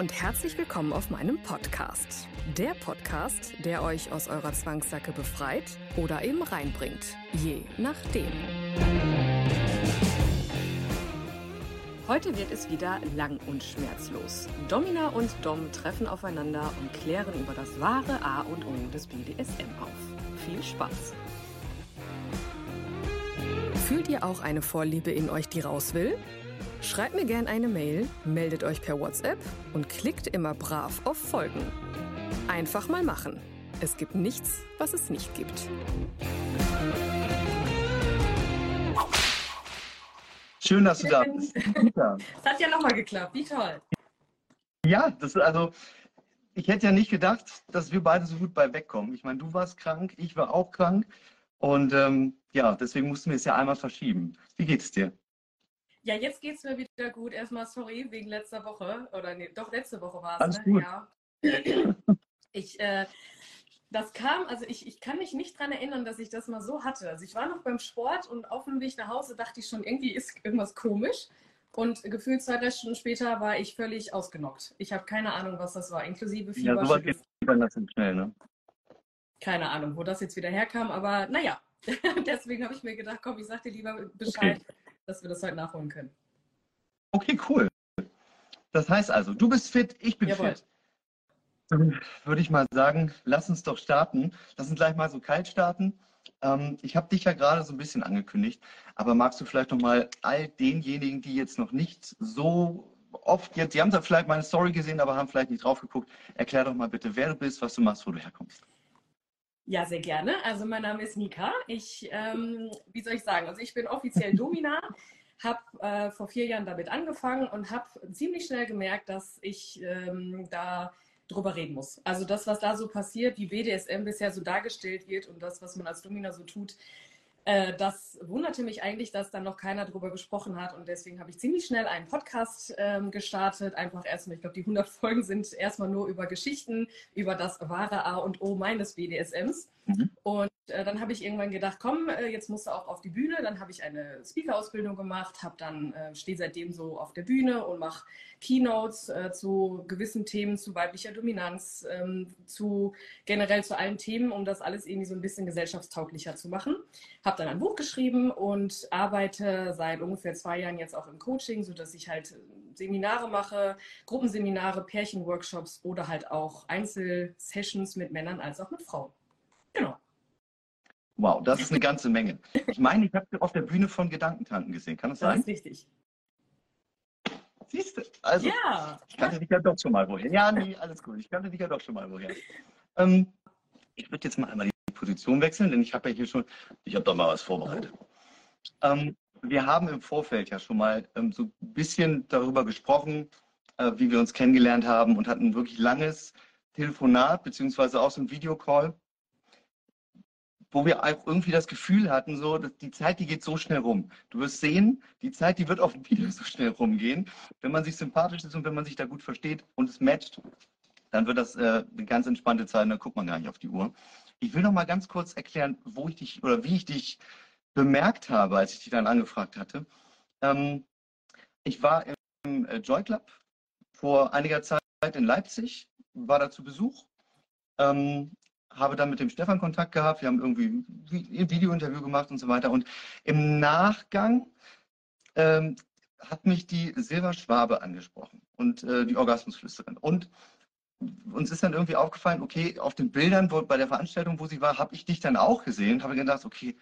Und herzlich willkommen auf meinem Podcast. Der Podcast, der euch aus eurer Zwangssacke befreit oder eben reinbringt, je nachdem. Heute wird es wieder lang und schmerzlos. Domina und Dom treffen aufeinander und klären über das wahre A und O des BDSM auf. Viel Spaß! Fühlt ihr auch eine Vorliebe in euch, die raus will? Schreibt mir gerne eine Mail, meldet euch per WhatsApp und klickt immer brav auf Folgen. Einfach mal machen. Es gibt nichts, was es nicht gibt. Schön, dass du da bist. Ja. Es hat ja nochmal geklappt, wie toll. Ja, das ist also, ich hätte ja nicht gedacht, dass wir beide so gut bei wegkommen. Ich meine, du warst krank, ich war auch krank. Und ähm, ja, deswegen mussten wir es ja einmal verschieben. Wie geht's dir? Ja, jetzt geht's mir wieder gut. Erstmal sorry wegen letzter Woche. Oder nee, doch letzte Woche war es, gut. ne? Ja. Ich, äh, das kam, also ich, ich kann mich nicht dran erinnern, dass ich das mal so hatte. Also ich war noch beim Sport und auf dem Weg nach Hause dachte ich schon, irgendwie ist irgendwas komisch. Und gefühlt zwei, drei Stunden später war ich völlig ausgenockt. Ich habe keine Ahnung, was das war, inklusive Ja, Fieber. sowas geht das schnell, ne? keine Ahnung, wo das jetzt wieder herkam, aber naja, deswegen habe ich mir gedacht, komm, ich sag dir lieber Bescheid, dass wir das heute nachholen können. Okay, cool. Das heißt also, du bist fit, ich bin Jawohl. fit. Dann würde ich mal sagen, lass uns doch starten. Lass uns gleich mal so kalt starten. Ähm, ich habe dich ja gerade so ein bisschen angekündigt, aber magst du vielleicht noch mal all denjenigen, die jetzt noch nicht so oft jetzt, die haben da vielleicht meine Story gesehen, aber haben vielleicht nicht drauf geguckt, erklär doch mal bitte, wer du bist, was du machst, wo du herkommst. Ja, sehr gerne. Also mein Name ist Nika. Ich, ähm, wie soll ich sagen, also ich bin offiziell Domina, habe äh, vor vier Jahren damit angefangen und habe ziemlich schnell gemerkt, dass ich ähm, da drüber reden muss. Also das, was da so passiert, wie BDSM bisher so dargestellt wird und das, was man als Domina so tut, äh, das wunderte mich eigentlich, dass dann noch keiner drüber gesprochen hat und deswegen habe ich ziemlich schnell einen Podcast ähm, gestartet. Einfach erstmal, ich glaube, die 100 Folgen sind erstmal nur über Geschichten, über das wahre A und O meines BDSMs. Mhm. Und äh, dann habe ich irgendwann gedacht, komm, äh, jetzt musst du auch auf die Bühne. Dann habe ich eine Speaker-Ausbildung gemacht, habe dann äh, stehe seitdem so auf der Bühne und mache Keynotes zu gewissen Themen, zu weiblicher Dominanz, ähm, zu generell zu allen Themen, um das alles irgendwie so ein bisschen gesellschaftstauglicher zu machen. Habe dann ein Buch geschrieben und arbeite seit ungefähr zwei Jahren jetzt auch im Coaching, sodass ich halt Seminare mache, Gruppenseminare, Pärchenworkshops oder halt auch Einzelsessions mit Männern als auch mit Frauen. Genau. Wow, das ist eine ganze Menge. Ich meine, ich habe dich auf der Bühne von Gedankentanken gesehen. Kann das Das sein? ist richtig. Siehst du? Also, Ja, ich kannte dich ja doch schon mal woher. Ja, nee, alles gut. Ich kannte dich ja doch schon mal woher. Ähm, ich würde jetzt mal einmal die Position wechseln, denn ich habe ja hier schon, ich habe doch mal was vorbereitet. Ähm, wir haben im Vorfeld ja schon mal ähm, so ein bisschen darüber gesprochen, äh, wie wir uns kennengelernt haben und hatten ein wirklich langes Telefonat, beziehungsweise auch so ein Videocall, wo wir auch irgendwie das Gefühl hatten, so, die Zeit, die geht so schnell rum. Du wirst sehen, die Zeit, die wird auf dem Video so schnell rumgehen. Wenn man sich sympathisch ist und wenn man sich da gut versteht und es matcht, dann wird das äh, eine ganz entspannte Zeit und dann guckt man gar nicht auf die Uhr. Ich will noch mal ganz kurz erklären, wo ich dich oder wie ich dich bemerkt habe, als ich dich dann angefragt hatte. Ähm, ich war im äh, Joy Club vor einiger Zeit in Leipzig, war da zu Besuch, ähm, habe dann mit dem Stefan Kontakt gehabt. Wir haben irgendwie ein Video-Interview gemacht und so weiter. Und im Nachgang ähm, hat mich die Silva Schwabe angesprochen und äh, die Orgasmusflüsterin. Und uns ist dann irgendwie aufgefallen, okay, auf den Bildern wo, bei der Veranstaltung, wo sie war, habe ich dich dann auch gesehen und habe gedacht, okay,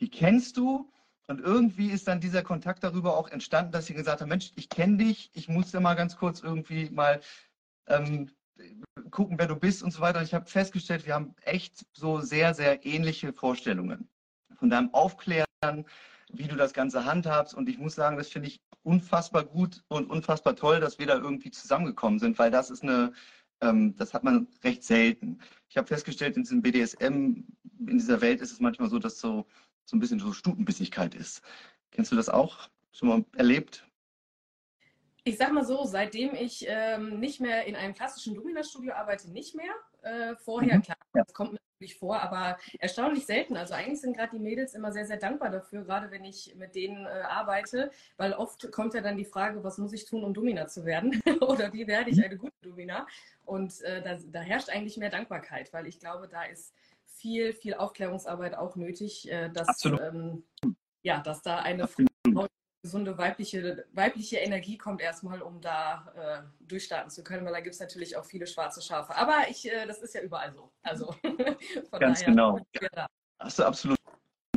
die kennst du. Und irgendwie ist dann dieser Kontakt darüber auch entstanden, dass sie gesagt hat, Mensch, ich kenne dich, ich musste mal ganz kurz irgendwie mal ähm, gucken, wer du bist und so weiter. Ich habe festgestellt, wir haben echt so sehr, sehr ähnliche Vorstellungen. Von deinem Aufklären, wie du das Ganze handhabst. Und ich muss sagen, das finde ich unfassbar gut und unfassbar toll, dass wir da irgendwie zusammengekommen sind, weil das ist eine, ähm, das hat man recht selten. Ich habe festgestellt, in diesem BDSM, in dieser Welt ist es manchmal so, dass so, so ein bisschen so Stutenbissigkeit ist. Kennst du das auch? Schon mal erlebt? Ich sag mal so, seitdem ich ähm, nicht mehr in einem klassischen Domina-Studio arbeite, nicht mehr. Äh, vorher, mhm. klar, das kommt natürlich vor, aber erstaunlich selten. Also eigentlich sind gerade die Mädels immer sehr, sehr dankbar dafür, gerade wenn ich mit denen äh, arbeite, weil oft kommt ja dann die Frage, was muss ich tun, um Domina zu werden? Oder wie werde ich mhm. eine gute Domina? Und äh, da, da, herrscht eigentlich mehr Dankbarkeit, weil ich glaube, da ist viel, viel Aufklärungsarbeit auch nötig, äh, dass, ähm, ja, dass da eine Frau gesunde weibliche, weibliche Energie kommt erstmal, um da äh, durchstarten zu können, weil da gibt es natürlich auch viele schwarze Schafe. Aber ich, äh, das ist ja überall so. Also von Ganz daher, genau. Hast du absolut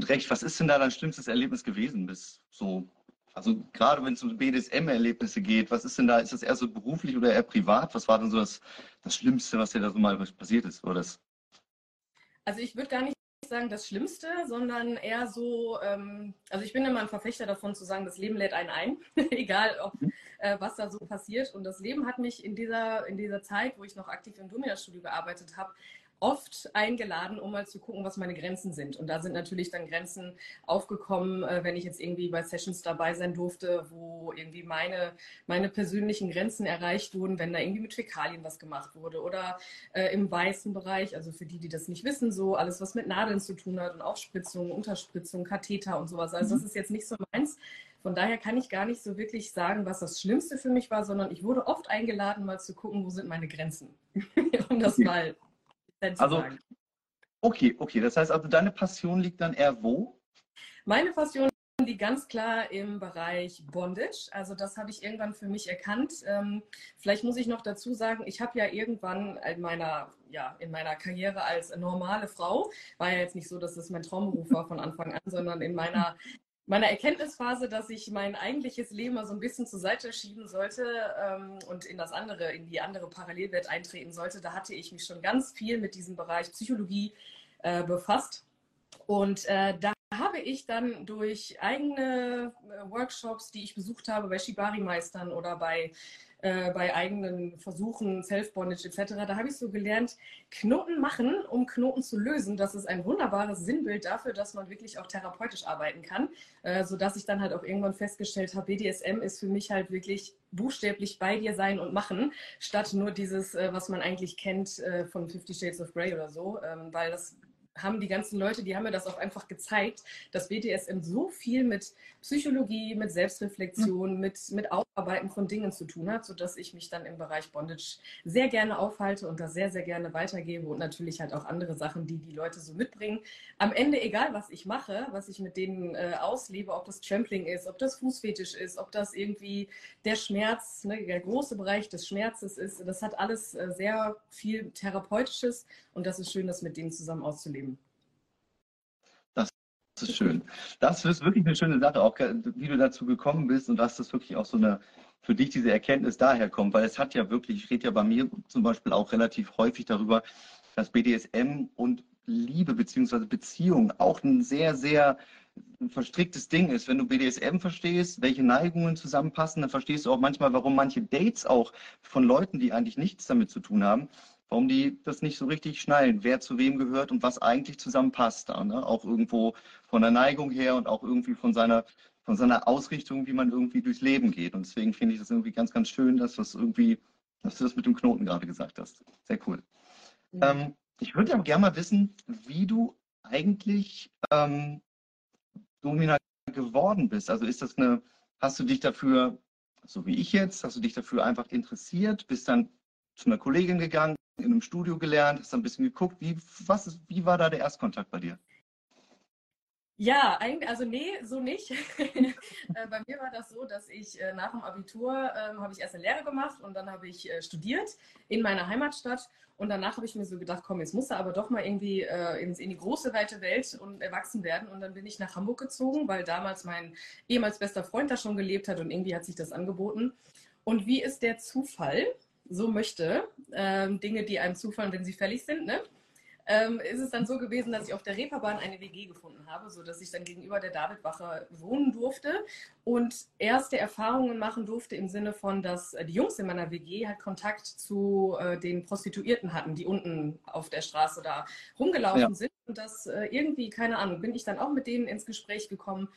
recht. Was ist denn da dein schlimmstes Erlebnis gewesen bis so? Also gerade wenn es um BDSM-Erlebnisse geht, was ist denn da? Ist das eher so beruflich oder eher privat? Was war denn so das, das Schlimmste, was dir da so mal passiert ist? Oder das? Also ich würde gar nicht sagen das Schlimmste, sondern eher so, ähm, also ich bin immer ein Verfechter davon zu sagen, das Leben lädt einen ein, egal ob, mhm. äh, was da so passiert. Und das Leben hat mich in dieser, in dieser Zeit, wo ich noch aktiv im Domina-Studio gearbeitet habe, oft eingeladen, um mal zu gucken, was meine Grenzen sind. Und da sind natürlich dann Grenzen aufgekommen, äh, wenn ich jetzt irgendwie bei Sessions dabei sein durfte, wo irgendwie meine, meine persönlichen Grenzen erreicht wurden, wenn da irgendwie mit Fäkalien was gemacht wurde oder äh, im weißen Bereich, also für die, die das nicht wissen, so alles, was mit Nadeln zu tun hat und Aufspritzung, Unterspritzung, Katheter und sowas. Also das ist jetzt nicht so meins. Von daher kann ich gar nicht so wirklich sagen, was das Schlimmste für mich war, sondern ich wurde oft eingeladen, mal zu gucken, wo sind meine Grenzen. um das mal also, okay, okay. Das heißt also, deine Passion liegt dann eher wo? Meine Passion liegt ganz klar im Bereich Bondage. Also das habe ich irgendwann für mich erkannt. Ähm, vielleicht muss ich noch dazu sagen, ich habe ja irgendwann in meiner, ja, in meiner Karriere als normale Frau, war ja jetzt nicht so, dass das mein Traumberuf war von Anfang an, sondern in meiner meiner Erkenntnisphase, dass ich mein eigentliches Leben mal so ein bisschen zur Seite schieben sollte ähm, und in das andere, in die andere Parallelwelt eintreten sollte, da hatte ich mich schon ganz viel mit diesem Bereich Psychologie äh, befasst. Und äh, da habe ich dann durch eigene äh, Workshops, die ich besucht habe bei Shibari-Meistern oder bei äh, bei eigenen Versuchen, Self-Bondage etc. Da habe ich so gelernt, Knoten machen, um Knoten zu lösen. Das ist ein wunderbares Sinnbild dafür, dass man wirklich auch therapeutisch arbeiten kann, äh, sodass ich dann halt auch irgendwann festgestellt habe, BDSM ist für mich halt wirklich buchstäblich bei dir sein und machen, statt nur dieses, äh, was man eigentlich kennt äh, von Fifty Shades of Grey oder so, ähm, weil das haben die ganzen Leute, die haben mir das auch einfach gezeigt, dass BDSM so viel mit Psychologie, mit Selbstreflexion, mhm. mit, mit Aufarbeiten von Dingen zu tun hat, sodass ich mich dann im Bereich Bondage sehr gerne aufhalte und da sehr, sehr gerne weitergebe und natürlich halt auch andere Sachen, die die Leute so mitbringen. Am Ende, egal was ich mache, was ich mit denen äh, auslebe, ob das Trampling ist, ob das Fußfetisch ist, ob das irgendwie der Schmerz, ne, der große Bereich des Schmerzes ist, das hat alles äh, sehr viel Therapeutisches und das ist schön, das mit denen zusammen auszuleben. Das ist schön. Das ist wirklich eine schöne Sache, auch wie du dazu gekommen bist und dass das wirklich auch so eine, für dich diese Erkenntnis daherkommt, weil es hat ja wirklich, ich rede ja bei mir zum Beispiel auch relativ häufig darüber, dass BDSM und Liebe beziehungsweise Beziehung auch ein sehr, sehr verstricktes Ding ist. Wenn du BDSM verstehst, welche Neigungen zusammenpassen, dann verstehst du auch manchmal, warum manche Dates auch von Leuten, die eigentlich nichts damit zu tun haben, warum die das nicht so richtig schnallen, wer zu wem gehört und was eigentlich zusammenpasst da. Ne? Auch irgendwo von der Neigung her und auch irgendwie von seiner, von seiner Ausrichtung, wie man irgendwie durchs Leben geht. Und deswegen finde ich das irgendwie ganz, ganz schön, dass das irgendwie, dass du das mit dem Knoten gerade gesagt hast. Sehr cool. Mhm. Ähm, ich würde ja gerne mal wissen, wie du eigentlich ähm, Domina geworden bist. Also ist das eine, hast du dich dafür, so wie ich jetzt, hast du dich dafür einfach interessiert, bist dann zu einer Kollegin gegangen, in einem Studio gelernt, hast ein bisschen geguckt. Wie, was ist, wie war da der Erstkontakt bei dir? Ja, also nee, so nicht. Äh, bei mir war das so, dass ich äh, nach dem Abitur ähm, habe ich erst eine Lehre gemacht und dann habe ich äh, studiert in meiner Heimatstadt und danach habe ich mir so gedacht, komm, jetzt musst du aber doch mal irgendwie äh, in, in, die große weite Welt und erwachsen werden und dann bin ich nach Hamburg gezogen, weil damals mein ehemals bester Freund da schon gelebt hat und irgendwie hat sich das angeboten. Und wie ist der Zufall? So möchte, ähm, Dinge, die einem zufallen, wenn sie fällig sind, ne? ähm, ist es dann so gewesen, dass ich auf der Reeperbahn eine WG gefunden habe, sodass ich dann gegenüber der Davidwache wohnen durfte und erste Erfahrungen machen durfte im Sinne von, dass die Jungs in meiner WG halt Kontakt zu äh, den Prostituierten hatten, die unten auf der Straße da rumgelaufen ja. sind. Und das äh, irgendwie, keine Ahnung, bin ich dann auch mit denen ins Gespräch gekommen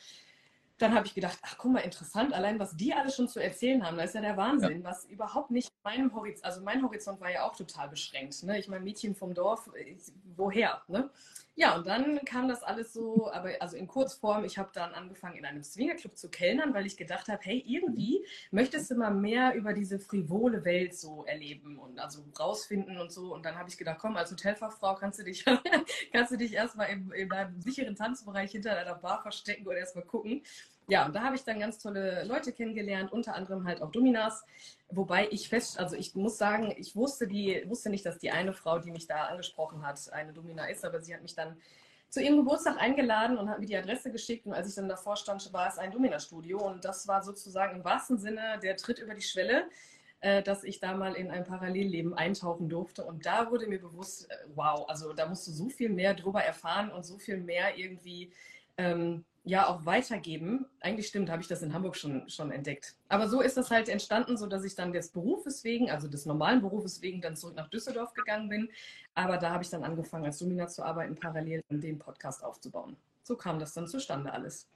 dann habe ich gedacht, ach guck mal, interessant, allein was die alle schon zu erzählen haben, das ist ja der Wahnsinn, ja. was überhaupt nicht meinem Horizont, also mein Horizont war ja auch total beschränkt. Ne? Ich meine, Mädchen vom Dorf, ich, woher? Ne? Ja, und dann kam das alles so, aber also in Kurzform, ich habe dann angefangen in einem Swingerclub zu kellnern, weil ich gedacht habe, hey, irgendwie möchtest du mal mehr über diese frivole Welt so erleben und also rausfinden und so. Und dann habe ich gedacht, komm, als Hotelfachfrau kannst du dich, kannst du dich erstmal in, in deinem sicheren Tanzbereich hinter deiner Bar verstecken und erstmal gucken. Ja, und da habe ich dann ganz tolle Leute kennengelernt, unter anderem halt auch Dominas. Wobei ich fest, also ich muss sagen, ich wusste, die, wusste nicht, dass die eine Frau, die mich da angesprochen hat, eine Domina ist, aber sie hat mich dann zu ihrem Geburtstag eingeladen und hat mir die Adresse geschickt. Und als ich dann davor stand, war es ein Domina-Studio. Und das war sozusagen im wahrsten Sinne der Tritt über die Schwelle, äh, dass ich da mal in ein Parallelleben eintauchen durfte. Und da wurde mir bewusst, äh, wow, also da musst du so viel mehr drüber erfahren und so viel mehr irgendwie ähm, ja auch weitergeben. Eigentlich stimmt, habe ich das in Hamburg schon, schon entdeckt. Aber so ist das halt entstanden, so dass ich dann des Berufes wegen, also des normalen Berufes wegen, dann zurück nach Düsseldorf gegangen bin. Aber da habe ich dann angefangen, als Domina zu arbeiten, parallel den Podcast aufzubauen. So kam das dann zustande alles.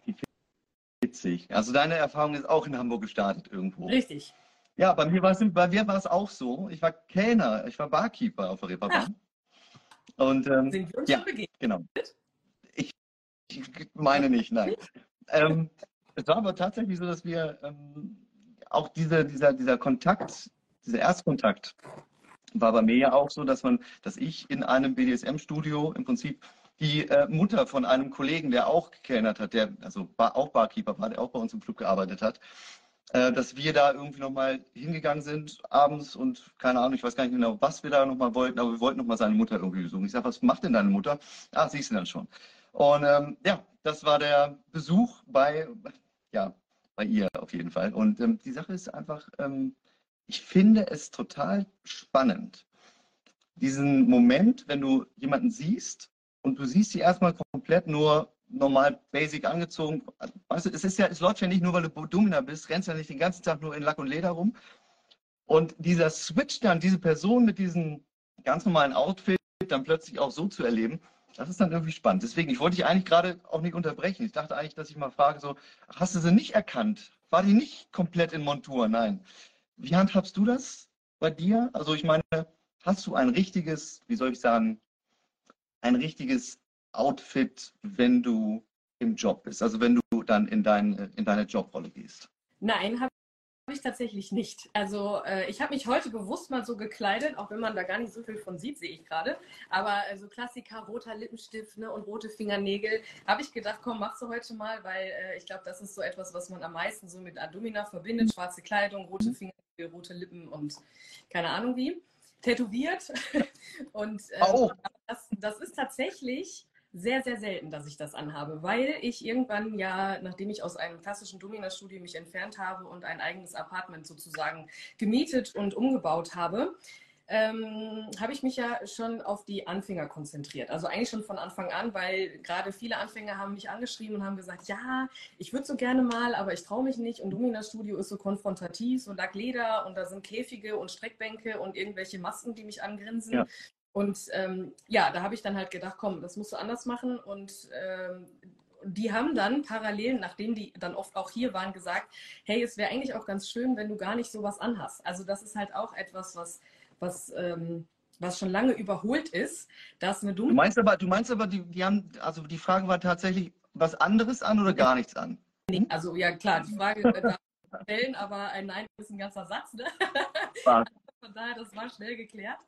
Witzig. Also deine Erfahrung ist auch in Hamburg gestartet irgendwo. Richtig. Ja, bei mir war es, bei mir war es auch so. Ich war Kellner, ich war Barkeeper auf der Reeperbahn. Und ähm, Sind wir uns ja, schon begegnet? Genau. Ich meine nicht, nein. ähm, es war aber tatsächlich so, dass wir ähm, auch diese, dieser, dieser Kontakt, dieser Erstkontakt war bei mir ja auch so, dass man, dass ich in einem BDSM-Studio im Prinzip die äh, Mutter von einem Kollegen, der auch gekellnert hat, der also bar, auch Barkeeper war, der auch bei uns im Club gearbeitet hat, äh, dass wir da irgendwie nochmal hingegangen sind abends und keine Ahnung, ich weiß gar nicht genau, was wir da nochmal wollten, aber wir wollten nochmal seine Mutter irgendwie besuchen. Ich sage, was macht denn deine Mutter? Ah, siehst du dann schon. Und ähm, ja, das war der Besuch bei, ja, bei ihr auf jeden Fall. Und ähm, die Sache ist einfach, ähm, ich finde es total spannend, diesen Moment, wenn du jemanden siehst und du siehst sie erstmal komplett nur normal basic angezogen. Weißt du, es ist ja, es läuft ja nicht nur, weil du Domina bist, rennst ja nicht den ganzen Tag nur in Lack und Leder rum. Und dieser Switch dann, diese Person mit diesem ganz normalen Outfit dann plötzlich auch so zu erleben, das ist dann irgendwie spannend. Deswegen, ich wollte dich eigentlich gerade auch nicht unterbrechen. Ich dachte eigentlich, dass ich mal frage, so, hast du sie nicht erkannt? War die nicht komplett in Montur? Nein. Wie handhabst du das bei dir? Also ich meine, hast du ein richtiges, wie soll ich sagen, ein richtiges Outfit, wenn du im Job bist? Also wenn du dann in, dein, in deine Jobrolle gehst? Nein, habe ich tatsächlich nicht. Also äh, ich habe mich heute bewusst mal so gekleidet, auch wenn man da gar nicht so viel von sieht, sehe ich gerade. Aber äh, so Klassiker, roter Lippenstift ne, und rote Fingernägel, habe ich gedacht, komm, machst du heute mal, weil äh, ich glaube, das ist so etwas, was man am meisten so mit Adomina verbindet. Schwarze Kleidung, rote Fingernägel, rote Lippen und keine Ahnung wie. Tätowiert. und oh. das, das ist tatsächlich sehr, sehr selten, dass ich das anhabe, weil ich irgendwann ja, nachdem ich aus einem klassischen Domina-Studio mich entfernt habe und ein eigenes Apartment sozusagen gemietet und umgebaut habe, ähm, habe ich mich ja schon auf die Anfänger konzentriert. Also eigentlich schon von Anfang an, weil gerade viele Anfänger haben mich angeschrieben und haben gesagt, ja, ich würde so gerne mal, aber ich traue mich nicht. Und Domina Studio ist so konfrontativ, so Lackleder und da sind Käfige und Streckbänke und irgendwelche Masken, die mich angrinsen. Ja. Und ähm, ja, da habe ich dann halt gedacht, komm, das musst du anders machen. Und ähm, die haben dann parallel, nachdem die dann oft auch hier waren, gesagt, hey, es wäre eigentlich auch ganz schön, wenn du gar nicht sowas anhast. Also das ist halt auch etwas, was, was, ähm, was schon lange überholt ist, dass eine dunkle... Du meinst aber, du meinst aber, die, die haben, also die Frage war tatsächlich, was anderes an oder gar nichts an? Also ja klar, die Frage äh, stellen, aber ein Nein ist ein ganzer Satz. Ne? Von daher, das war schnell geklärt.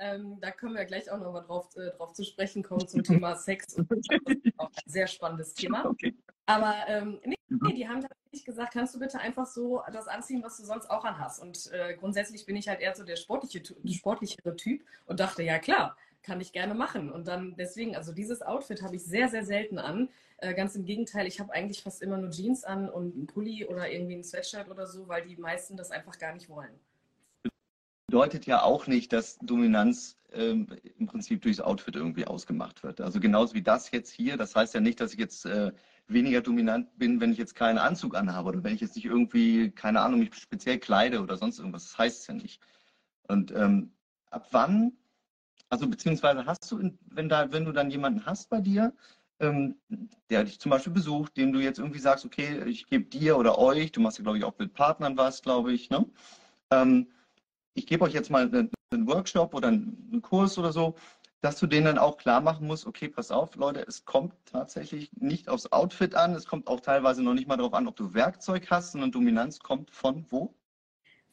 Ähm, da können wir gleich auch noch mal drauf, äh, drauf zu sprechen kommen zum Thema Sex. Und das ist auch ein sehr spannendes Thema. Okay. Aber ähm, nee, nee, die haben tatsächlich gesagt, kannst du bitte einfach so das anziehen, was du sonst auch anhast. Und äh, grundsätzlich bin ich halt eher so der sportliche, sportlichere Typ und dachte, ja klar, kann ich gerne machen. Und dann deswegen, also dieses Outfit habe ich sehr, sehr selten an. Äh, ganz im Gegenteil, ich habe eigentlich fast immer nur Jeans an und einen Pulli oder irgendwie ein Sweatshirt oder so, weil die meisten das einfach gar nicht wollen bedeutet ja auch nicht, dass Dominanz ähm, im Prinzip durchs Outfit irgendwie ausgemacht wird. Also genauso wie das jetzt hier, das heißt ja nicht, dass ich jetzt äh, weniger dominant bin, wenn ich jetzt keinen Anzug anhabe oder wenn ich jetzt nicht irgendwie, keine Ahnung, mich speziell kleide oder sonst irgendwas. Das heißt es ja nicht. Und ähm, ab wann, also beziehungsweise hast du, wenn, da, wenn du dann jemanden hast bei dir, ähm, der dich zum Beispiel besucht, dem du jetzt irgendwie sagst, okay, ich gebe dir oder euch, du machst ja, glaube ich, auch mit Partnern was, glaube ich, ne? Ähm, ich gebe euch jetzt mal einen, einen Workshop oder einen Kurs oder so, dass du denen dann auch klar machen musst, okay, pass auf, Leute, es kommt tatsächlich nicht aufs Outfit an, es kommt auch teilweise noch nicht mal darauf an, ob du Werkzeug hast, sondern Dominanz kommt von wo?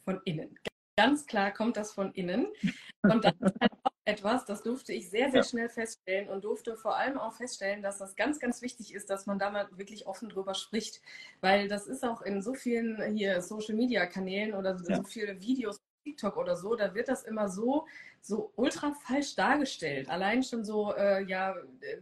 Von innen. Ganz klar kommt das von innen. Und das ist halt auch etwas, das durfte ich sehr, sehr ja. schnell feststellen und durfte vor allem auch feststellen, dass das ganz, ganz wichtig ist, dass man da mal wirklich offen drüber spricht. Weil das ist auch in so vielen hier Social Media Kanälen oder ja. so viele Videos TikTok oder so, da wird das immer so, so ultra falsch dargestellt. Allein schon so, äh, ja, äh,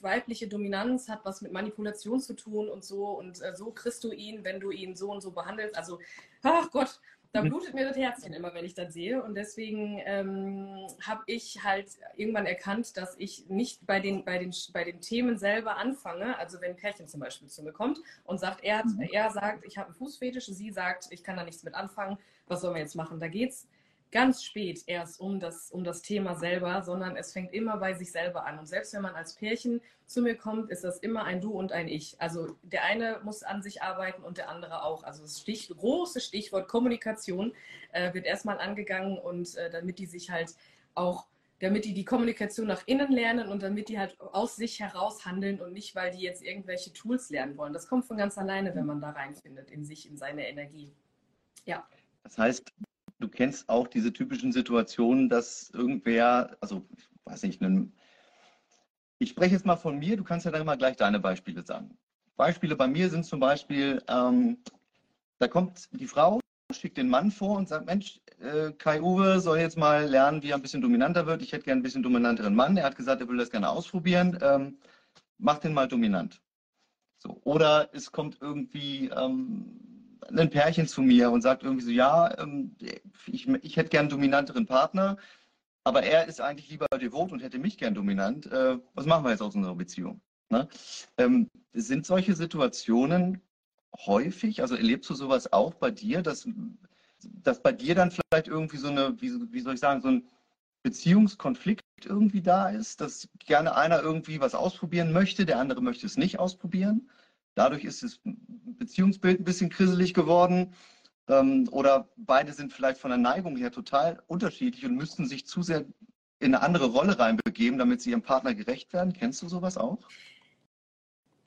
weibliche Dominanz hat was mit Manipulation zu tun und so und äh, so kriegst du ihn, wenn du ihn so und so behandelst. Also, ach Gott, da blutet mir das Herzchen immer, wenn ich das sehe. Und deswegen ähm, habe ich halt irgendwann erkannt, dass ich nicht bei den, bei, den, bei den Themen selber anfange. Also wenn ein Pärchen zum Beispiel zu mir kommt und sagt, er, hat, mhm. er sagt, ich habe einen Fußfetisch, sie sagt, ich kann da nichts mit anfangen, was sollen wir jetzt machen? Da geht es ganz spät erst um das, um das Thema selber, sondern es fängt immer bei sich selber an. Und selbst wenn man als Pärchen zu mir kommt, ist das immer ein Du und ein Ich. Also der eine muss an sich arbeiten und der andere auch. Also das Stich, große Stichwort Kommunikation äh, wird erstmal angegangen und äh, damit die sich halt auch damit die die Kommunikation nach innen lernen und damit die halt aus sich heraus handeln und nicht, weil die jetzt irgendwelche Tools lernen wollen. Das kommt von ganz alleine, wenn man da reinfindet in sich, in seine Energie. Ja. Das heißt, du kennst auch diese typischen Situationen, dass irgendwer, also ich weiß nicht, einen, ich spreche jetzt mal von mir, du kannst ja dann mal gleich deine Beispiele sagen. Beispiele bei mir sind zum Beispiel, ähm, da kommt die Frau, schickt den Mann vor und sagt, Mensch, äh, Kai Uwe soll jetzt mal lernen, wie er ein bisschen dominanter wird. Ich hätte gerne ein bisschen dominanteren Mann. Er hat gesagt, er will das gerne ausprobieren. Ähm, mach den mal dominant. So. Oder es kommt irgendwie ähm, ein Pärchen zu mir und sagt irgendwie so, ja, ähm, ich, ich hätte gern einen dominanteren Partner, aber er ist eigentlich lieber devot und hätte mich gern dominant. Äh, was machen wir jetzt aus unserer Beziehung? Ne? Ähm, sind solche Situationen häufig, also erlebst du sowas auch bei dir, dass, dass bei dir dann vielleicht irgendwie so eine, wie, soll ich sagen, so ein Beziehungskonflikt irgendwie da ist, dass gerne einer irgendwie was ausprobieren möchte, der andere möchte es nicht ausprobieren? Dadurch ist das Beziehungsbild ein bisschen krisselig geworden. Ähm, oder beide sind vielleicht von der Neigung her total unterschiedlich und müssten sich zu sehr in eine andere Rolle reinbegeben, damit sie ihrem Partner gerecht werden. Kennst du sowas auch?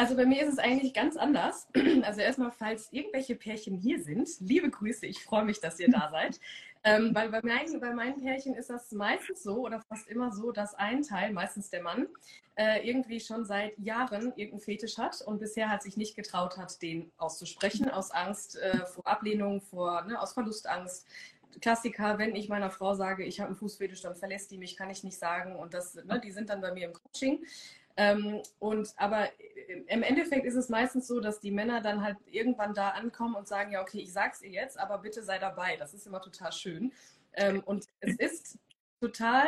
Also bei mir ist es eigentlich ganz anders. Also erstmal, falls irgendwelche Pärchen hier sind, liebe Grüße, ich freue mich, dass ihr da seid. Ähm, weil bei meinen, bei meinen Pärchen ist das meistens so oder fast immer so, dass ein Teil, meistens der Mann, äh, irgendwie schon seit Jahren irgendeinen Fetisch hat und bisher hat sich nicht getraut hat, den auszusprechen, aus Angst äh, vor Ablehnung, vor, ne, aus Verlustangst. Klassiker, wenn ich meiner Frau sage, ich habe einen Fußfetisch, dann verlässt die mich, kann ich nicht sagen. Und das, ne, die sind dann bei mir im Coaching. Ähm, und aber äh, im Endeffekt ist es meistens so, dass die Männer dann halt irgendwann da ankommen und sagen, ja, okay, ich sag's ihr jetzt, aber bitte sei dabei. Das ist immer total schön. Ähm, und es ist total,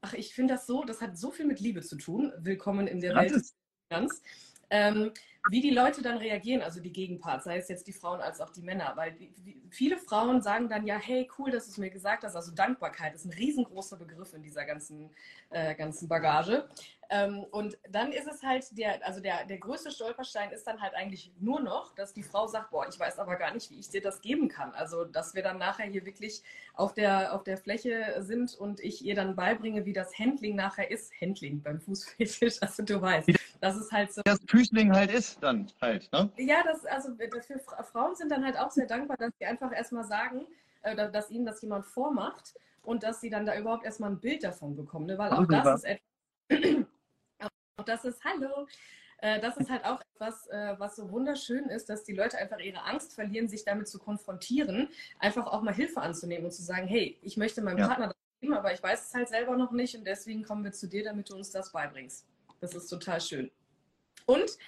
ach, ich finde das so, das hat so viel mit Liebe zu tun. Willkommen in der Welt. Ganz. Ähm, wie die Leute dann reagieren, also die Gegenparts, sei es jetzt die Frauen als auch die Männer, weil die, viele Frauen sagen dann ja, hey, cool, dass du es mir gesagt hast. Also Dankbarkeit ist ein riesengroßer Begriff in dieser ganzen, äh, ganzen Bagage. Ähm, und dann ist es halt der, also der, der größte Stolperstein ist dann halt eigentlich nur noch, dass die Frau sagt, boah, ich weiß aber gar nicht, wie ich dir das geben kann. Also, dass wir dann nachher hier wirklich auf der, auf der Fläche sind und ich ihr dann beibringe, wie das Handling nachher ist. Handling beim Fußfetisch, also du weißt. Das ist halt so. Das Füßling halt ist dann halt, ne? Ja, das, also für Frauen sind dann halt auch sehr dankbar, dass sie einfach erstmal sagen, äh, dass ihnen das jemand vormacht und dass sie dann da überhaupt erstmal ein Bild davon bekommen. Ne? Weil auch das ist etwas, auch das ist, hallo, äh, das ist halt auch etwas, äh, was so wunderschön ist, dass die Leute einfach ihre Angst verlieren, sich damit zu konfrontieren, einfach auch mal Hilfe anzunehmen und zu sagen, hey, ich möchte meinem ja. Partner das geben, aber ich weiß es halt selber noch nicht und deswegen kommen wir zu dir, damit du uns das beibringst. Das ist total schön. Und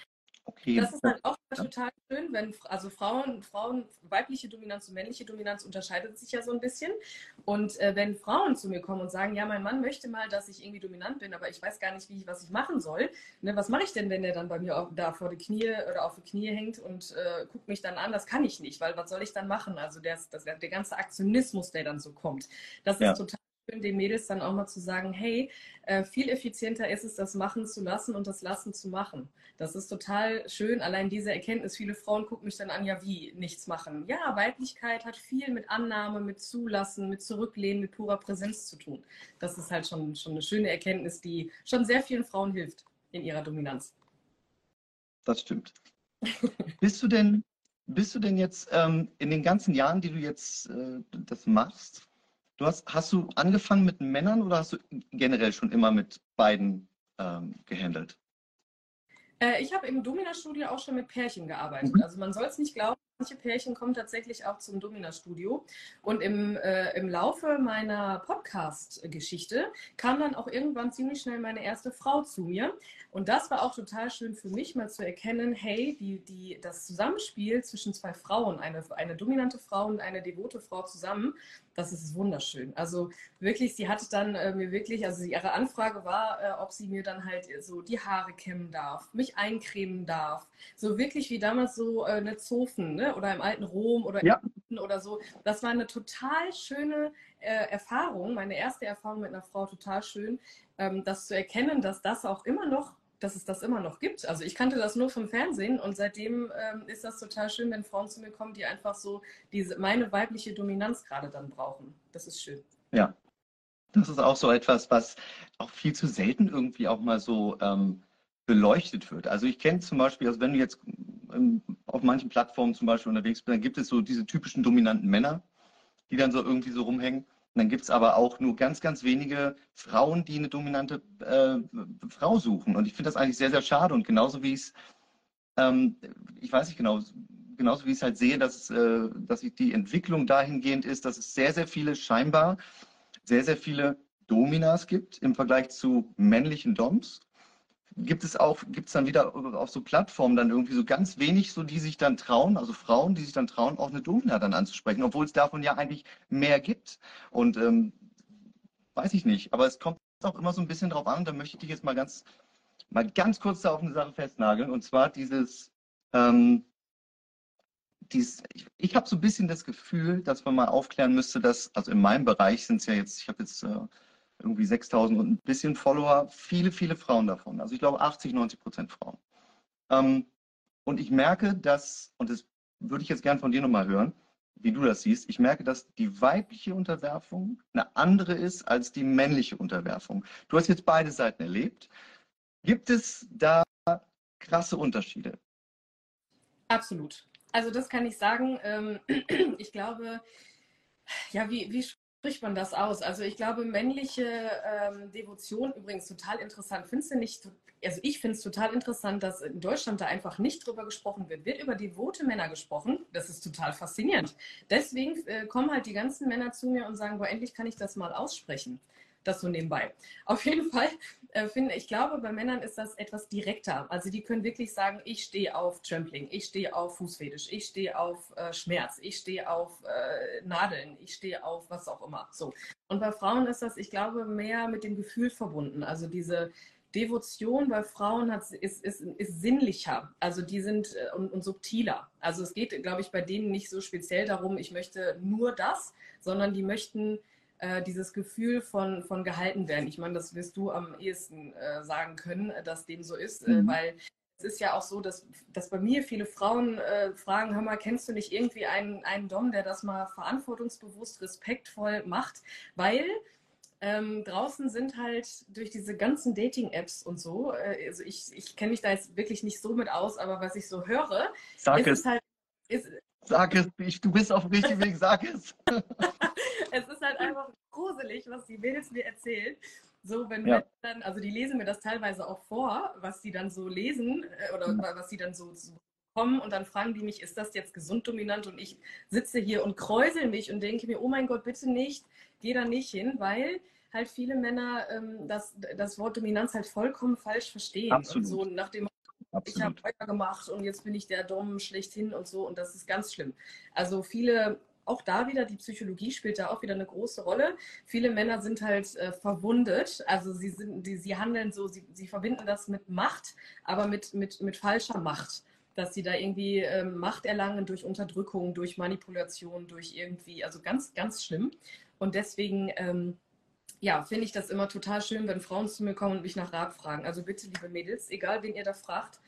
Okay. Das ist halt auch total schön, wenn, also Frauen, Frauen, weibliche Dominanz und männliche Dominanz unterscheidet sich ja so ein bisschen. Und äh, wenn Frauen zu mir kommen und sagen, ja, mein Mann möchte mal, dass ich irgendwie dominant bin, aber ich weiß gar nicht, wie ich, was ich machen soll. Ne, was mache ich denn, wenn der dann bei mir auf, da vor die Knie oder auf die Knie hängt und äh, guckt mich dann an? Das kann ich nicht, weil was soll ich dann machen? Also der, das, der ganze Aktionismus, der dann so kommt. Das ja. ist total den Mädels dann auch mal zu sagen, hey, äh, viel effizienter ist es, das machen zu lassen und das lassen zu machen. Das ist total schön. Allein diese Erkenntnis, viele Frauen gucken mich dann an, ja, wie nichts machen. Ja, Weiblichkeit hat viel mit Annahme, mit Zulassen, mit Zurücklehnen, mit purer Präsenz zu tun. Das ist halt schon, schon eine schöne Erkenntnis, die schon sehr vielen Frauen hilft in ihrer Dominanz. Das stimmt. bist du denn, bist du denn jetzt ähm, in den ganzen Jahren, die du jetzt äh, das machst, Du hast, hast du angefangen mit Männern oder hast du generell schon immer mit beiden ähm, gehandelt? Äh, ich habe im Domina-Studio auch schon mit Pärchen gearbeitet. Mhm. Also man soll es nicht glauben, manche Pärchen kommen tatsächlich auch zum Domina-Studio. Und im, äh, im Laufe meiner Podcast-Geschichte kam dann auch irgendwann ziemlich schnell meine erste Frau zu mir. Und das war auch total schön für mich, mal zu erkennen, hey, die, die, das Zusammenspiel zwischen zwei Frauen, eine, eine dominante Frau und eine devote Frau zusammen, das ist wunderschön. Also wirklich, sie hatte dann äh, mir wirklich, also ihre Anfrage war, äh, ob sie mir dann halt so die Haare kämmen darf, mich eincremen darf. So wirklich wie damals so äh, eine Zofen, ne? oder im alten Rom oder ja. oder so. Das war eine total schöne äh, Erfahrung, meine erste Erfahrung mit einer Frau, total schön, ähm, das zu erkennen, dass das auch immer noch dass es das immer noch gibt. Also ich kannte das nur vom Fernsehen und seitdem ähm, ist das total schön, wenn Frauen zu mir kommen, die einfach so diese meine weibliche Dominanz gerade dann brauchen. Das ist schön. Ja, das ist auch so etwas, was auch viel zu selten irgendwie auch mal so ähm, beleuchtet wird. Also ich kenne zum Beispiel, also wenn du jetzt auf manchen Plattformen zum Beispiel unterwegs bist, dann gibt es so diese typischen dominanten Männer, die dann so irgendwie so rumhängen. Dann gibt es aber auch nur ganz, ganz wenige Frauen, die eine dominante äh, Frau suchen. Und ich finde das eigentlich sehr, sehr schade. Und genauso wie es, ähm, ich weiß nicht genau, genauso wie ich es halt sehe, dass, äh, dass die Entwicklung dahingehend ist, dass es sehr, sehr viele scheinbar, sehr, sehr viele Dominas gibt im Vergleich zu männlichen Doms gibt es auch, gibt es dann wieder auf so Plattformen dann irgendwie so ganz wenig, so die sich dann trauen, also Frauen, die sich dann trauen, auch eine Domina dann anzusprechen, obwohl es davon ja eigentlich mehr gibt. Und ähm, weiß ich nicht, aber es kommt auch immer so ein bisschen drauf an, da möchte ich dich jetzt mal ganz, mal ganz kurz da auf eine Sache festnageln, und zwar dieses, ähm, dies, ich, ich habe so ein bisschen das Gefühl, dass man mal aufklären müsste, dass, also in meinem Bereich sind es ja jetzt, ich habe jetzt äh, irgendwie 6000 und ein bisschen Follower, viele, viele Frauen davon. Also ich glaube 80, 90 Prozent Frauen. Ähm, und ich merke, dass, und das würde ich jetzt gern von dir nochmal hören, wie du das siehst, ich merke, dass die weibliche Unterwerfung eine andere ist als die männliche Unterwerfung. Du hast jetzt beide Seiten erlebt. Gibt es da krasse Unterschiede? Absolut. Also das kann ich sagen. Ähm, ich glaube, ja, wie, wie spricht man das aus? Also ich glaube, männliche ähm, Devotion übrigens total interessant. Findest du nicht, also ich finde es total interessant, dass in Deutschland da einfach nicht drüber gesprochen wird. Wird über devote Männer gesprochen? Das ist total faszinierend. Deswegen äh, kommen halt die ganzen Männer zu mir und sagen, boah, endlich kann ich das mal aussprechen das so nebenbei. Auf jeden Fall äh, finde ich glaube, bei Männern ist das etwas direkter. Also die können wirklich sagen, ich stehe auf Trampling, ich stehe auf Fußfetisch, ich stehe auf äh, Schmerz, ich stehe auf äh, Nadeln, ich stehe auf was auch immer. So. Und bei Frauen ist das, ich glaube, mehr mit dem Gefühl verbunden. Also diese Devotion bei Frauen hat, ist, ist, ist sinnlicher, also die sind äh, und, und, subtiler. Also es geht, glaube ich, bei denen nicht so speziell darum, ich möchte nur das, sondern die möchten äh, dieses Gefühl von, von gehalten werden. Ich meine, das wirst du am ehesten äh, sagen können, dass dem so ist, äh, mhm. weil es ist ja auch so, dass, dass bei mir viele Frauen äh, fragen, hör mal, kennst du nicht irgendwie einen, einen Dom, der das mal verantwortungsbewusst, respektvoll macht? Weil ähm, draußen sind halt durch diese ganzen Dating-Apps und so, äh, also ich, ich kenne mich da jetzt wirklich nicht so mit aus, aber was ich so höre, Sag ist es, es halt. Ist, Sag es, ich, du bist auf dem richtigen Weg, sag es. gruselig, was die Mädels mir erzählen. So, wenn ja. dann, also die lesen mir das teilweise auch vor, was sie dann so lesen äh, oder mhm. was sie dann so, so kommen und dann fragen die mich, ist das jetzt gesund dominant? Und ich sitze hier und kräusel mich und denke mir, oh mein Gott, bitte nicht, geh da nicht hin, weil halt viele Männer ähm, das, das Wort Dominanz halt vollkommen falsch verstehen. Absolut. Und so nach dem ich habe Feuer gemacht und jetzt bin ich der Dom schlechthin und so und das ist ganz schlimm. Also viele auch da wieder, die Psychologie spielt da auch wieder eine große Rolle. Viele Männer sind halt äh, verwundet, also sie sind, die, sie handeln so, sie, sie verbinden das mit Macht, aber mit, mit, mit falscher Macht. Dass sie da irgendwie ähm, Macht erlangen durch Unterdrückung, durch Manipulation, durch irgendwie, also ganz, ganz schlimm. Und deswegen, ähm, ja, finde ich das immer total schön, wenn Frauen zu mir kommen und mich nach Rat fragen. Also bitte, liebe Mädels, egal wen ihr da fragt,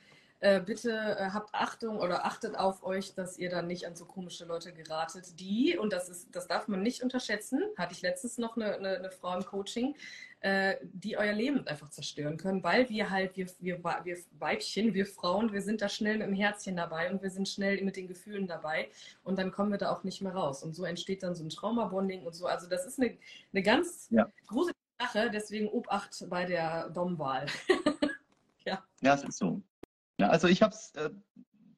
äh, bitte äh, habt Achtung oder achtet auf euch, dass ihr dann nicht an so komische Leute geratet, die, und das ist, das darf man nicht unterschätzen, hatte ich letztens noch eine, eine, eine Frau im Coaching, äh, die euer Leben einfach zerstören können, weil wir halt, wir, wir, wir Weibchen, wir Frauen, wir sind da schnell mit dem Herzchen dabei und wir sind schnell mit den Gefühlen dabei und dann kommen wir da auch nicht mehr raus. Und so entsteht dann so ein Traumabonding und so. Also das ist eine, eine ganz ja. gruselige Sache, deswegen Obacht bei der Dom-Wahl. ja. ja, es ist so. Ja, also ich habe es äh,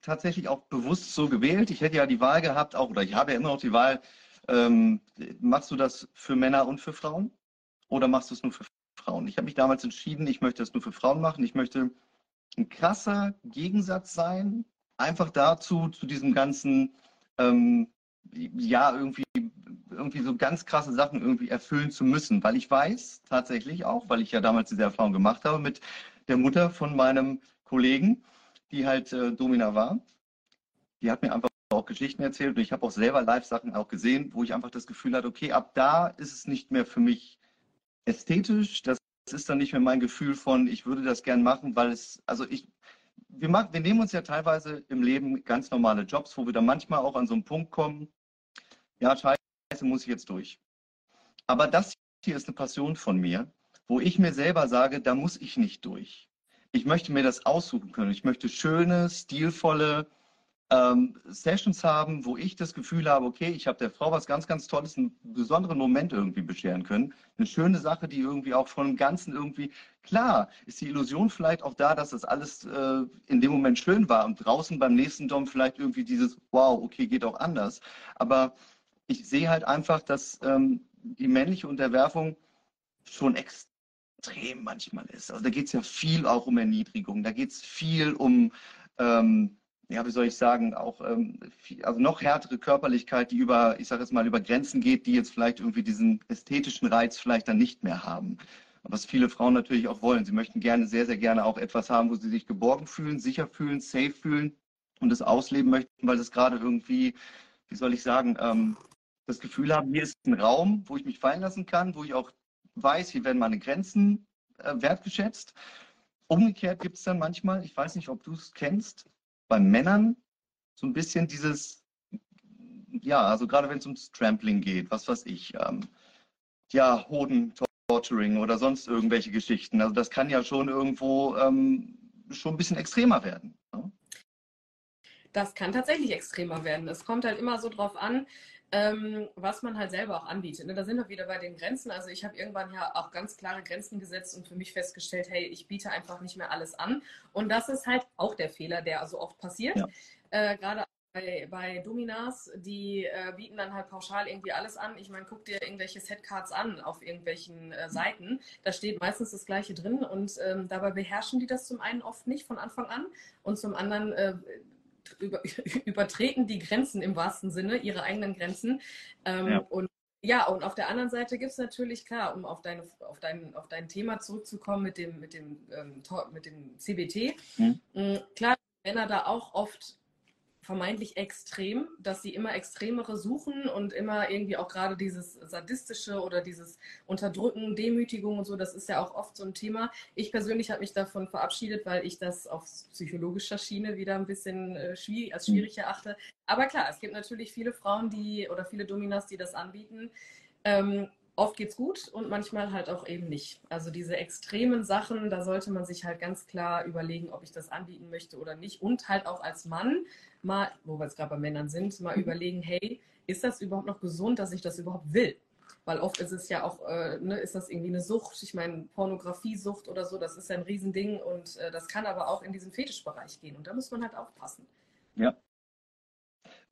tatsächlich auch bewusst so gewählt. Ich hätte ja die Wahl gehabt, auch oder ich habe ja immer noch die Wahl, ähm, machst du das für Männer und für Frauen oder machst du es nur für Frauen? Ich habe mich damals entschieden, ich möchte es nur für Frauen machen. Ich möchte ein krasser Gegensatz sein, einfach dazu, zu diesem ganzen, ähm, ja, irgendwie, irgendwie so ganz krasse Sachen irgendwie erfüllen zu müssen, weil ich weiß tatsächlich auch, weil ich ja damals diese Erfahrung gemacht habe mit der Mutter von meinem Kollegen, die halt äh, Domina war. Die hat mir einfach auch Geschichten erzählt und ich habe auch selber Live-Sachen auch gesehen, wo ich einfach das Gefühl hatte, okay, ab da ist es nicht mehr für mich ästhetisch. Das ist dann nicht mehr mein Gefühl von, ich würde das gern machen, weil es, also ich, wir, machen, wir nehmen uns ja teilweise im Leben ganz normale Jobs, wo wir dann manchmal auch an so einen Punkt kommen, ja, scheiße, muss ich jetzt durch. Aber das hier ist eine Passion von mir, wo ich mir selber sage, da muss ich nicht durch ich möchte mir das aussuchen können. Ich möchte schöne, stilvolle ähm, Sessions haben, wo ich das Gefühl habe, okay, ich habe der Frau was ganz, ganz Tolles, einen besonderen Moment irgendwie bescheren können. Eine schöne Sache, die irgendwie auch von dem Ganzen irgendwie, klar, ist die Illusion vielleicht auch da, dass das alles äh, in dem Moment schön war und draußen beim nächsten Dom vielleicht irgendwie dieses, wow, okay, geht auch anders. Aber ich sehe halt einfach, dass ähm, die männliche Unterwerfung schon extrem extrem manchmal ist. Also da geht es ja viel auch um Erniedrigung, da geht es viel um, ähm, ja, wie soll ich sagen, auch ähm, viel, also noch härtere Körperlichkeit, die über, ich sage jetzt mal, über Grenzen geht, die jetzt vielleicht irgendwie diesen ästhetischen Reiz vielleicht dann nicht mehr haben. Was viele Frauen natürlich auch wollen. Sie möchten gerne, sehr, sehr gerne auch etwas haben, wo sie sich geborgen fühlen, sicher fühlen, safe fühlen und es ausleben möchten, weil das gerade irgendwie, wie soll ich sagen, ähm, das Gefühl haben, hier ist ein Raum, wo ich mich fallen lassen kann, wo ich auch weiß, hier werden meine Grenzen äh, wertgeschätzt. Umgekehrt gibt es dann manchmal, ich weiß nicht, ob du es kennst, bei Männern so ein bisschen dieses, ja, also gerade wenn es ums Trampling geht, was weiß ich, ähm, ja, Hoden, Torturing oder sonst irgendwelche Geschichten. Also das kann ja schon irgendwo ähm, schon ein bisschen extremer werden. Ne? Das kann tatsächlich extremer werden. Es kommt halt immer so drauf an, ähm, was man halt selber auch anbietet. Ne? Da sind wir wieder bei den Grenzen. Also ich habe irgendwann ja auch ganz klare Grenzen gesetzt und für mich festgestellt, hey, ich biete einfach nicht mehr alles an. Und das ist halt auch der Fehler, der so oft passiert. Ja. Äh, Gerade bei, bei Dominas, die äh, bieten dann halt pauschal irgendwie alles an. Ich meine, guck dir irgendwelche Setcards an auf irgendwelchen äh, Seiten. Da steht meistens das Gleiche drin und ähm, dabei beherrschen die das zum einen oft nicht von Anfang an und zum anderen äh, über, übertreten die Grenzen im wahrsten Sinne, ihre eigenen Grenzen. Ähm, ja. Und ja, und auf der anderen Seite gibt es natürlich, klar, um auf, deine, auf, dein, auf dein Thema zurückzukommen mit dem, mit dem, ähm, mit dem CBT. Mhm. Mm, klar, Männer da auch oft vermeintlich extrem, dass sie immer extremere suchen und immer irgendwie auch gerade dieses sadistische oder dieses Unterdrücken, Demütigung und so, das ist ja auch oft so ein Thema. Ich persönlich habe mich davon verabschiedet, weil ich das auf psychologischer Schiene wieder ein bisschen äh, schwierig, als schwierig erachte. Aber klar, es gibt natürlich viele Frauen, die oder viele Dominas, die das anbieten. Ähm, oft geht's gut und manchmal halt auch eben nicht. Also diese extremen Sachen, da sollte man sich halt ganz klar überlegen, ob ich das anbieten möchte oder nicht. Und halt auch als Mann mal, wo wir jetzt gerade bei Männern sind, mal mhm. überlegen, hey, ist das überhaupt noch gesund, dass ich das überhaupt will? Weil oft ist es ja auch, äh, ne, ist das irgendwie eine Sucht. Ich meine, Pornografiesucht oder so, das ist ja ein Riesending und äh, das kann aber auch in diesen Fetischbereich gehen. Und da muss man halt aufpassen. Ja.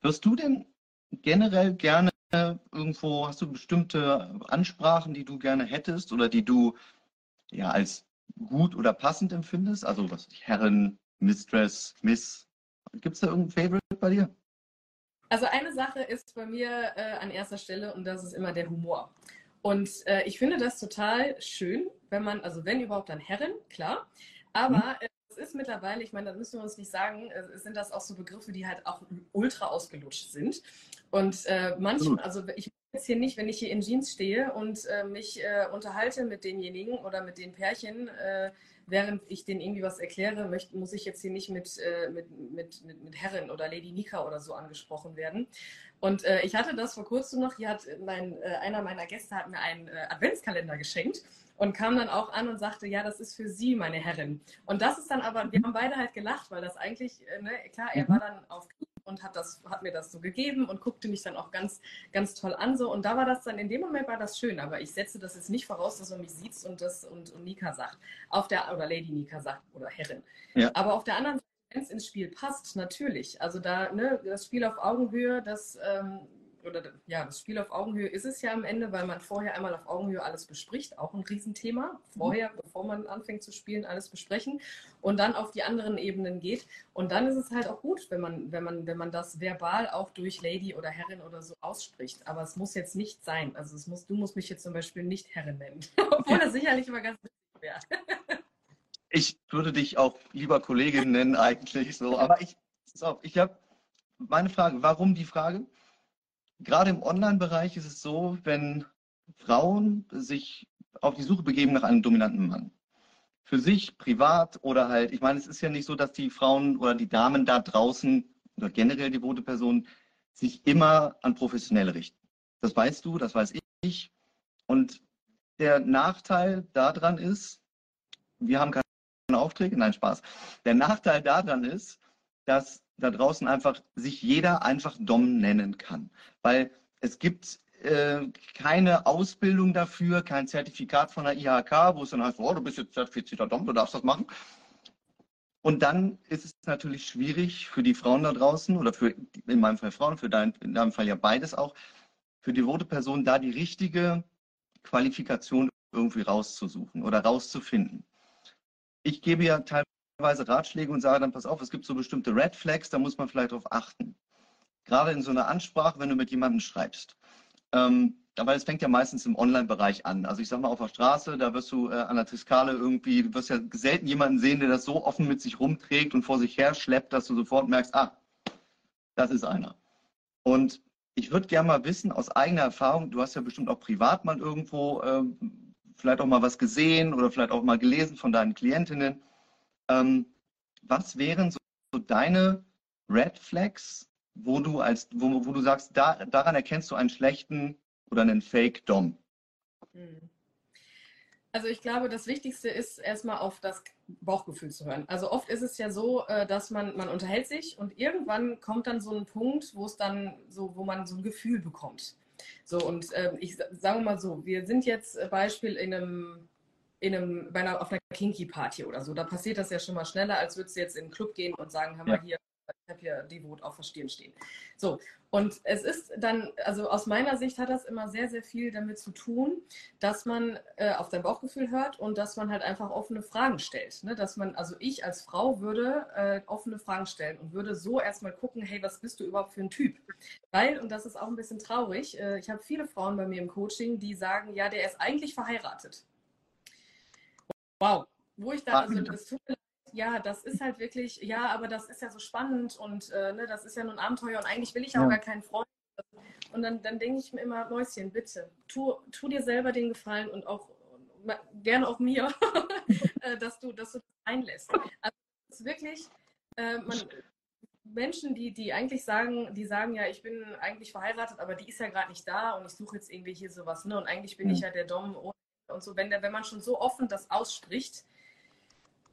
Wirst du denn generell gerne irgendwo, hast du bestimmte Ansprachen, die du gerne hättest oder die du ja als gut oder passend empfindest? Also was Herren, Mistress, Miss. Gibt es da irgendein Favorite bei dir? Also eine Sache ist bei mir äh, an erster Stelle und das ist immer der Humor. Und äh, ich finde das total schön, wenn man, also wenn überhaupt dann Herren, klar. Aber mhm. äh, ist mittlerweile, ich meine, da müssen wir uns nicht sagen, äh, sind das auch so Begriffe, die halt auch ultra ausgelutscht sind. Und äh, manchmal, also ich jetzt hier nicht, wenn ich hier in Jeans stehe und äh, mich äh, unterhalte mit denjenigen oder mit den Pärchen, äh, während ich denen irgendwie was erkläre, möchte, muss ich jetzt hier nicht mit, äh, mit, mit, mit, mit Herrin oder Lady Nika oder so angesprochen werden. Und äh, ich hatte das vor kurzem noch, hier hat mein, einer meiner Gäste hat mir einen Adventskalender geschenkt und kam dann auch an und sagte, ja, das ist für Sie, meine Herrin. Und das ist dann aber, wir haben beide halt gelacht, weil das eigentlich, ne, klar, er war dann auf und hat, das, hat mir das so gegeben und guckte mich dann auch ganz, ganz toll an. So. Und da war das dann, in dem Moment war das schön, aber ich setze das jetzt nicht voraus, dass man mich sieht und das und, und Nika sagt. Auf der, oder Lady Nika sagt oder Herrin. Ja. Aber auf der anderen Seite, wenn es ins Spiel passt, natürlich. Also da, ne, das Spiel auf Augenhöhe, das ähm, oder ja, das Spiel auf Augenhöhe ist es ja am Ende, weil man vorher einmal auf Augenhöhe alles bespricht, auch ein Riesenthema. Vorher, bevor man anfängt zu spielen, alles besprechen und dann auf die anderen Ebenen geht. Und dann ist es halt auch gut, wenn man, wenn man, wenn man das verbal auch durch Lady oder Herrin oder so ausspricht. Aber es muss jetzt nicht sein. Also es muss, du musst mich jetzt zum Beispiel nicht Herrin nennen. Obwohl das sicherlich immer ganz wichtig wäre. ich würde dich auch lieber Kollegin nennen eigentlich so. Aber ich, ich habe meine Frage, warum die Frage? Gerade im Online-Bereich ist es so, wenn Frauen sich auf die Suche begeben nach einem dominanten Mann. Für sich, privat oder halt, ich meine, es ist ja nicht so, dass die Frauen oder die Damen da draußen oder generell devote Personen sich immer an Professionelle richten. Das weißt du, das weiß ich. Und der Nachteil daran ist, wir haben keine Aufträge, nein, Spaß. Der Nachteil daran ist, dass da draußen einfach sich jeder einfach Dom nennen kann. Weil es gibt äh, keine Ausbildung dafür, kein Zertifikat von der IHK, wo es dann heißt, oh, du bist jetzt zertifizierter Dom, du darfst das machen. Und dann ist es natürlich schwierig für die Frauen da draußen oder für, in meinem Fall Frauen, für dein, in deinem Fall ja beides auch, für devote Personen da die richtige Qualifikation irgendwie rauszusuchen oder rauszufinden. Ich gebe ja teilweise teilweise Ratschläge und sage dann, pass auf, es gibt so bestimmte Red Flags, da muss man vielleicht darauf achten. Gerade in so einer Ansprache, wenn du mit jemandem schreibst. Ähm, aber es fängt ja meistens im Online-Bereich an. Also ich sag mal auf der Straße, da wirst du äh, an der Triskale irgendwie, du wirst ja selten jemanden sehen, der das so offen mit sich rumträgt und vor sich her schleppt, dass du sofort merkst, ah, das ist einer. Und ich würde gerne mal wissen, aus eigener Erfahrung, du hast ja bestimmt auch privat mal irgendwo ähm, vielleicht auch mal was gesehen oder vielleicht auch mal gelesen von deinen Klientinnen. Ähm, was wären so, so, deine Red Flags, wo du als, wo, wo du sagst, da, daran erkennst du einen schlechten oder einen Fake Dom? Hm. Also ich glaube, das Wichtigste ist erstmal auf das Bauchgefühl zu hören. Also oft ist es ja so, äh, dass man, man unterhält sich und irgendwann kommt dann so ein Punkt, wo es dann so, wo man so ein Gefühl bekommt. So, und äh, ich sage mal so, wir sind jetzt äh, Beispiel in einem in einem, bei einer, auf einer Kinky-Party oder so. Da passiert das ja schon mal schneller, als würdest du jetzt in den Club gehen und sagen, hör mal ja. hier, ich habe hier Devot auf der Stirn stehen. So, und es ist dann, also aus meiner Sicht hat das immer sehr, sehr viel damit zu tun, dass man äh, auf dein Bauchgefühl hört und dass man halt einfach offene Fragen stellt. Ne? Dass man, also ich als Frau würde äh, offene Fragen stellen und würde so erstmal gucken, hey, was bist du überhaupt für ein Typ? Weil, und das ist auch ein bisschen traurig, äh, ich habe viele Frauen bei mir im Coaching, die sagen, ja, der ist eigentlich verheiratet. Wow. Wo ich da, also das tut mir ja, das ist halt wirklich, ja, aber das ist ja so spannend und äh, ne, das ist ja nur ein Abenteuer und eigentlich will ich auch ja. gar keinen Freund. Und dann, dann denke ich mir immer, Mäuschen, bitte, tu, tu dir selber den Gefallen und auch gerne auch mir, äh, dass du, dass du das einlässt. Also es ist wirklich, äh, man, Menschen, die, die eigentlich sagen, die sagen ja, ich bin eigentlich verheiratet, aber die ist ja gerade nicht da und ich suche jetzt irgendwie hier sowas, ne? Und eigentlich bin mhm. ich ja der Dom ohne und so, wenn, der, wenn man schon so offen das ausspricht,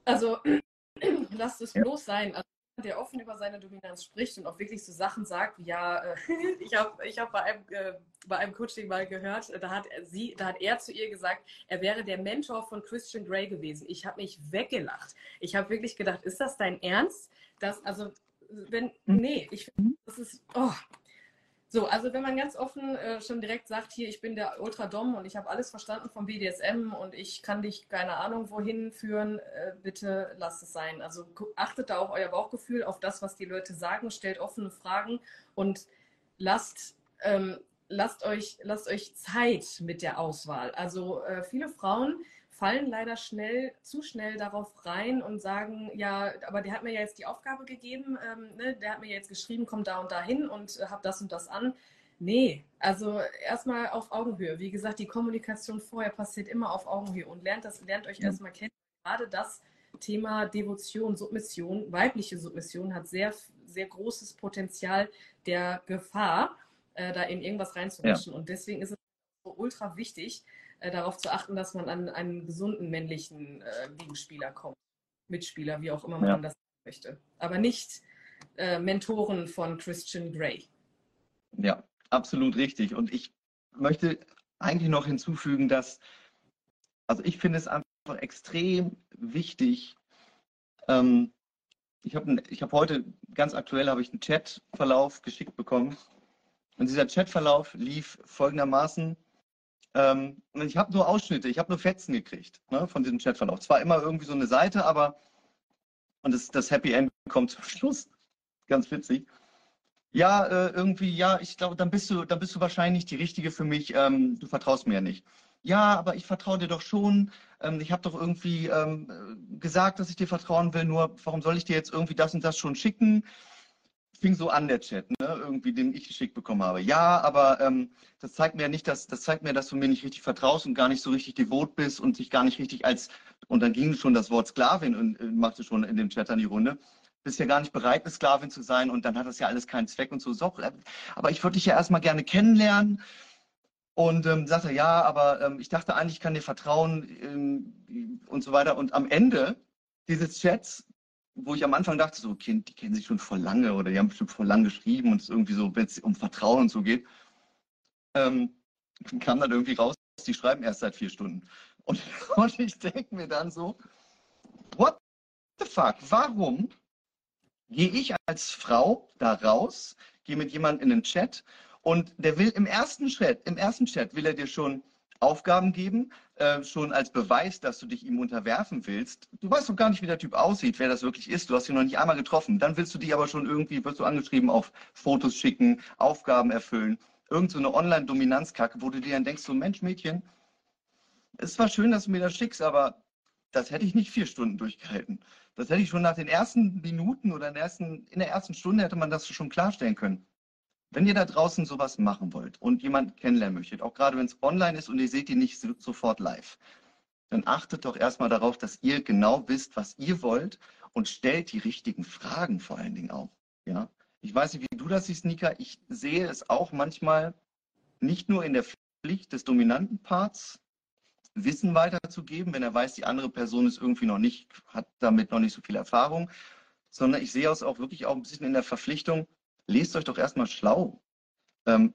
also lasst es bloß sein. Also, der offen über seine Dominanz spricht und auch wirklich so Sachen sagt, wie ja, äh, ich habe ich hab bei, einem, äh, bei einem Coaching mal gehört, da hat, sie, da hat er zu ihr gesagt, er wäre der Mentor von Christian Grey gewesen. Ich habe mich weggelacht. Ich habe wirklich gedacht, ist das dein Ernst? Das, also, wenn, mhm. nee, ich finde, das ist, oh, So, also wenn man ganz offen äh, schon direkt sagt, hier, ich bin der Ultra-Dom und ich habe alles verstanden vom BDSM und ich kann dich keine Ahnung wohin führen, äh, bitte lasst es sein. Also achtet da auf euer Bauchgefühl, auf das, was die Leute sagen, stellt offene Fragen und lasst, ähm, lasst, euch, lasst euch Zeit mit der Auswahl. Also äh, viele Frauen fallen leider schnell, zu schnell darauf rein und sagen, ja, aber der hat mir ja jetzt die Aufgabe gegeben, ähm, ne, der hat mir jetzt geschrieben, komm da und da hin und äh, hab das und das an. Nee, also erstmal auf Augenhöhe. Wie gesagt, die Kommunikation vorher passiert immer auf Augenhöhe und lernt das, lernt euch erstmal kennen. Gerade das Thema Devotion, Submission, weibliche Submission hat sehr, sehr großes Potenzial der Gefahr, äh, da in irgendwas reinzurutschen. Ja. Und deswegen ist es so ultra wichtig, äh, darauf zu achten, dass man an einen gesunden männlichen äh, Gegenspieler kommt. Mitspieler, wie auch immer man ja. das möchte. Aber nicht äh, Mentoren von Christian Grey. Ja, absolut richtig. Und ich möchte eigentlich noch hinzufügen, dass, also ich finde es einfach extrem wichtig, ähm, ich habe hab heute ganz aktuell habe ich einen Chatverlauf geschickt bekommen und dieser Chatverlauf lief folgendermaßen ähm, und ich habe nur Ausschnitte, ich habe nur Fetzen gekriegt ne, von diesem Chatverlauf. Zwar immer irgendwie so eine Seite, aber und das, das Happy End kommt zum Schluss. Ganz witzig. Ja, äh, irgendwie, ja, ich glaube, dann bist du, dann bist du wahrscheinlich die Richtige für mich. Ähm, du vertraust mir ja nicht. Ja, aber ich vertraue dir doch schon. Ähm, ich habe doch irgendwie ähm, gesagt, dass ich dir vertrauen will. Nur, warum soll ich dir jetzt irgendwie das und das schon schicken? Fing so an der Chat, ne, irgendwie, den ich geschickt bekommen habe. Ja, aber ähm, das zeigt mir nicht, dass das zeigt mir, dass du mir nicht richtig vertraust und gar nicht so richtig devot bist und dich gar nicht richtig als und dann ging schon das Wort Sklavin und äh, machte schon in dem Chat an die Runde. Bist ja gar nicht bereit, eine Sklavin zu sein und dann hat das ja alles keinen Zweck und so. so äh, aber ich würde dich ja erstmal gerne kennenlernen. Und ähm, sagte, ja, aber ähm, ich dachte eigentlich, ich kann dir vertrauen ähm, und so weiter. Und am Ende dieses Chats wo ich am Anfang dachte, so, okay, die kennen sich schon vor lange oder die haben bestimmt vor lang geschrieben und es irgendwie so, wenn es um Vertrauen und so geht, ähm, kam dann irgendwie raus, die schreiben erst seit vier Stunden. Und, und ich denke mir dann so, what the fuck, warum gehe ich als Frau da raus, gehe mit jemandem in den Chat und der will im ersten Chat, im ersten Chat will er dir schon Aufgaben geben, äh, schon als Beweis, dass du dich ihm unterwerfen willst. Du weißt doch gar nicht, wie der Typ aussieht, wer das wirklich ist. Du hast ihn noch nicht einmal getroffen. Dann willst du dich aber schon irgendwie, wirst du angeschrieben, auf Fotos schicken, Aufgaben erfüllen. Irgend so eine Online-Dominanzkacke, wo du dir dann denkst, so Mensch, Mädchen, es war schön, dass du mir das schickst, aber das hätte ich nicht vier Stunden durchgehalten. Das hätte ich schon nach den ersten Minuten oder in der ersten, in der ersten Stunde hätte man das schon klarstellen können. Wenn ihr da draußen sowas machen wollt und jemanden kennenlernen möchtet, auch gerade wenn es online ist und ihr seht ihn nicht sofort live, dann achtet doch erstmal darauf, dass ihr genau wisst, was ihr wollt und stellt die richtigen Fragen vor allen Dingen auch. Ja? Ich weiß nicht, wie du das siehst, Nika. Ich sehe es auch manchmal nicht nur in der Pflicht des dominanten Parts, Wissen weiterzugeben, wenn er weiß, die andere Person ist irgendwie noch nicht, hat damit noch nicht so viel Erfahrung, sondern ich sehe es auch wirklich auch ein bisschen in der Verpflichtung, lest euch doch erstmal schlau. Ähm,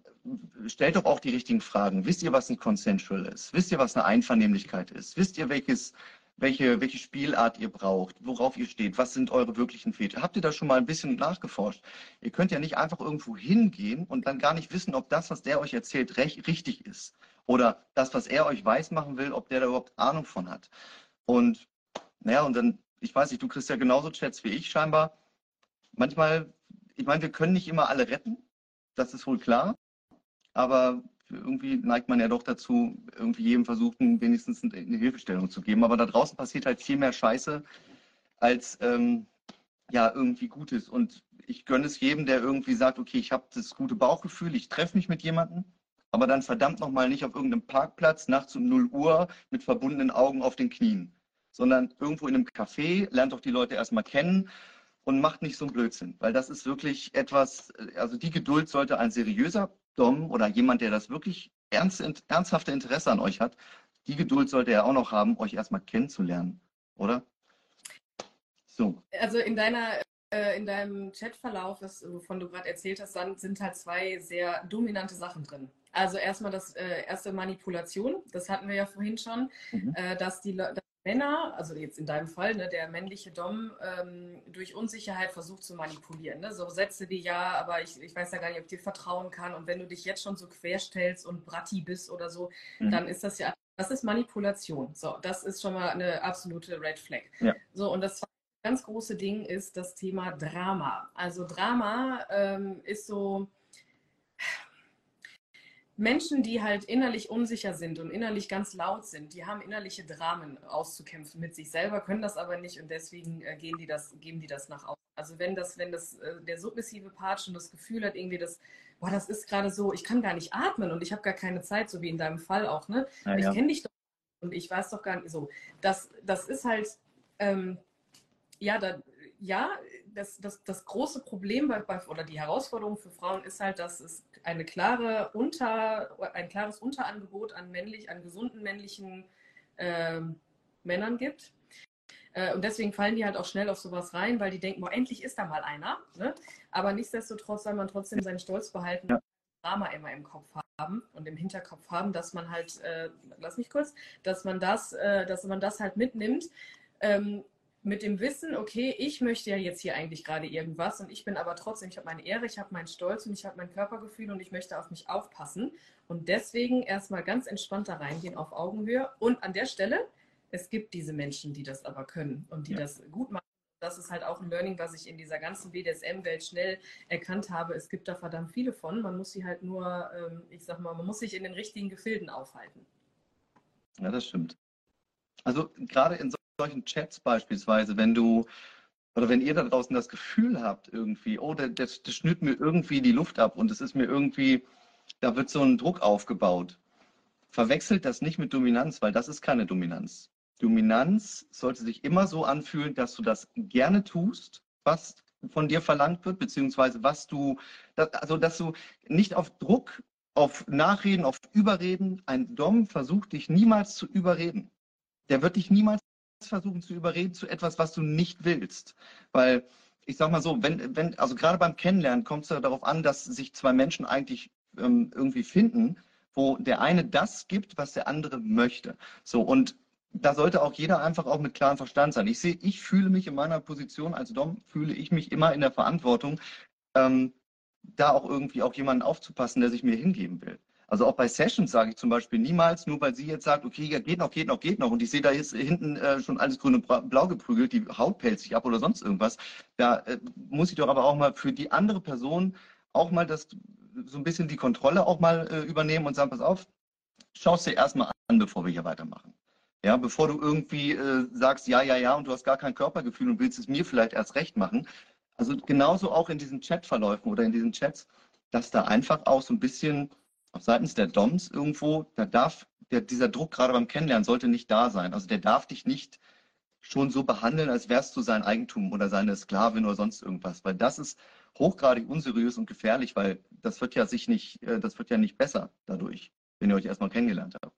stellt doch auch die richtigen Fragen. Wisst ihr, was ein Consensual ist? Wisst ihr, was eine Einvernehmlichkeit ist? Wisst ihr, welches, welche, welche Spielart ihr braucht, worauf ihr steht? Was sind eure wirklichen Fehltritte? Habt ihr da schon mal ein bisschen nachgeforscht? Ihr könnt ja nicht einfach irgendwo hingehen und dann gar nicht wissen, ob das, was der euch erzählt, recht, richtig ist. Oder das, was er euch weiß machen will, ob der da überhaupt Ahnung von hat. Und naja, und dann, ich weiß nicht, du kriegst ja genauso Chats wie ich scheinbar. Manchmal ich meine, wir können nicht immer alle retten, das ist wohl klar, aber irgendwie neigt man ja doch dazu, irgendwie jedem versuchen, wenigstens eine Hilfestellung zu geben. Aber da draußen passiert halt viel mehr Scheiße, als ähm, ja irgendwie Gutes. Und ich gönne es jedem, der irgendwie sagt, okay, ich habe das gute Bauchgefühl, ich treffe mich mit jemandem, aber dann verdammt nochmal nicht auf irgendeinem Parkplatz nachts um 0 Uhr mit verbundenen Augen auf den Knien, sondern irgendwo in einem Café, lernt doch die Leute erstmal kennen und macht nicht so einen Blödsinn, weil das ist wirklich etwas, also die Geduld sollte ein seriöser Dom oder jemand, der das wirklich ernst, ernsthafte Interesse an euch hat, die Geduld sollte er auch noch haben, euch erstmal kennenzulernen, oder? So. Also in deiner äh, in deinem Chatverlauf, wovon du gerade erzählt hast, dann sind halt zwei sehr dominante Sachen drin. Also erstmal das äh, erste Manipulation, das hatten wir ja vorhin schon, mhm. äh, dass, die, dass Männer, also jetzt in deinem Fall, ne, der männliche Dom ähm, durch Unsicherheit versucht zu manipulieren. Ne? So Sätze wie, ja, aber ich, ich weiß ja gar nicht, ob ich dir vertrauen kann und wenn du dich jetzt schon so querstellst und Bratti bist oder so, mhm. dann ist das ja, das ist Manipulation. So, das ist schon mal eine absolute Red Flag. Ja. So, und das ganz große Ding ist das Thema Drama. Also Drama ähm, ist so, Menschen, die halt innerlich unsicher sind und innerlich ganz laut sind, die haben innerliche Dramen auszukämpfen mit sich selber, können das aber nicht und deswegen äh, gehen die das, geben die das nach außen. Also wenn das, wenn das äh, der submissive Part schon das Gefühl hat, irgendwie das, boah, das ist gerade so, ich kann gar nicht atmen und ich habe gar keine Zeit, so wie in deinem Fall auch, ne? Ja, ich kenne dich doch und ich weiß doch gar nicht so. Das, das ist halt, ähm, ja, da, ja, das, das, das große Problem bei, bei, oder die Herausforderung für Frauen ist halt, dass es eine klare Unter, ein klares Unterangebot an männlich, an gesunden männlichen äh, Männern gibt. Äh, und deswegen fallen die halt auch schnell auf sowas rein, weil die denken, boah, endlich ist da mal einer. Ne? Aber nichtsdestotrotz soll man trotzdem seinen Stolz behalten, ja. Drama immer im Kopf haben und im Hinterkopf haben, dass man halt, äh, lass mich kurz, dass man das, äh, dass man das halt mitnimmt. Ähm, mit dem Wissen, okay, ich möchte ja jetzt hier eigentlich gerade irgendwas und ich bin aber trotzdem, ich habe meine Ehre, ich habe meinen Stolz und ich habe mein Körpergefühl und ich möchte auf mich aufpassen. Und deswegen erstmal ganz entspannt da reingehen auf Augenhöhe. Und an der Stelle, es gibt diese Menschen, die das aber können und die ja. das gut machen. Das ist halt auch ein Learning, was ich in dieser ganzen BDSM-Welt schnell erkannt habe. Es gibt da verdammt viele von. Man muss sie halt nur, ähm, ich sag mal, man muss sich in den richtigen Gefilden aufhalten. Ja, das stimmt. Also gerade in so solchen Chats beispielsweise, wenn du oder wenn ihr da draußen das Gefühl habt, irgendwie, oh, das, das, das schnürt mir irgendwie die Luft ab und es ist mir irgendwie, da wird so ein Druck aufgebaut. Verwechselt das nicht mit Dominanz, weil das ist keine Dominanz. Dominanz sollte sich immer so anfühlen, dass du das gerne tust, was von dir verlangt wird, beziehungsweise was du, also dass du nicht auf Druck, auf Nachreden, auf Überreden, ein Dom versucht dich niemals zu überreden. Der wird dich niemals versuchen zu überreden zu etwas, was du nicht willst. Weil ich sag mal so, wenn, wenn, also gerade beim Kennenlernen kommt es ja darauf an, dass sich zwei Menschen eigentlich ähm, irgendwie finden, wo der eine das gibt, was der andere möchte. So, und da sollte auch jeder einfach auch mit klarem Verstand sein. Ich sehe, ich fühle mich in meiner Position als Dom, fühle ich mich immer in der Verantwortung, ähm, da auch irgendwie auch jemanden aufzupassen, der sich mir hingeben will. Also auch bei Sessions sage ich zum Beispiel niemals, nur weil sie jetzt sagt, okay, ja, geht noch, geht noch, geht noch und ich sehe da jetzt hinten äh, schon alles grün und blau geprügelt, die Haut pellt sich ab oder sonst irgendwas. Da äh, muss ich doch aber auch mal für die andere Person auch mal das so ein bisschen die Kontrolle auch mal äh, übernehmen und sagen, pass auf, schau es dir erstmal an, bevor wir hier weitermachen. Ja, bevor du irgendwie äh, sagst, ja, ja, ja, und du hast gar kein Körpergefühl und willst es mir vielleicht erst recht machen. Also genauso auch in diesen Chatverläufen oder in diesen Chats, dass da einfach auch so ein bisschen seitens der DOMs irgendwo, da darf der, dieser Druck gerade beim Kennenlernen sollte nicht da sein. Also der darf dich nicht schon so behandeln, als wärst du sein Eigentum oder seine Sklavin oder sonst irgendwas, weil das ist hochgradig unseriös und gefährlich, weil das wird ja sich nicht, äh, das wird ja nicht besser dadurch, wenn ihr euch erstmal kennengelernt habt.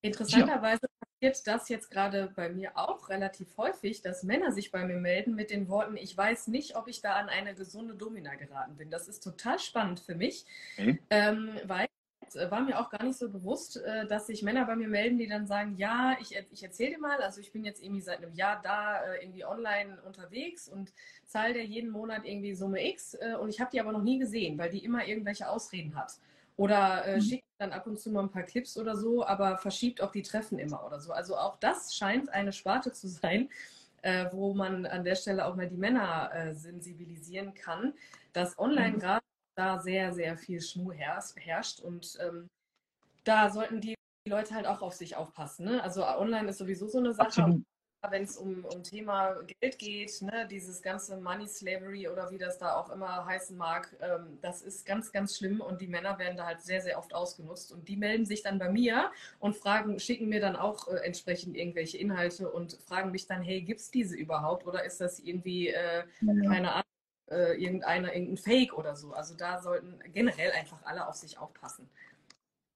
Interessanterweise passiert das jetzt gerade bei mir auch relativ häufig, dass Männer sich bei mir melden mit den Worten, ich weiß nicht, ob ich da an eine gesunde Domina geraten bin. Das ist total spannend für mich, mhm. ähm, weil war mir auch gar nicht so bewusst, äh, dass sich Männer bei mir melden, die dann sagen, ja, ich, ich erzähle dir mal, also ich bin jetzt irgendwie seit einem Jahr da äh, irgendwie online unterwegs und zahle dir jeden Monat irgendwie Summe X äh, und ich habe die aber noch nie gesehen, weil die immer irgendwelche Ausreden hat. Oder äh, mhm. schickt dann ab und zu mal ein paar Clips oder so, aber verschiebt auch die Treffen immer oder so. Also auch das scheint eine Sparte zu sein, äh, wo man an der Stelle auch mal die Männer äh, sensibilisieren kann, dass online mhm. gerade da sehr, sehr viel Schmuh herrscht und ähm, da sollten die Leute halt auch auf sich aufpassen. Ne? Also online ist sowieso so eine Sache. Absolut wenn es um, um Thema Geld geht, ne, dieses ganze Money Slavery oder wie das da auch immer heißen mag, ähm, das ist ganz, ganz schlimm und die Männer werden da halt sehr, sehr oft ausgenutzt und die melden sich dann bei mir und fragen, schicken mir dann auch äh, entsprechend irgendwelche Inhalte und fragen mich dann, hey, gibt es diese überhaupt oder ist das irgendwie, äh, ja. keine Ahnung, äh, irgendeiner, irgendein Fake oder so. Also da sollten generell einfach alle auf sich aufpassen.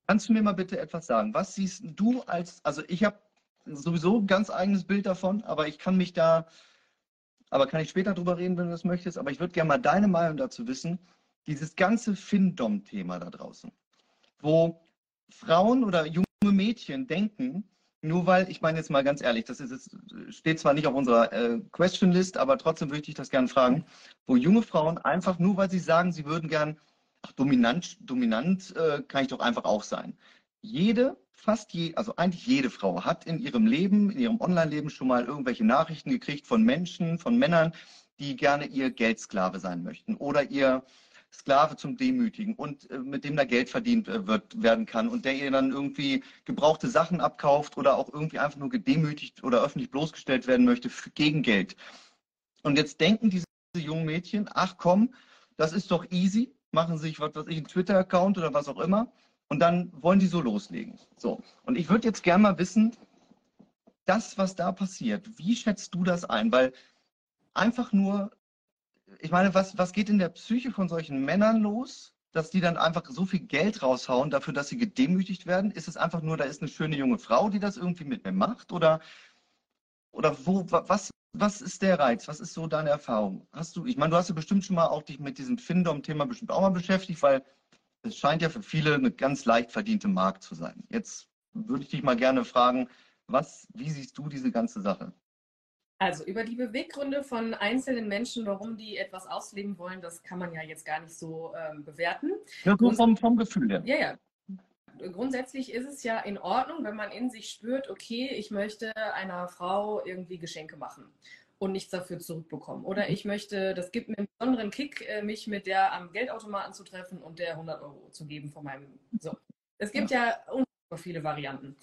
Kannst du mir mal bitte etwas sagen? Was siehst du als, also ich habe sowieso ein ganz eigenes Bild davon, aber ich kann mich da, aber kann ich später drüber reden, wenn du das möchtest, aber ich würde gerne mal deine Meinung dazu wissen, dieses ganze Findom-Thema da draußen, wo Frauen oder junge Mädchen denken, nur weil, ich meine jetzt mal ganz ehrlich, das ist, es steht zwar nicht auf unserer äh, Question List, aber trotzdem würde ich das gerne fragen, wo junge Frauen einfach nur, weil sie sagen, sie würden gern, ach, dominant, dominant äh, kann ich doch einfach auch sein. Jede, fast je, also eigentlich jede Frau hat in ihrem Leben, in ihrem Online-Leben schon mal irgendwelche Nachrichten gekriegt von Menschen, von Männern, die gerne ihr Geldsklave sein möchten oder ihr Sklave zum Demütigen und äh, mit dem da Geld verdient äh, wird, werden kann und der ihr dann irgendwie gebrauchte Sachen abkauft oder auch irgendwie einfach nur gedemütigt oder öffentlich bloßgestellt werden möchte für, gegen Geld. Und jetzt denken diese jungen Mädchen, ach komm, das ist doch easy, machen sich, was weiß ich, einen Twitter-Account oder was auch immer und dann wollen die so loslegen. So. Und ich würde jetzt gerne mal wissen, das, was da passiert, wie schätzt du das ein? Weil einfach nur ich meine, was, was geht in der Psyche von solchen Männern los, dass die dann einfach so viel Geld raushauen dafür, dass sie gedemütigt werden? Ist es einfach nur, da ist eine schöne junge Frau, die das irgendwie mit mir macht? Oder, oder wo, was, was ist der Reiz? Was ist so deine Erfahrung? Hast du, ich meine, du hast ja bestimmt schon mal auch dich mit diesem Findom-Thema bestimmt auch mal beschäftigt, weil es scheint ja für viele eine ganz leicht verdiente Markt zu sein. Jetzt würde ich dich mal gerne fragen, was, wie siehst du diese ganze Sache? Also über die Beweggründe von einzelnen Menschen, warum die etwas ausleben wollen, das kann man ja jetzt gar nicht so ähm, bewerten. Ja, nur vom, vom Gefühl her. Ja, ja. Grundsätzlich ist es ja in Ordnung, wenn man in sich spürt, okay, ich möchte einer Frau irgendwie Geschenke machen und nichts dafür zurückbekommen. Oder mhm. ich möchte, das gibt mir einen besonderen Kick, äh, mich mit der am Geldautomaten zu treffen und der 100 Euro zu geben von meinem. So. Es gibt ja, ja unfassbar viele Varianten.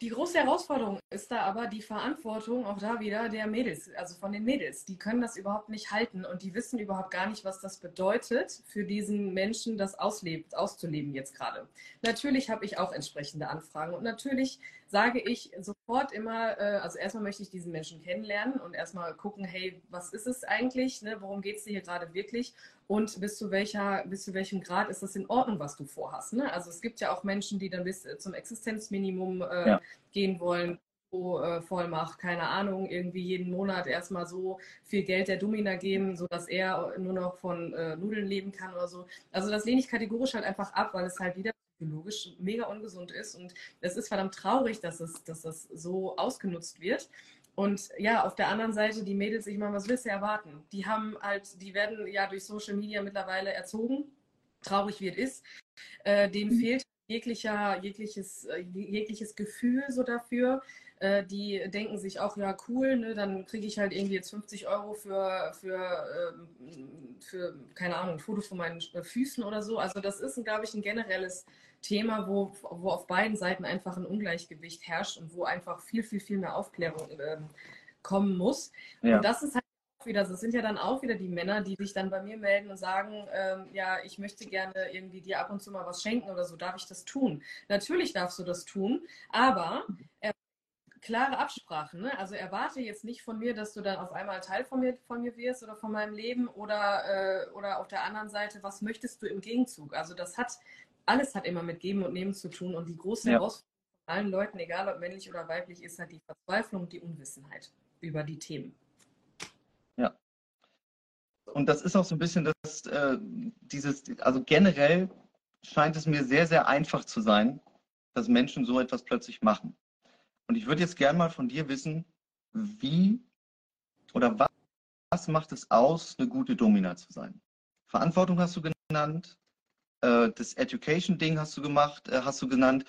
Die große Herausforderung ist da aber die Verantwortung auch da wieder der Mädels, also von den Mädels. Die können das überhaupt nicht halten und die wissen überhaupt gar nicht, was das bedeutet für diesen Menschen, das auslebt, auszuleben jetzt gerade. Natürlich habe ich auch entsprechende Anfragen und natürlich sage ich sofort immer, äh, also erstmal möchte ich diesen Menschen kennenlernen und erstmal gucken, hey, was ist es eigentlich, ne? worum geht es dir hier gerade wirklich und bis zu, welcher, bis zu welchem Grad ist das in Ordnung, was du vorhast. Ne? Also es gibt ja auch Menschen, die dann bis zum Existenzminimum äh, ja. gehen wollen, äh, Vollmacht, keine Ahnung, irgendwie jeden Monat erstmal so viel Geld der Domina geben, sodass er nur noch von äh, Nudeln leben kann oder so. Also das lehne ich kategorisch halt einfach ab, weil es halt wieder psychologisch mega ungesund ist und es ist verdammt traurig, dass es, dass das so ausgenutzt wird. Und ja, auf der anderen Seite, die Mädels, ich meine, was willst du erwarten? Die haben halt, die werden ja durch Social Media mittlerweile erzogen, traurig wie es ist. Äh, denen mhm. fehlt jeglicher, jegliches, äh, jegliches Gefühl so dafür. Äh, die denken sich auch, ja, cool, ne, dann kriege ich halt irgendwie jetzt 50 Euro für, für, ähm, für, keine Ahnung, ein Foto von meinen Füßen oder so. Also das ist, glaube ich, ein generelles Thema, wo, wo auf beiden Seiten einfach ein Ungleichgewicht herrscht und wo einfach viel, viel, viel mehr Aufklärung ähm, kommen muss. Ja. Und das ist halt auch wieder, das sind ja dann auch wieder die Männer, die sich dann bei mir melden und sagen, ähm, ja, ich möchte gerne irgendwie dir ab und zu mal was schenken oder so, darf ich das tun? Natürlich darfst du das tun, aber äh, klare Absprachen. Ne? Also erwarte jetzt nicht von mir, dass du dann auf einmal Teil von mir, von mir wirst oder von meinem Leben oder, äh, oder auf der anderen Seite, was möchtest du im Gegenzug? Also das hat alles hat immer mit Geben und Nehmen zu tun. Und die große ja. Herausforderung von allen Leuten, egal ob männlich oder weiblich, ist halt die Verzweiflung und die Unwissenheit über die Themen. Ja. Und das ist auch so ein bisschen das, äh, dieses, also generell scheint es mir sehr, sehr einfach zu sein, dass Menschen so etwas plötzlich machen. Und ich würde jetzt gerne mal von dir wissen, wie oder was, was macht es aus, eine gute Domina zu sein? Verantwortung hast du genannt, äh, das Education-Ding hast du gemacht, äh, hast du genannt.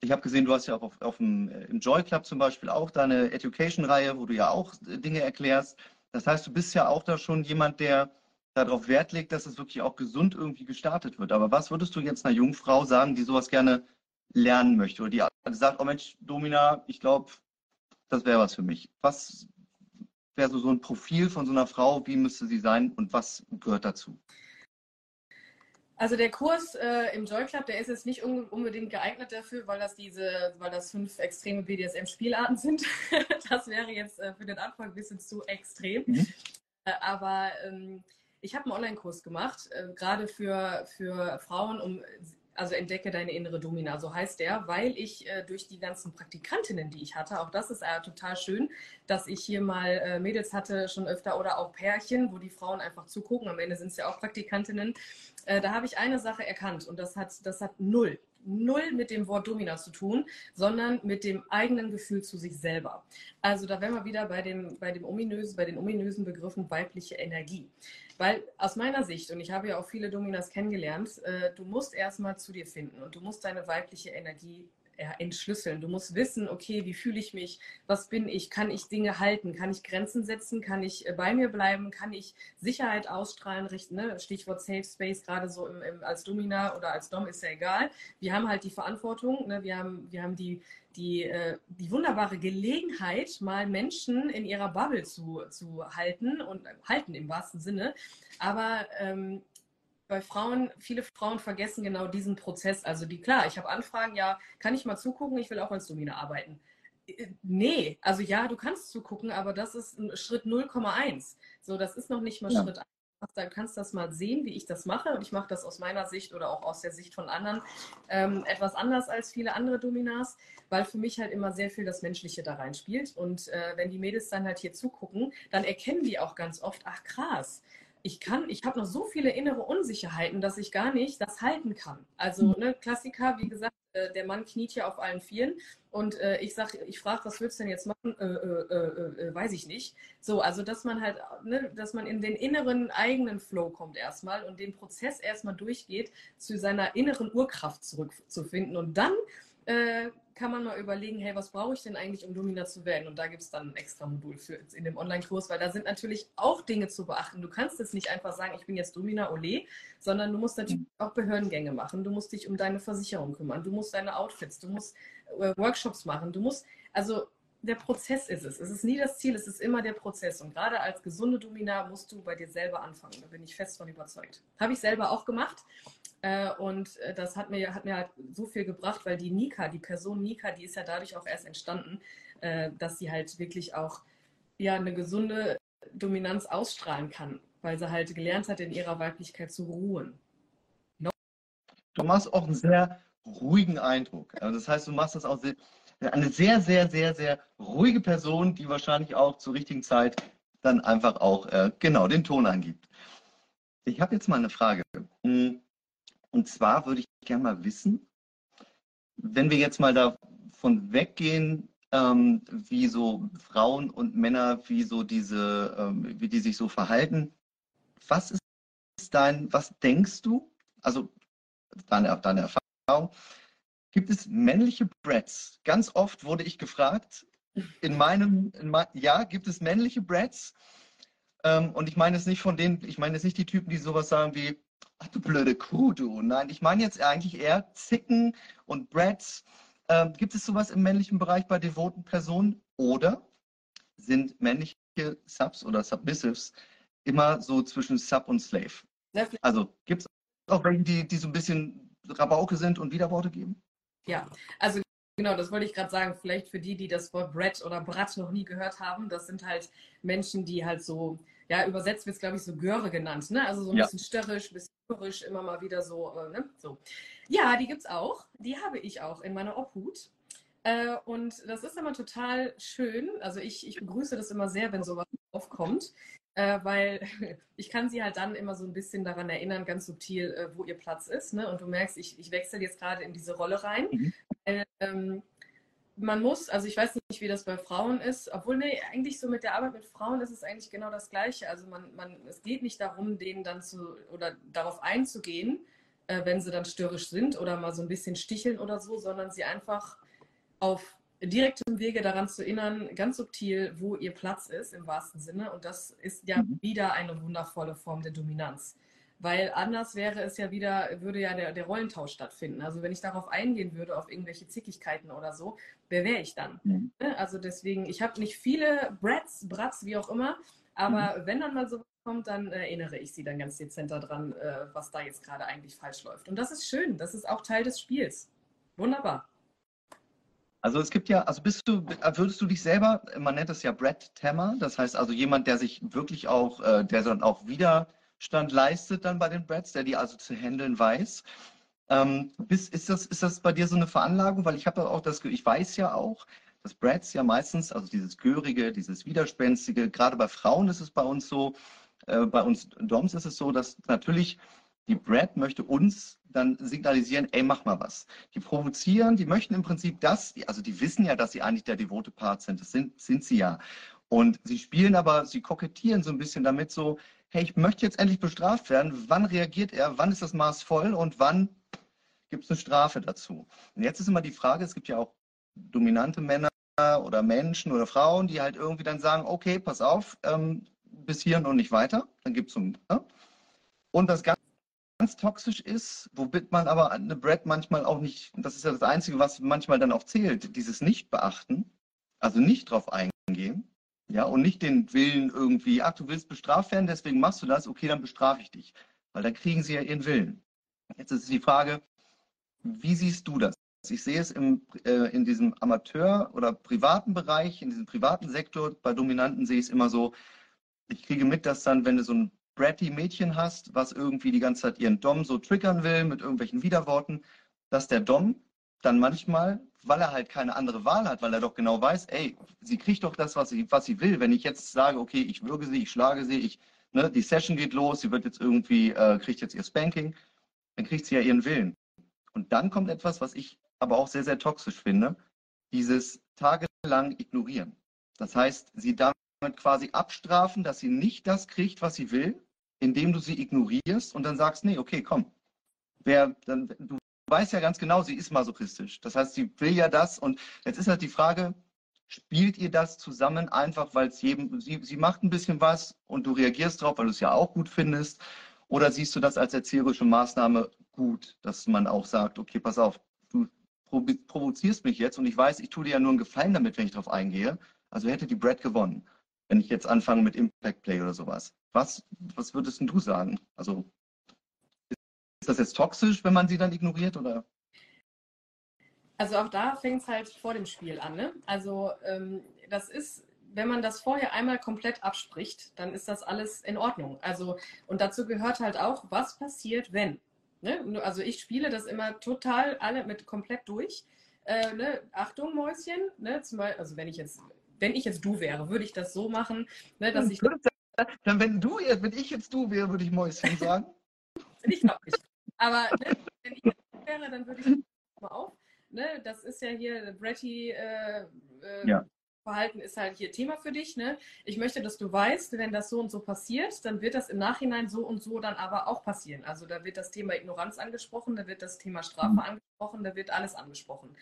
Ich habe gesehen, du hast ja auch auf, auf dem, äh, im Joy Club zum Beispiel auch deine Education-Reihe, wo du ja auch Dinge erklärst. Das heißt, du bist ja auch da schon jemand, der darauf Wert legt, dass es wirklich auch gesund irgendwie gestartet wird. Aber was würdest du jetzt einer jungen Frau sagen, die sowas gerne lernen möchte oder die sagt, oh Mensch, Domina, ich glaube, das wäre was für mich. Was wäre so, so ein Profil von so einer Frau, wie müsste sie sein und was gehört dazu? Also der Kurs äh, im Joy Club, der ist jetzt nicht un unbedingt geeignet dafür, weil das diese, weil das fünf extreme BDSM-Spielarten sind. das wäre jetzt äh, für den Anfang ein bisschen zu extrem. Mhm. Äh, aber ähm, ich habe einen Online-Kurs gemacht, äh, gerade für, für Frauen, um also entdecke deine innere Domina, so heißt der, weil ich äh, durch die ganzen Praktikantinnen, die ich hatte, auch das ist äh, total schön, dass ich hier mal äh, Mädels hatte schon öfter oder auch Pärchen, wo die Frauen einfach zugucken. Am Ende sind es ja auch Praktikantinnen. äh, da habe ich eine Sache erkannt und das hat, das hat null, null mit dem Wort Domina zu tun, sondern mit dem eigenen Gefühl zu sich selber. Also da wären wir wieder bei, dem, bei, dem ominösen, bei den ominösen Begriffen weibliche Energie. Weil aus meiner Sicht, und ich habe ja auch viele Dominas kennengelernt, äh, du musst erstmal zu dir finden und du musst deine weibliche Energie ja, entschlüsseln. Du musst wissen, okay, wie fühle ich mich, was bin ich, kann ich Dinge halten, kann ich Grenzen setzen, kann ich äh, bei mir bleiben, kann ich Sicherheit ausstrahlen, ne? Stichwort Safe Space, gerade so im, im, als Domina oder als Dom ist ja egal. Wir haben halt die Verantwortung, ne? wir, haben, wir haben die, die, äh, die wunderbare Gelegenheit, mal Menschen in ihrer Bubble zu, zu halten und äh, halten im wahrsten Sinne. Aber ähm, bei Frauen, viele Frauen vergessen genau diesen Prozess. Also die, klar, ich habe Anfragen, ja, kann ich mal zugucken, ich will auch als Domina arbeiten. Äh, nee, also ja, du kannst zugucken, aber das ist Schritt 0,1. So, das ist noch nicht mal ja. Schritt 1. Du kannst das mal sehen, wie ich das mache. Und ich mache das aus meiner Sicht oder auch aus der Sicht von anderen ähm, etwas anders als viele andere Dominas, weil für mich halt immer sehr viel das Menschliche da reinspielt. Und äh, wenn die Mädels dann halt hier zugucken, dann erkennen die auch ganz oft, ach krass, ich kann, ich habe noch so viele innere Unsicherheiten, dass ich gar nicht das halten kann. Also, mhm. ne, Klassiker, wie gesagt, äh, der Mann kniet hier auf allen Vieren und äh, ich sage, ich frage, was würdest du denn jetzt machen? Äh, äh, äh, äh, weiß ich nicht. So, also dass man halt, ne, dass man in den inneren eigenen Flow kommt erstmal und den Prozess erstmal durchgeht, zu seiner inneren Urkraft zurückzufinden und dann äh, kann man mal überlegen, hey, was brauche ich denn eigentlich, um Domina zu werden? Und da gibt es dann ein extra Modul für in dem Online-Kurs, weil da sind natürlich auch Dinge zu beachten. Du kannst jetzt nicht einfach sagen, ich bin jetzt Domina Ole, sondern du musst natürlich auch Behördengänge machen. Du musst dich um deine Versicherung kümmern. Du musst deine Outfits, du musst äh, Workshops machen. Du musst, also der Prozess ist es. Es ist nie das Ziel, es ist immer der Prozess. Und gerade als gesunde Domina musst du bei dir selber anfangen. Da bin ich fest von überzeugt. Habe ich selber auch gemacht. Äh, und äh, das hat mir, hat mir halt so viel gebracht, weil die Nika, die Person Nika, die ist ja dadurch auch erst entstanden, äh, dass sie halt wirklich auch ja, eine gesunde Dominanz ausstrahlen kann, weil sie halt gelernt hat, in ihrer Weiblichkeit zu ruhen. No? Du machst auch einen sehr ruhigen Eindruck. Das heißt, du machst das auch sehr, eine sehr, sehr, sehr, sehr ruhige Person, die wahrscheinlich auch zur richtigen Zeit dann einfach auch äh, genau den Ton angibt. Ich habe jetzt mal eine Frage. Hm, und zwar würde ich gerne mal wissen, wenn wir jetzt mal davon weggehen, ähm, wie so Frauen und Männer, wie so diese, ähm, wie die sich so verhalten, was ist dein, was denkst du, also deine, deine Erfahrung, Gibt es männliche Brats? Ganz oft wurde ich gefragt, in meinem, in mein, ja, gibt es männliche Brats? Ähm, und ich meine es nicht von denen, ich meine es nicht die Typen, die sowas sagen wie, ach du blöde Kuh, du. Nein, ich meine jetzt eigentlich eher Zicken und Brats. Ähm, gibt es sowas im männlichen Bereich bei devoten Personen? Oder sind männliche Subs oder Submissives immer so zwischen Sub und Slave? Also gibt es auch welche, die, die so ein bisschen Rabauke sind und Widerworte geben? Ja, also genau, das wollte ich gerade sagen. Vielleicht für die, die das Wort Brett oder Brat noch nie gehört haben, das sind halt Menschen, die halt so, ja, übersetzt wird es, glaube ich, so Göre genannt, ne? Also so ein ja. bisschen störrisch, ein bisschen störrisch, immer mal wieder so, äh, ne? So. Ja, die gibt's auch. Die habe ich auch in meiner Obhut. Äh, und das ist immer total schön. Also ich, ich begrüße das immer sehr, wenn sowas aufkommt, äh, weil ich kann sie halt dann immer so ein bisschen daran erinnern, ganz subtil, äh, wo ihr Platz ist. Ne? Und du merkst, ich, ich wechsle jetzt gerade in diese Rolle rein. Mhm. Ähm, man muss, also ich weiß nicht, wie das bei Frauen ist, obwohl, nee, eigentlich so mit der Arbeit mit Frauen ist es eigentlich genau das Gleiche. Also man, man, es geht nicht darum, denen dann zu oder darauf einzugehen, äh, wenn sie dann störrisch sind oder mal so ein bisschen sticheln oder so, sondern sie einfach auf direktem Wege daran zu erinnern, ganz subtil, wo ihr Platz ist im wahrsten Sinne. Und das ist ja mhm. wieder eine wundervolle Form der Dominanz. Weil anders wäre es ja wieder, würde ja der, der Rollentausch stattfinden. Also wenn ich darauf eingehen würde, auf irgendwelche Zickigkeiten oder so, wer wäre ich dann? Mhm. Also deswegen, ich habe nicht viele Brats, Brats, wie auch immer, aber mhm. wenn dann mal so kommt, dann erinnere ich sie dann ganz dezent daran, äh, was da jetzt gerade eigentlich falsch läuft. Und das ist schön, das ist auch Teil des Spiels. Wunderbar. Also es gibt ja, also bist du, würdest du dich selber, man nennt es ja Brad Tammer, das heißt also jemand, der sich wirklich auch, äh, der dann auch Widerstand leistet dann bei den Brads, der die also zu handeln weiß. Ähm, bist, ist, das, ist das bei dir so eine Veranlagung? Weil ich habe auch das, ich weiß ja auch, dass Brads ja meistens, also dieses Görige, dieses Widerspenstige, gerade bei Frauen ist es bei uns so, äh, bei uns Doms ist es so, dass natürlich Die Brad möchte uns dann signalisieren, ey, mach mal was. Die provozieren, die möchten im Prinzip das, also die wissen ja, dass sie eigentlich der devote Part sind. Das sind, sind sie ja. Und sie spielen aber, sie kokettieren so ein bisschen damit so, hey, ich möchte jetzt endlich bestraft werden. Wann reagiert er? Wann ist das Maß voll? Und wann gibt es eine Strafe dazu? Und jetzt ist immer die Frage, es gibt ja auch dominante Männer oder Menschen oder Frauen, die halt irgendwie dann sagen, okay, pass auf, ähm, bis hier und nicht weiter. Dann gibt es so, ne? Und das ganz ganz toxisch ist, womit man aber eine Brad manchmal auch nicht, das ist ja das Einzige, was manchmal dann auch zählt, dieses Nicht-Beachten, also nicht drauf eingehen, ja, und nicht den Willen irgendwie, ach, du willst bestraft werden, deswegen machst du das, okay, dann bestrafe ich dich, weil dann kriegen sie ja ihren Willen. Jetzt ist die Frage, wie siehst du das? Ich sehe es im, äh, in diesem Amateur- oder privaten Bereich, in diesem privaten Sektor, bei Dominanten sehe ich es immer so, ich kriege mit, dass dann, wenn du so ein bratty Mädchen hast, was irgendwie die ganze Zeit ihren Dom so triggern will mit irgendwelchen Widerworten, dass der Dom dann manchmal, weil er halt keine andere Wahl hat, weil er doch genau weiß, ey, sie kriegt doch das, was sie, was sie will. Wenn ich jetzt sage, okay, ich würge sie, ich schlage sie, ich, ne, die Session geht los, sie wird jetzt irgendwie, äh, kriegt jetzt ihr Spanking, dann kriegt sie ja ihren Willen. Und dann kommt etwas, was ich aber auch sehr, sehr toxisch finde, dieses tagelang ignorieren. Das heißt, sie damit quasi abstrafen, dass sie nicht das kriegt, was sie will, indem du sie ignorierst und dann sagst, nee, okay, komm. Wer, dann, du weißt ja ganz genau, sie ist masochistisch. Das heißt, sie will ja das und jetzt ist halt die Frage, spielt ihr das zusammen einfach, weil es jedem, sie, sie macht ein bisschen was und du reagierst drauf, weil du es ja auch gut findest? Oder siehst du das als erzieherische Maßnahme gut, dass man auch sagt, okay, pass auf, du provozierst mich jetzt und ich weiß, ich tue dir ja nur einen Gefallen damit, wenn ich drauf eingehe. Also hätte die Brad gewonnen wenn ich jetzt anfange mit Impact Play oder sowas. Was, was würdest du sagen? Also ist das jetzt toxisch, wenn man sie dann ignoriert oder? Also auch da fängt es halt vor dem Spiel an. Ne? Also ähm, das ist, wenn man das vorher einmal komplett abspricht, dann ist das alles in Ordnung. Also und dazu gehört halt auch, was passiert, wenn. Ne? Also ich spiele das immer total alle mit komplett durch. Äh, ne? Achtung, Mäuschen. Ne? Zum Beispiel, also wenn ich jetzt wenn ich jetzt du wäre, würde ich das so machen, ne, dass ich. Dann, wenn du wenn ich jetzt du wäre, würde ich Mäuschen sagen. ich glaube nicht. Aber ne, wenn ich jetzt du wäre, dann würde ich mal auf. Ne, das ist ja hier Bretty äh, äh, ja. Verhalten ist halt hier Thema für dich. Ne? Ich möchte, dass du weißt, wenn das so und so passiert, dann wird das im Nachhinein so und so dann aber auch passieren. Also da wird das Thema Ignoranz angesprochen, da wird das Thema Strafe mhm. angesprochen, da wird alles angesprochen.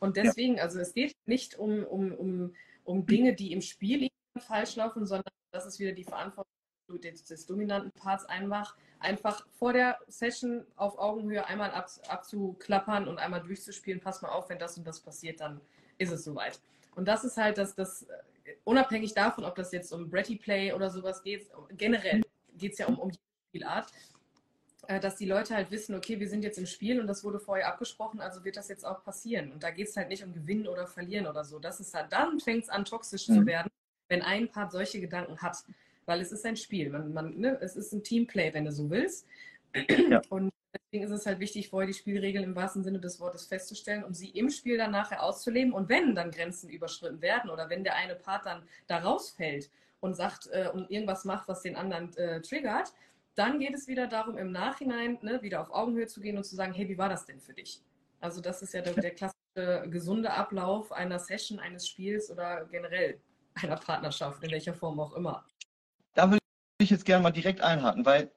Und deswegen, ja. also es geht nicht um, um, um um Dinge, die im Spiel falsch laufen, sondern das ist wieder die Verantwortung des, des dominanten Parts einfach, einfach vor der Session auf Augenhöhe einmal ab, abzuklappern und einmal durchzuspielen. Pass mal auf, wenn das und das passiert, dann ist es soweit. Und das ist halt das, das äh, unabhängig davon, ob das jetzt um Bretty Play oder sowas geht, generell geht es ja um, um die Spielart, äh, dass die Leute halt wissen, okay, wir sind jetzt im Spiel und das wurde vorher abgesprochen, also wird das jetzt auch passieren. Und da geht es halt nicht um Gewinnen oder Verlieren oder so. Das ist halt, dann fängt es an, toxisch mhm. zu werden, wenn ein Part solche Gedanken hat. Weil es ist ein Spiel. Man, man, ne, es ist ein Teamplay, wenn du so willst. Ja. Und deswegen ist es halt wichtig, vorher die Spielregeln im wahrsten Sinne des Wortes festzustellen, um sie im Spiel dann nachher auszuleben. Und wenn dann Grenzen überschritten werden oder wenn der eine Part dann da rausfällt und sagt äh, und irgendwas macht, was den anderen äh, triggert, dann geht es wieder darum, im Nachhinein ne, wieder auf Augenhöhe zu gehen und zu sagen, hey, wie war das denn für dich? Also das ist ja der, der klassische gesunde Ablauf einer Session, eines Spiels oder generell einer Partnerschaft, in welcher Form auch immer. Da würde ich jetzt gerne mal direkt einhaken, weil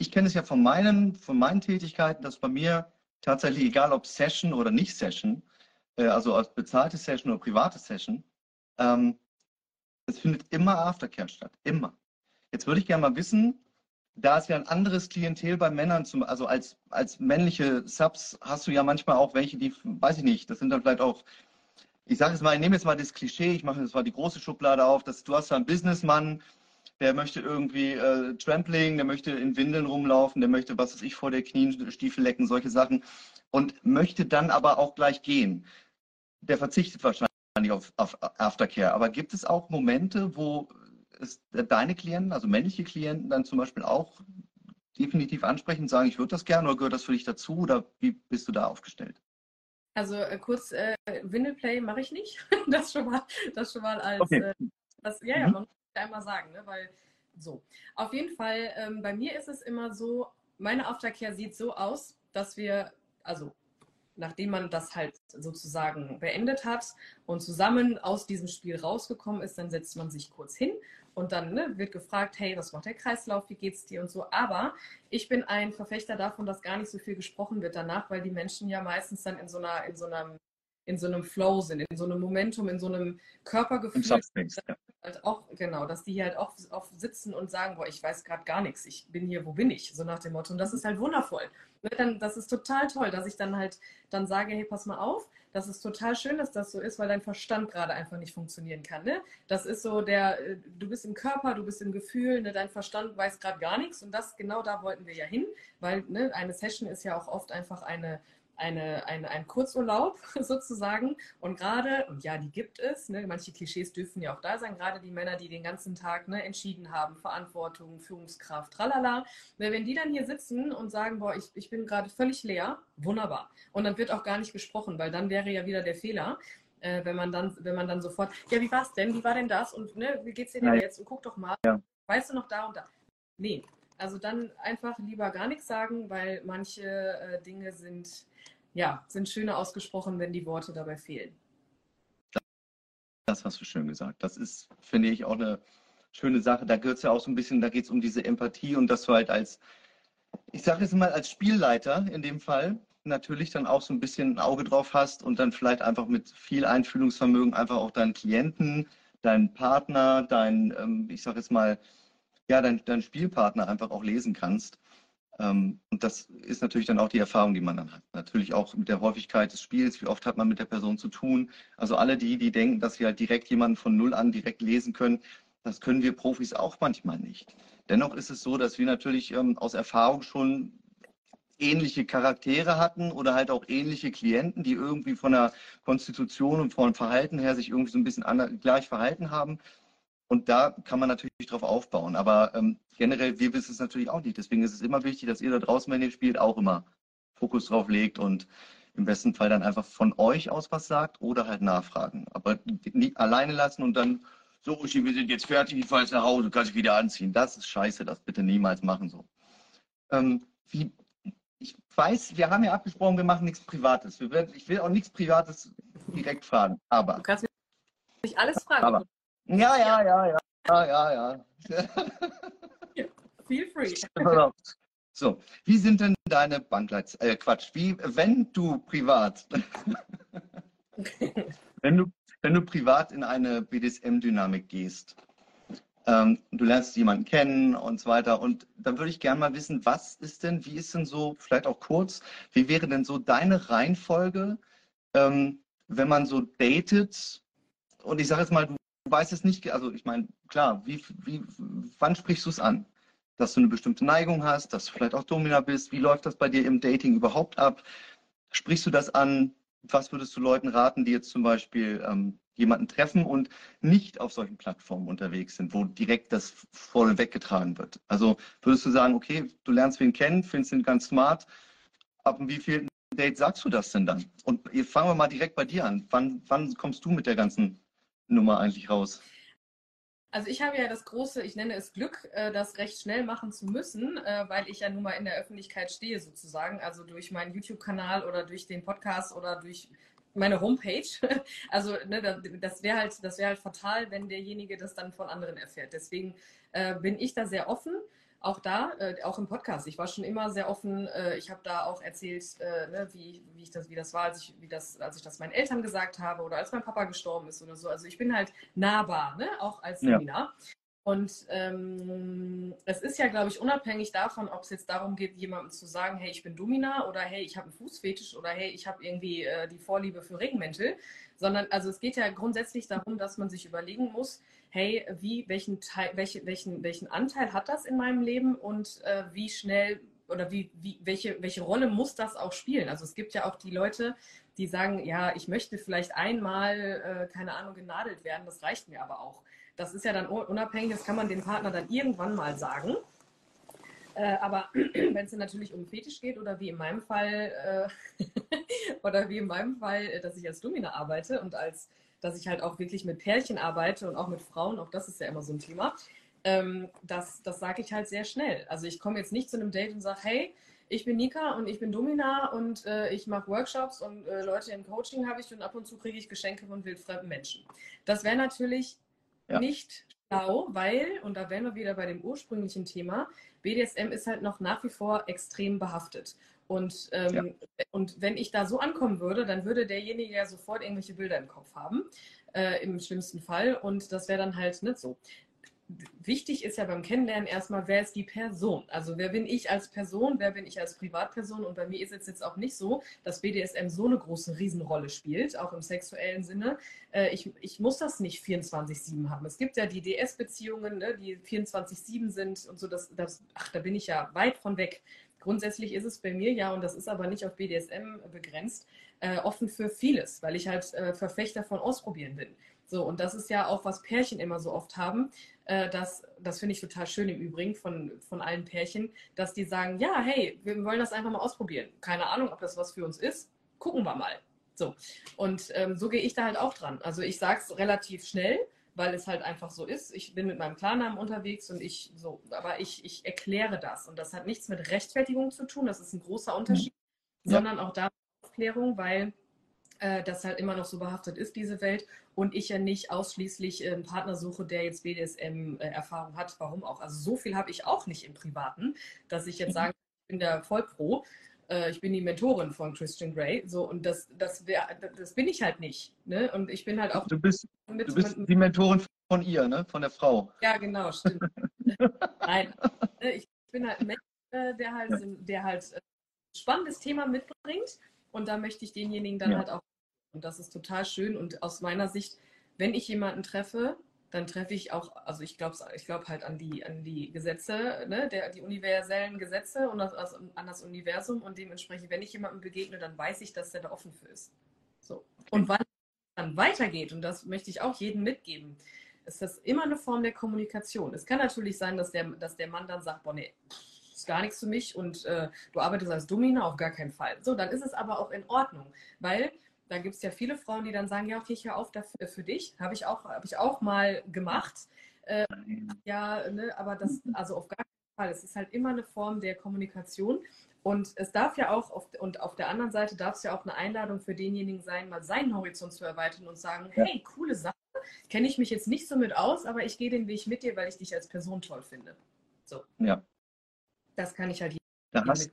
ich kenne es ja von meinen, von meinen Tätigkeiten, dass bei mir tatsächlich, egal ob Session oder nicht Session, äh, also als bezahlte Session oder private Session, ähm, es findet immer Aftercare statt. Immer. Jetzt würde ich gerne mal wissen, da ist ja ein anderes Klientel bei Männern, zum, also als, als männliche Subs hast du ja manchmal auch welche, die, weiß ich nicht, das sind dann vielleicht auch, ich sage es mal, ich nehme jetzt mal das Klischee, ich mache jetzt mal die große Schublade auf, dass du hast da einen Businessmann, der möchte irgendwie äh, Trampling, der möchte in Windeln rumlaufen, der möchte, was weiß ich, vor der Knien Stiefel lecken, solche Sachen und möchte dann aber auch gleich gehen. Der verzichtet wahrscheinlich auf, auf Aftercare. Aber gibt es auch Momente, wo ist deine Klienten, also männliche Klienten, dann zum Beispiel auch definitiv ansprechen und sagen, ich würde das gerne oder gehört das für dich dazu oder wie bist du da aufgestellt? Also äh, kurz, äh, Windelplay mache ich nicht. das schon mal, das schon mal als, okay. äh, das, ja, ja, mhm. man muss ja einmal sagen, ne? weil so. Auf jeden Fall, ähm, bei mir ist es immer so, meine Aftercare sieht so aus, dass wir, also nachdem man das halt sozusagen beendet hat und zusammen aus diesem Spiel rausgekommen ist, dann setzt man sich kurz hin und dann ne, wird gefragt, hey, was macht der Kreislauf, wie geht's dir und so. Aber ich bin ein Verfechter davon, dass gar nicht so viel gesprochen wird danach, weil die Menschen ja meistens dann in so einer, in so einem, in so einem Flow sind, in so einem Momentum, in so einem Körpergefühl. Substance, ja. Halt auch, genau, dass die hier halt auch, auch sitzen und sagen, boah, ich weiß gerade gar nichts, ich bin hier, wo bin ich? So nach dem Motto. Und das ist halt wundervoll. Ne, dann, das ist total toll, dass ich dann halt dann sage, hey, pass mal auf, das ist total schön, dass das so ist, weil dein Verstand gerade einfach nicht funktionieren kann. Ne? Das ist so der, äh, du bist im Körper, du bist im Gefühl, ne? dein Verstand weiß gerade gar nichts und das genau da wollten wir ja hin, weil ne, eine Session ist ja auch oft einfach eine eine, eine, ein Kurzurlaub sozusagen. Und gerade, und ja, die gibt es, ne, manche Klischees dürfen ja auch da sein, gerade die Männer, die den ganzen Tag ne, entschieden haben, Verantwortung, Führungskraft, tralala. Ne, wenn die dann hier sitzen und sagen, boah, ich, ich bin gerade völlig leer, wunderbar. Und dann wird auch gar nicht gesprochen, weil dann wäre ja wieder der Fehler. Äh, wenn man dann, wenn man dann sofort, ja, wie war's denn? Wie war denn das? Und ne, wie geht's dir denn jetzt? Und guck doch mal, ja. weißt du noch da und da? Nee, also dann einfach lieber gar nichts sagen, weil manche äh, Dinge sind ja, sind schöner ausgesprochen, wenn die Worte dabei fehlen. Das hast du schön gesagt. Das ist, finde ich, auch eine schöne Sache. Da gehört es ja auch so ein bisschen, da geht es um diese Empathie und dass du halt als, ich sage jetzt mal, als Spielleiter in dem Fall natürlich dann auch so ein bisschen ein Auge drauf hast und dann vielleicht einfach mit viel Einfühlungsvermögen einfach auch deinen Klienten, deinen Partner, deinen, ähm, ich sage jetzt mal, ja, deinen, deinen Spielpartner einfach auch lesen kannst. Ähm, und das ist natürlich dann auch die Erfahrung, die man dann hat. Natürlich auch mit der Häufigkeit des Spiels, wie oft hat man mit der Person zu tun. Also alle die, die denken, dass sie halt direkt jemanden von Null an direkt lesen können, das können wir Profis auch manchmal nicht. Dennoch ist es so, dass wir natürlich ähm, aus Erfahrung schon ähnliche Charaktere hatten oder halt auch ähnliche Klienten, die irgendwie von der Konstitution und vom Verhalten her sich irgendwie so ein bisschen gleich verhalten haben. Und da kann man natürlich drauf aufbauen. Aber ähm, generell, wir wissen es natürlich auch nicht. Deswegen ist es immer wichtig, dass ihr da draußen, wenn ihr spielt, auch immer Fokus drauf legt und im besten Fall dann einfach von euch aus was sagt oder halt nachfragen. Aber nicht alleine lassen und dann, so, Uschi, wir sind jetzt fertig, ich fahre jetzt nach Hause, kannst dich wieder anziehen. Das ist scheiße, das bitte niemals machen so. Ähm, wie, ich weiß, wir haben ja abgesprochen, wir machen nichts Privates. Werden, ich will auch nichts Privates direkt fragen, aber. Du kannst mich alles fragen. Aber, ja, ja, ja, ja, ja, ja, ja. Feel free. So, wie sind denn deine Bankleits, äh, Quatsch, wie, wenn du privat, wenn du, wenn du privat in eine BDSM-Dynamik gehst, ähm, du lernst jemanden kennen und so weiter und dann würde ich gerne mal wissen, was ist denn, wie ist denn so, vielleicht auch kurz, wie wäre denn so deine Reihenfolge, ähm, wenn man so datet und ich sage jetzt mal, du weiß es nicht, also ich meine, klar, wie, wie, wann sprichst du es an? Dass du eine bestimmte Neigung hast, dass du vielleicht auch Domina bist. Wie läuft das bei dir im Dating überhaupt ab? Sprichst du das an? Was würdest du Leuten raten, die jetzt zum Beispiel ähm, jemanden treffen und nicht auf solchen Plattformen unterwegs sind, wo direkt das voll weggetragen wird? Also würdest du sagen, okay, du lernst wen kennen, findest ihn ganz smart, ab wie viel Date sagst du das denn dann? Und fangen wir mal direkt bei dir an. Wann, wann kommst du mit der ganzen Nummer eigentlich raus? Also ich habe ja das große, ich nenne es Glück, äh, das recht schnell machen zu müssen, äh, weil ich ja nun mal in der Öffentlichkeit stehe sozusagen, also durch meinen YouTube-Kanal oder durch den Podcast oder durch meine Homepage. Also ne, das wäre halt, das halt fatal, wenn derjenige das dann von anderen erfährt. Deswegen äh, bin ich da sehr offen auch da, äh, auch im Podcast, ich war schon immer sehr offen. Äh, ich habe da auch erzählt, äh, ne, wie, wie, ich das, wie das war, als ich, wie das, als ich das meinen Eltern gesagt habe oder als mein Papa gestorben ist oder so. Also ich bin halt nahbar, ne? auch als Seminar. Ja. Und ähm, es ist ja, glaube ich, unabhängig davon, ob es jetzt darum geht, jemandem zu sagen, hey, ich bin Domina oder hey, ich habe einen Fußfetisch oder hey, ich habe irgendwie äh, die Vorliebe für Regenmäntel, sondern also es geht ja grundsätzlich darum, dass man sich überlegen muss, hey, wie, welchen, Teil, welche, welchen, welchen Anteil hat das in meinem Leben und äh, wie schnell oder wie, wie, welche, welche Rolle muss das auch spielen? Also es gibt ja auch die Leute, die sagen, ja, ich möchte vielleicht einmal, äh, keine Ahnung, genadelt werden, das reicht mir aber auch. Das ist ja dann unabhängig, das kann man dem Partner dann irgendwann mal sagen. Äh, aber wenn es natürlich um Fetisch geht oder wie in meinem Fall, äh, oder wie in meinem Fall, äh, dass ich als Domina arbeite und als, dass ich halt auch wirklich mit Pärchen arbeite und auch mit Frauen, auch das ist ja immer so ein Thema, ähm, das, das sage ich halt sehr schnell. Also ich komme jetzt nicht zu einem Date und sage, hey, ich bin Nika und ich bin Domina und äh, ich mache Workshops und äh, Leute im Coaching habe ich und ab und zu kriege ich Geschenke von wildfremden Menschen. Das wäre natürlich ja. nicht schlau, weil, und da wären wir wieder bei dem ursprünglichen Thema, BDSM ist halt noch nach wie vor extrem behaftet. Und, ähm, ja. und wenn ich da so ankommen würde, dann würde derjenige ja sofort irgendwelche Bilder im Kopf haben, äh, im schlimmsten Fall. Und das wäre dann halt nicht so wichtig ist ja beim Kennenlernen erstmal, wer ist die Person? Also wer bin ich als Person, wer bin ich als Privatperson? Und bei mir ist es jetzt auch nicht so, dass BDSM so eine große Riesenrolle spielt, auch im sexuellen Sinne. Äh, ich, ich muss das nicht 24-7 haben. Es gibt ja die DS-Beziehungen, ne, die 24-7 sind und so, das, das, ach, da bin ich ja weit von weg. Grundsätzlich ist es bei mir ja, und das ist aber nicht auf BDSM begrenzt, äh, offen für vieles, weil ich halt äh, Verfechter von Ausprobieren bin. So, und das ist ja auch, was Pärchen immer so oft haben. Äh, das das finde ich total schön im Übrigen von, von allen Pärchen, dass die sagen, ja, hey, wir wollen das einfach mal ausprobieren. Keine Ahnung, ob das was für uns ist. Gucken wir mal. So. Und ähm, so gehe ich da halt auch dran. Also ich sage es relativ schnell, weil es halt einfach so ist. Ich bin mit meinem Klarnamen unterwegs und ich so, aber ich, ich erkläre das. Und das hat nichts mit Rechtfertigung zu tun, das ist ein großer Unterschied, ja. sondern auch da Aufklärung, weil äh, das halt immer noch so behaftet ist, diese Welt. Und ich ja nicht ausschließlich einen Partner suche, der jetzt BDSM-Erfahrung hat. Warum auch? Also so viel habe ich auch nicht im Privaten, dass ich jetzt mhm. sage, ich bin der Vollpro. Äh, ich bin die Mentorin von Christian Grey. So, und das, das, wär, das bin ich halt nicht. Ne? Und ich bin halt auch. Du bist, du bist die Mentorin von ihr, ne? Von der Frau. Ja, genau, stimmt. Nein. Ne, ich bin halt ein Mensch, äh, der halt, der halt ein spannendes Thema mitbringt und da möchte ich denjenigen dann ja. halt auch. Und das ist total schön. Und aus meiner Sicht, wenn ich jemanden treffe, dann treffe ich auch, also ich glaube ich glaub halt an die, an die Gesetze, ne, der, die universellen Gesetze und das, also an das Universum und dementsprechend, wenn ich jemandem begegne, dann weiß ich, dass der da offen für ist. So. Und wann es dann weitergeht, und das möchte ich auch jedem mitgeben, ist das immer eine Form der Kommunikation. Es kann natürlich sein, dass der, dass der Mann dann sagt, boah, nee, ist gar nichts für mich und äh, du arbeitest als Domina, auf gar keinen Fall. So, dann ist es aber auch in Ordnung, weil da gibt es ja viele Frauen, die dann sagen, ja, okay, ich höre auf dafür, für dich. Habe ich, auch, hab ich auch mal gemacht. Äh, ja, ne, aber das, also auf gar keinen Fall. Es ist halt immer eine Form der Kommunikation. Und es darf ja auch, auf, und auf der anderen Seite darf es ja auch eine Einladung für denjenigen sein, mal seinen Horizont zu erweitern und sagen, ja. hey, coole Sache, kenne ich mich jetzt nicht so mit aus, aber ich gehe den Weg mit dir, weil ich dich als Person toll finde. So. Ja, das kann ich halt da hast,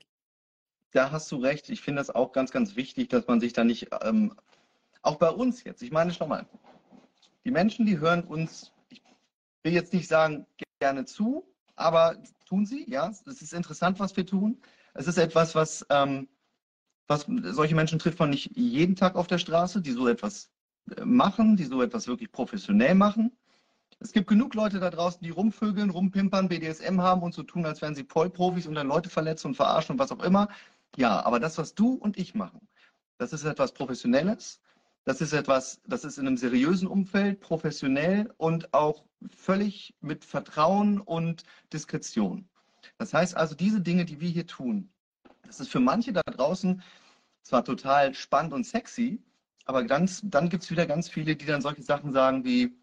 da hast du recht. Ich finde das auch ganz, ganz wichtig, dass man sich da nicht, ähm, auch bei uns jetzt, ich meine schon mal, die Menschen, die hören uns, ich will jetzt nicht sagen gerne zu, aber tun sie, ja. Es ist interessant, was wir tun. Es ist etwas, was, ähm, was solche Menschen trifft man nicht jeden Tag auf der Straße, die so etwas äh, machen, die so etwas wirklich professionell machen. Es gibt genug Leute da draußen, die rumvögeln, rumpimpern, BDSM haben und so tun, als wären sie Vollprofis und dann Leute verletzen und verarschen und was auch immer. Ja, aber das, was du und ich machen, das ist etwas Professionelles. Das ist etwas, das ist in einem seriösen Umfeld, professionell und auch völlig mit Vertrauen und Diskretion. Das heißt also, diese Dinge, die wir hier tun, das ist für manche da draußen zwar total spannend und sexy, aber ganz, dann gibt es wieder ganz viele, die dann solche Sachen sagen wie,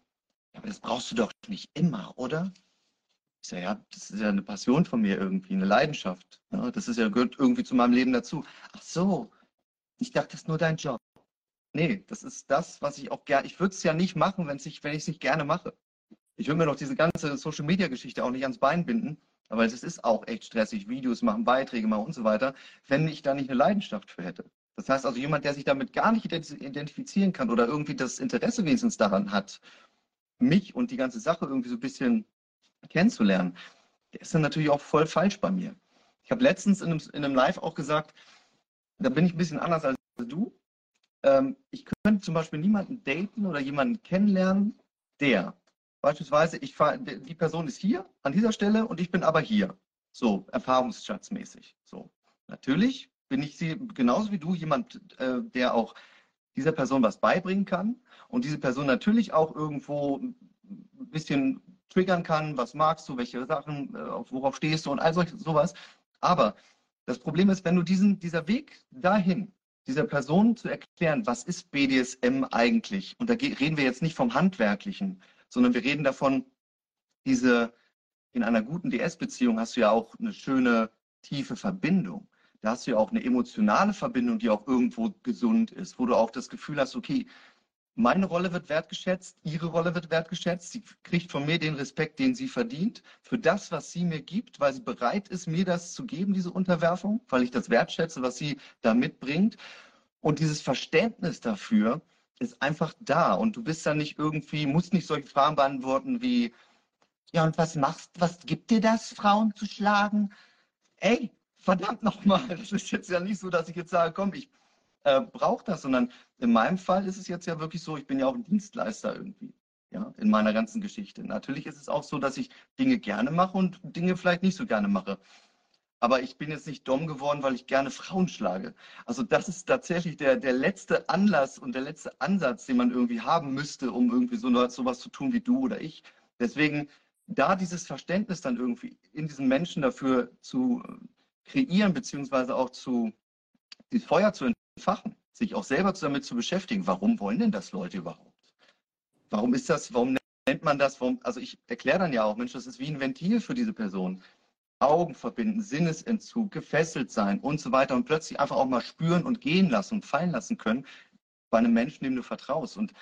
aber das brauchst du doch nicht immer, oder? Ich sage, ja, das ist ja eine Passion von mir irgendwie, eine Leidenschaft. Ja, das ist ja, gehört irgendwie zu meinem Leben dazu. Ach so, ich dachte, das ist nur dein Job. Nee, das ist das, was ich auch gerne, ich würde es ja nicht machen, wenn ich es nicht gerne mache. Ich würde mir doch diese ganze Social-Media-Geschichte auch nicht ans Bein binden, aber es ist auch echt stressig, Videos machen, Beiträge machen und so weiter, wenn ich da nicht eine Leidenschaft für hätte. Das heißt also, jemand, der sich damit gar nicht identifizieren kann oder irgendwie das Interesse wenigstens daran hat mich und die ganze Sache irgendwie so ein bisschen kennenzulernen, der ist dann natürlich auch voll falsch bei mir. Ich habe letztens in einem, in einem, Live auch gesagt, da bin ich ein bisschen anders als du. Ähm, ich könnte zum Beispiel niemanden daten oder jemanden kennenlernen, der beispielsweise, ich fahr, die Person ist hier an dieser Stelle und ich bin aber hier. So, erfahrungsschatzmäßig. So. Natürlich bin ich sie genauso wie du jemand, äh, der auch dieser Person was beibringen kann und diese Person natürlich auch irgendwo ein bisschen triggern kann, was magst du, welche Sachen, äh, worauf stehst du und all solches, sowas. Aber das Problem ist, wenn du diesen, dieser Weg dahin, dieser Person zu erklären, was ist BDSM eigentlich? Und da reden wir jetzt nicht vom Handwerklichen, sondern wir reden davon, diese, in einer guten DS-Beziehung hast du ja auch eine schöne, tiefe Verbindung. Da hast du ja auch eine emotionale Verbindung, die auch irgendwo gesund ist, wo du auch das Gefühl hast, okay, meine Rolle wird wertgeschätzt, ihre Rolle wird wertgeschätzt, sie kriegt von mir den Respekt, den sie verdient, für das, was sie mir gibt, weil sie bereit ist, mir das zu geben, diese Unterwerfung, weil ich das wertschätze, was sie da mitbringt. Und dieses Verständnis dafür ist einfach da. Und du bist dann nicht irgendwie, musst nicht solche Fragen beantworten wie, ja, und was machst, was gibt dir das, Frauen zu schlagen? Ey, verdammt nochmal, das ist jetzt ja nicht so, dass ich jetzt sage, komm, ich äh, braucht das, sondern in meinem Fall ist es jetzt ja wirklich so, ich bin ja auch ein Dienstleister irgendwie, ja, in meiner ganzen Geschichte. Natürlich ist es auch so, dass ich Dinge gerne mache und Dinge vielleicht nicht so gerne mache. Aber ich bin jetzt nicht dumm geworden, weil ich gerne Frauen schlage. Also das ist tatsächlich der, der letzte Anlass und der letzte Ansatz, den man irgendwie haben müsste, um irgendwie so sowas zu tun wie du oder ich. Deswegen da dieses Verständnis dann irgendwie in diesen Menschen dafür zu kreieren, beziehungsweise auch zu, dieses Feuer zu entfachen, sich auch selber damit zu beschäftigen. Warum wollen denn das Leute überhaupt? Warum ist das, warum nennt man das? Warum, also ich erkläre dann ja auch, Mensch, das ist wie ein Ventil für diese Person. Augen verbinden, Sinnesentzug, gefesselt sein und so weiter und plötzlich einfach auch mal spüren und gehen lassen und fallen lassen können bei einem Menschen, dem du vertraust. Und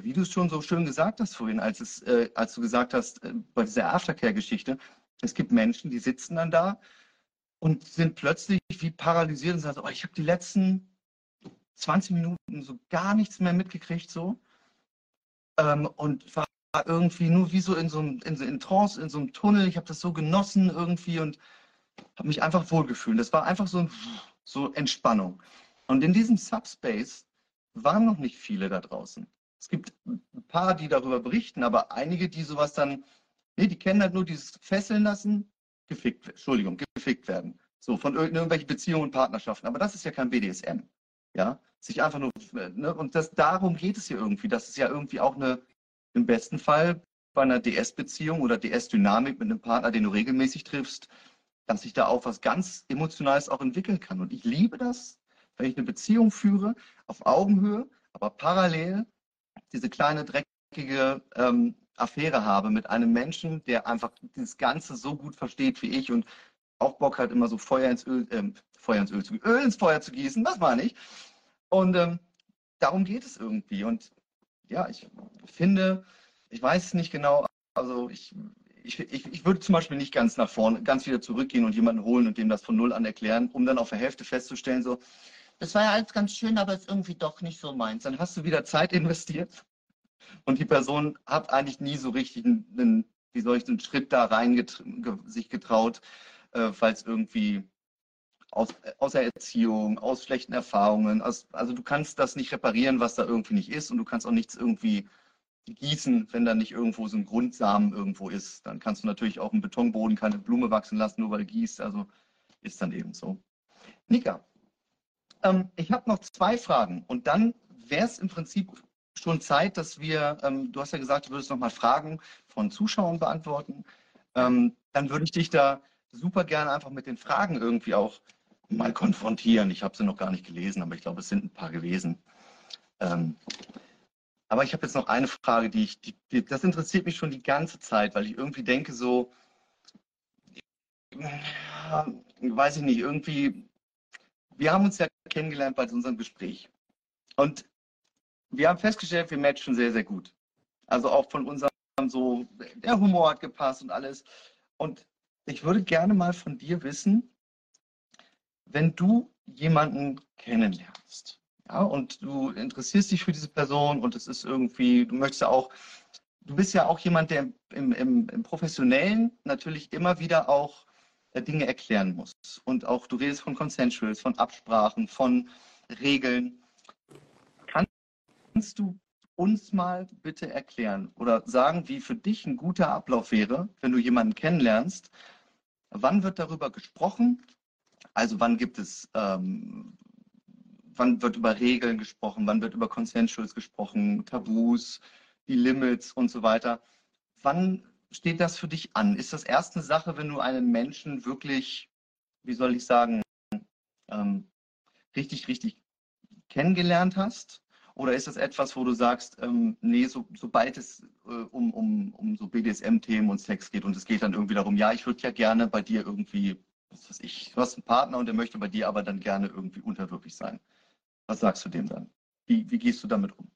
wie du es schon so schön gesagt hast vorhin, als, es, äh, als du gesagt hast, äh, bei dieser Aftercare-Geschichte, es gibt Menschen, die sitzen dann da und sind plötzlich wie paralysiert und sagen, oh, ich habe die letzten 20 Minuten so gar nichts mehr mitgekriegt so ähm, und war irgendwie nur wie so in so einem in, in Trance, in so einem Tunnel. Ich habe das so genossen irgendwie und habe mich einfach wohlgefühlt. Das war einfach so, ein, so Entspannung. Und in diesem Subspace waren noch nicht viele da draußen. Es gibt ein paar, die darüber berichten, aber einige, die sowas dann, nee, die kennen halt nur dieses Fesseln lassen, gefickt, Entschuldigung, gefickt werden. So, von irgendwelchen Beziehungen und Partnerschaften. Aber das ist ja kein BDSM. Ja, sich einfach nur, ne? und das, darum geht es hier irgendwie. Das ist ja irgendwie auch eine, im besten Fall bei einer DS-Beziehung oder DS-Dynamik mit einem Partner, den du regelmäßig triffst, dass sich da auch was ganz Emotionales auch entwickeln kann. Und ich liebe das, wenn ich eine Beziehung führe, auf Augenhöhe, aber parallel diese kleine dreckige ähm, Affäre habe mit einem Menschen, der einfach das Ganze so gut versteht wie ich und auch Bock hat, immer so Feuer ins Öl, äh, Feuer ins Öl zu, Öl ins Feuer zu gießen, das meine ich. Und ähm, darum geht es irgendwie. Und ja, ich finde, ich weiß es nicht genau, also ich, ich, ich, ich würde zum Beispiel nicht ganz nach vorne, ganz wieder zurückgehen und jemanden holen und dem das von null an erklären, um dann auf der Hälfte festzustellen, so, das war ja alles ganz schön, aber ist irgendwie doch nicht so meins. Dann hast du wieder Zeit investiert und die Person hat eigentlich nie so richtig einen, wie soll ich, einen Schritt da rein sich getraut, äh, es irgendwie aus, aus der Erziehung, aus schlechten Erfahrungen. Aus, also du kannst das nicht reparieren, was da irgendwie nicht ist und du kannst auch nichts irgendwie gießen, wenn da nicht irgendwo so ein Grundsamen irgendwo ist. Dann kannst du natürlich auch im Betonboden keine Blume wachsen lassen, nur weil du gießt. Also ist dann eben so. Nika, ähm, ich habe noch zwei Fragen und dann wäre es im Prinzip schon Zeit, dass wir, ähm, du hast ja gesagt, du würdest noch mal Fragen von Zuschauern beantworten. Ähm, dann würde ich dich da super gerne einfach mit den Fragen irgendwie auch mal konfrontieren. Ich habe sie noch gar nicht gelesen, aber ich glaube, es sind ein paar gewesen. Ähm, aber ich habe jetzt noch eine Frage, die ich, die, die, das interessiert mich schon die ganze Zeit, weil ich irgendwie denke so, weiß ich nicht, irgendwie, wir haben uns ja kennengelernt bei unserem Gespräch. Und wir haben festgestellt, wir matchen sehr, sehr gut. Also auch von unserem so, der Humor hat gepasst und alles. Und ich würde gerne mal von dir wissen, wenn du jemanden kennenlernst, ja, und du interessierst dich für diese Person und es ist irgendwie, du möchtest ja auch, du bist ja auch jemand, der im, im, im Professionellen natürlich immer wieder auch äh, Dinge erklären muss. Und auch du redest von Consensuals, von Absprachen, von Regeln. Kannst du uns mal bitte erklären oder sagen, wie für dich ein guter Ablauf wäre, wenn du jemanden kennenlernst? Wann wird darüber gesprochen? Also wann gibt es, ähm, wann wird über Regeln gesprochen, wann wird über Consensuals gesprochen, Tabus, die Limits und so weiter. Wann steht das für dich an? Ist das erst eine Sache, wenn du einen Menschen wirklich, wie soll ich sagen, ähm, richtig, richtig kennengelernt hast? Oder ist das etwas, wo du sagst, ähm, nee, so, sobald es äh, um, um, um so BDSM-Themen und Sex geht und es geht dann irgendwie darum, ja, ich würde ja gerne bei dir irgendwie, was weiß ich, du hast einen Partner und der möchte bei dir aber dann gerne irgendwie unterwürfig sein. Was sagst du dem dann? Wie, wie gehst du damit um?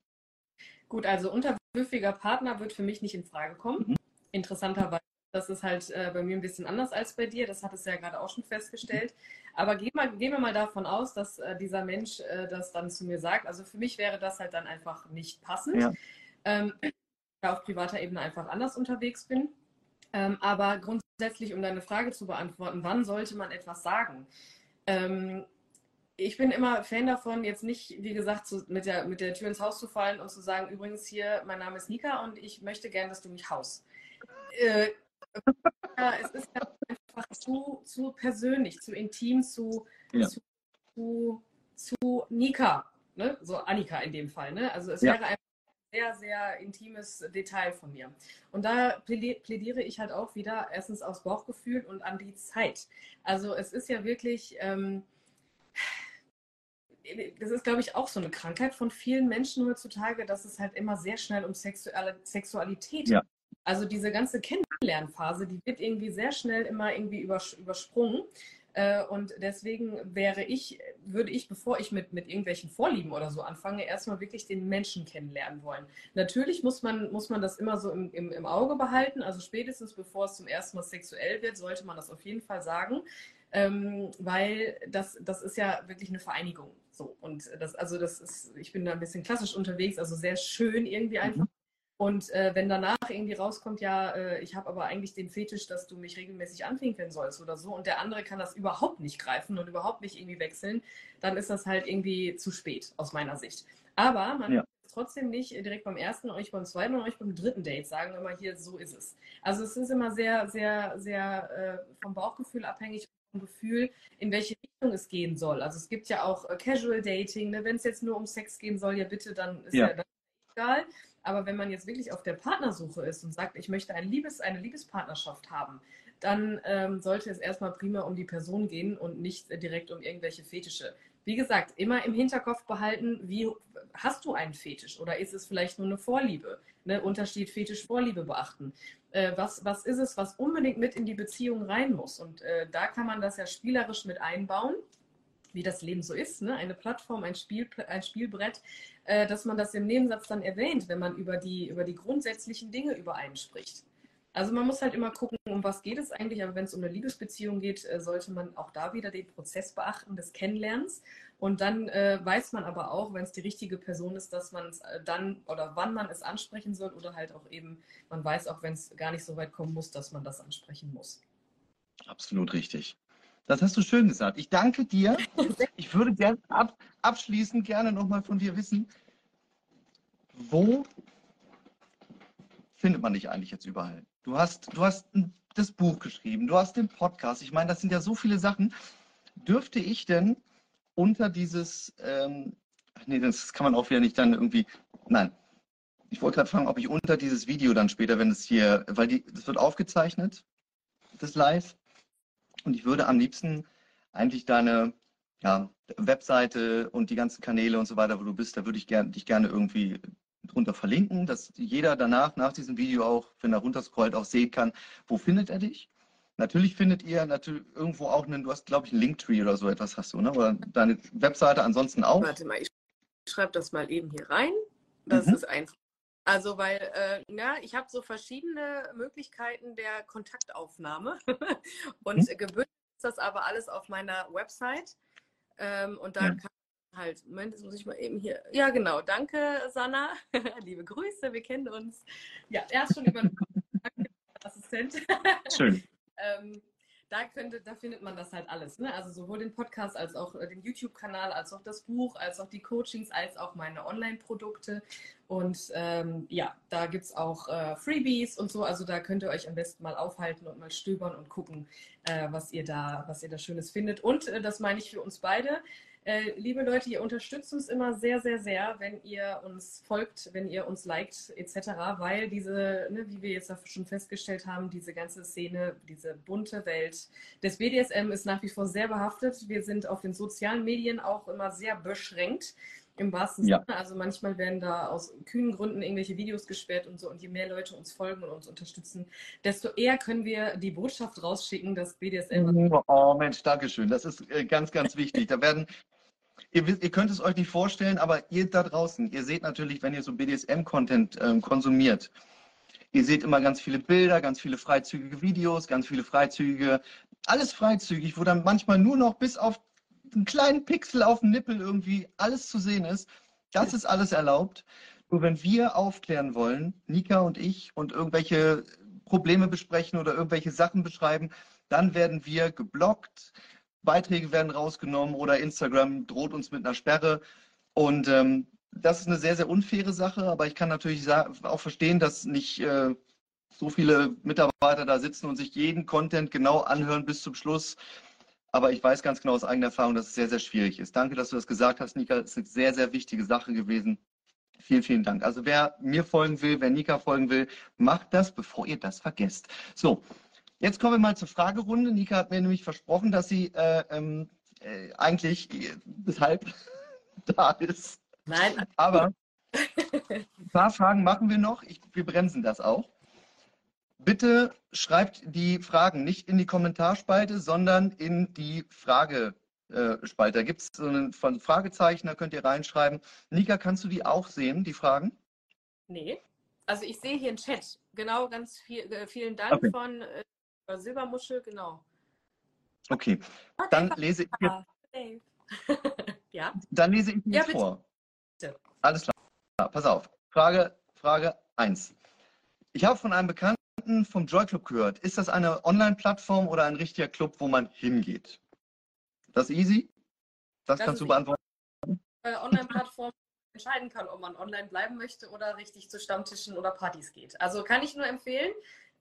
Gut, also unterwürfiger Partner wird für mich nicht in Frage kommen. Mhm. Interessanterweise. Das ist halt äh, bei mir ein bisschen anders als bei dir. Das hat es ja gerade auch schon festgestellt. Aber gehen, mal, gehen wir mal davon aus, dass äh, dieser Mensch äh, das dann zu mir sagt. Also für mich wäre das halt dann einfach nicht passend. Ja. Ähm, auf privater Ebene einfach anders unterwegs bin. Ähm, aber grundsätzlich, um deine Frage zu beantworten, wann sollte man etwas sagen? Ähm, ich bin immer Fan davon, jetzt nicht, wie gesagt, zu, mit, der, mit der Tür ins Haus zu fallen und zu sagen, übrigens hier, mein Name ist Nika und ich möchte gern, dass du mich haust. Äh, ja, es ist ja einfach zu, zu persönlich, zu intim, zu, ja. zu, zu, zu, Nika, ne? so Annika in dem Fall. Ne? Also es ja. wäre ein sehr, sehr intimes Detail von mir. Und da plädiere ich halt auch wieder erstens aufs Bauchgefühl und an die Zeit. Also es ist ja wirklich... Ähm, das ist, glaube ich, auch so eine Krankheit von vielen Menschen heutzutage, dass es halt immer sehr schnell um Sexuelle, Sexualität ja. Also diese ganze Kennenlernphase, die wird irgendwie sehr schnell immer irgendwie übersprungen. Äh, und deswegen wäre ich, würde ich, bevor ich mit, mit irgendwelchen Vorlieben oder so anfange, erstmal wirklich den Menschen kennenlernen wollen. Natürlich muss man, muss man das immer so im, im, im Auge behalten. Also spätestens bevor es zum ersten Mal sexuell wird, sollte man das auf jeden Fall sagen. Ähm, weil das, das ist ja wirklich eine Vereinigung. So. Und das, also das ist, ich bin da ein bisschen klassisch unterwegs, also sehr schön irgendwie einfach. Und äh, wenn danach irgendwie rauskommt, ja, äh, ich habe aber eigentlich den Fetisch, dass du mich regelmäßig anfinkeln sollst oder so, und der andere kann das überhaupt nicht greifen und überhaupt nicht irgendwie wechseln, dann ist das halt irgendwie zu spät aus meiner Sicht. Aber man ja. trotzdem nicht direkt beim ersten, euch beim zweiten und euch beim dritten Date sagen, immer hier, so ist es. Also es ist immer sehr, sehr, sehr äh, vom Bauchgefühl abhängig vom Gefühl, in welche Richtung es gehen soll. Also es gibt ja auch äh, Casual Dating, ne? wenn es jetzt nur um Sex gehen soll, ja bitte, dann ist ja, ja dann egal. Aber wenn man jetzt wirklich auf der Partnersuche ist und sagt, ich möchte ein Liebes, eine Liebespartnerschaft haben, dann ähm, sollte es erstmal prima um die Person gehen und nicht direkt um irgendwelche Fetische. Wie gesagt, immer im Hinterkopf behalten, wie hast du einen Fetisch oder ist es vielleicht nur eine Vorliebe? Ne? Unterschied Fetisch-Vorliebe beachten. Äh, was, was ist es, was unbedingt mit in die Beziehung rein muss? Und äh, da kann man das ja spielerisch mit einbauen wie das Leben so ist, ne? eine Plattform, ein, Spiel, ein Spielbrett, äh, dass man das im Nebensatz dann erwähnt, wenn man über die, über die grundsätzlichen Dinge übereinspricht. Also man muss halt immer gucken, um was geht es eigentlich, aber wenn es um eine Liebesbeziehung geht, äh, sollte man auch da wieder den Prozess beachten des Kennenlernens. Und dann äh, weiß man aber auch, wenn es die richtige Person ist, dass man es äh, dann oder wann man es ansprechen soll oder halt auch eben, man weiß auch, wenn es gar nicht so weit kommen muss, dass man das ansprechen muss. Absolut richtig. Das hast du schön gesagt. Ich danke dir. Ich würde gerne ab, abschließend gerne nochmal von dir wissen, wo findet man dich eigentlich jetzt überall? Du hast, du hast das Buch geschrieben, du hast den Podcast. Ich meine, das sind ja so viele Sachen. Dürfte ich denn unter dieses, ähm, nee, das kann man auch wieder nicht dann irgendwie, nein. Ich wollte gerade fragen, ob ich unter dieses Video dann später, wenn es hier, weil die, das wird aufgezeichnet, das Live, und ich würde am liebsten eigentlich deine ja, Webseite und die ganzen Kanäle und so weiter, wo du bist, da würde ich gern, dich gerne irgendwie drunter verlinken, dass jeder danach, nach diesem Video auch, wenn er runterscrollt, auch sehen kann, wo findet er dich. Natürlich findet ihr natürlich irgendwo auch einen, du hast, glaube ich, einen Linktree oder so etwas hast du, ne? Oder deine Webseite ansonsten auch. Warte mal, ich schreibe das mal eben hier rein. Das mhm. ist einfach. Also, weil, äh, ja, ich habe so verschiedene Möglichkeiten der Kontaktaufnahme und mhm. gebündelt ist das aber alles auf meiner Website. Ähm, und da ja. kann halt, Moment, jetzt muss ich mal eben hier. Ja, genau. Danke, Sanna. Liebe Grüße, wir kennen uns. Ja, er ist schon über Danke, Assistent. Schön. ähm, da könnte, da findet man das halt alles. Ne? Also sowohl den Podcast als auch äh, den YouTube-Kanal, als auch das Buch, als auch die Coachings, als auch meine Online-Produkte. Und ähm, ja, da gibt es auch äh, Freebies und so. Also da könnt ihr euch am besten mal aufhalten und mal stöbern und gucken, äh, was ihr da, was ihr da Schönes findet. Und äh, das meine ich für uns beide. Äh, liebe Leute, ihr unterstützt uns immer sehr, sehr, sehr, wenn ihr uns folgt, wenn ihr uns liked etc., weil diese, ne, wie wir jetzt schon festgestellt haben, diese ganze Szene, diese bunte Welt des BDSM ist nach wie vor sehr behaftet. Wir sind auf den sozialen Medien auch immer sehr beschränkt. Im wahrsten Ja. Sinne. Also manchmal werden da aus kühnen Gründen irgendwelche Videos gesperrt und so. Und je mehr Leute uns folgen und uns unterstützen, desto eher können wir die Botschaft rausschicken, dass BDSM. Oh Mensch, Dankeschön. Das ist äh, ganz, ganz wichtig. Da werden, ihr, wisst- ihr könnt es euch nicht vorstellen, aber ihr da draußen, ihr seht natürlich, wenn ihr so BDSM-Content ähm, konsumiert, ihr seht immer ganz viele Bilder, ganz viele freizügige Videos, ganz viele freizügige, alles freizügig, wo dann manchmal nur noch bis auf einen kleinen Pixel auf dem Nippel irgendwie alles zu sehen ist. Das ist alles erlaubt. Nur wenn wir aufklären wollen, Nika und ich, und irgendwelche Probleme besprechen oder irgendwelche Sachen beschreiben, dann werden wir geblockt, Beiträge werden rausgenommen oder Instagram droht uns mit einer Sperre. Und ähm, das ist eine sehr, sehr unfaire Sache, aber ich kann natürlich auch verstehen, dass nicht äh, so viele Mitarbeiter da sitzen und sich jeden Content genau anhören bis zum Schluss. Aber ich weiß ganz genau aus eigener Erfahrung, dass es sehr, sehr schwierig ist. Danke, dass du das gesagt hast, Nika. Das ist eine sehr, sehr wichtige Sache gewesen. Vielen, vielen Dank. Also wer mir folgen will, wer Nika folgen will, macht das, bevor ihr das vergesst. So, jetzt kommen wir mal zur Fragerunde. Nika hat mir nämlich versprochen, dass sie äh, ähm, äh, eigentlich äh, deshalb da ist. Nein, Aber ein paar Fragen machen wir noch. Ich, wir bremsen das auch. Bitte schreibt die Fragen nicht in die Kommentarspalte, sondern in die Fragespalte. Da gibt es so einen von Fragezeichen, da könnt ihr reinschreiben. Nika, kannst du die auch sehen, die Fragen? nee. Also ich sehe hier einen Chat. Genau, ganz viel, äh, vielen Dank Okay. von äh, Silbermuschel, genau. Okay, dann lese ich jetzt, ja, dann lese ich Ja, jetzt bitte. vor. Bitte. Alles klar, pass auf. Frage, Frage 1. Ich habe von einem Bekannten vom Joy Club gehört. Ist das eine Online-Plattform oder ein richtiger Club, wo man hingeht? Das ist easy? Das, Das kannst du beantworten. äh, Online-Plattform entscheiden kann, ob man online bleiben möchte oder richtig zu Stammtischen oder Partys geht. Also kann ich nur empfehlen,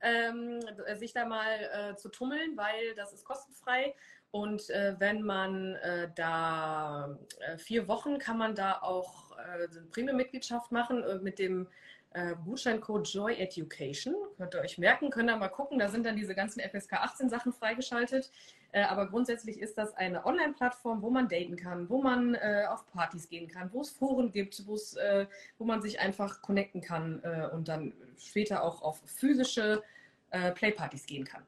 ähm, sich da mal äh, zu tummeln, weil das ist kostenfrei. Und äh, wenn man äh, da äh, vier Wochen kann man da auch äh, eine Premium-Mitgliedschaft machen äh, mit dem äh, Gutscheincode Joy Education. Könnt ihr euch merken, könnt ihr mal gucken. Da sind dann diese ganzen FSK 18 Sachen freigeschaltet. Äh, aber grundsätzlich ist das eine Online-Plattform, wo man daten kann, wo man äh, auf Partys gehen kann, wo es Foren gibt, äh, wo man sich einfach connecten kann äh, und dann später auch auf physische äh, Playpartys gehen kann.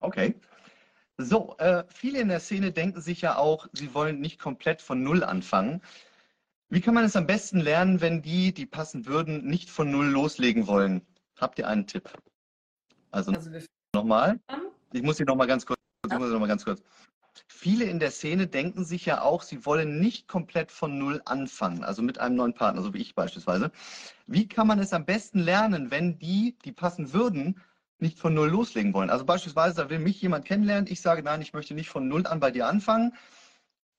Okay. So, äh, viele in der Szene denken sich ja auch, sie wollen nicht komplett von Null anfangen. Wie kann man es am besten lernen, wenn die, die passen würden, nicht von Null loslegen wollen? Habt ihr einen Tipp? Also Also nochmal. an. Ich muss hier noch mal ganz kurz, ich muss noch mal ganz kurz. Viele in der Szene denken sich ja auch, sie wollen nicht komplett von Null anfangen, also mit einem neuen Partner, so wie ich beispielsweise. Wie kann man es am besten lernen, wenn die, die passen würden, nicht von Null loslegen wollen? Also beispielsweise, da will mich jemand kennenlernen, ich sage, nein, ich möchte nicht von Null an bei dir anfangen.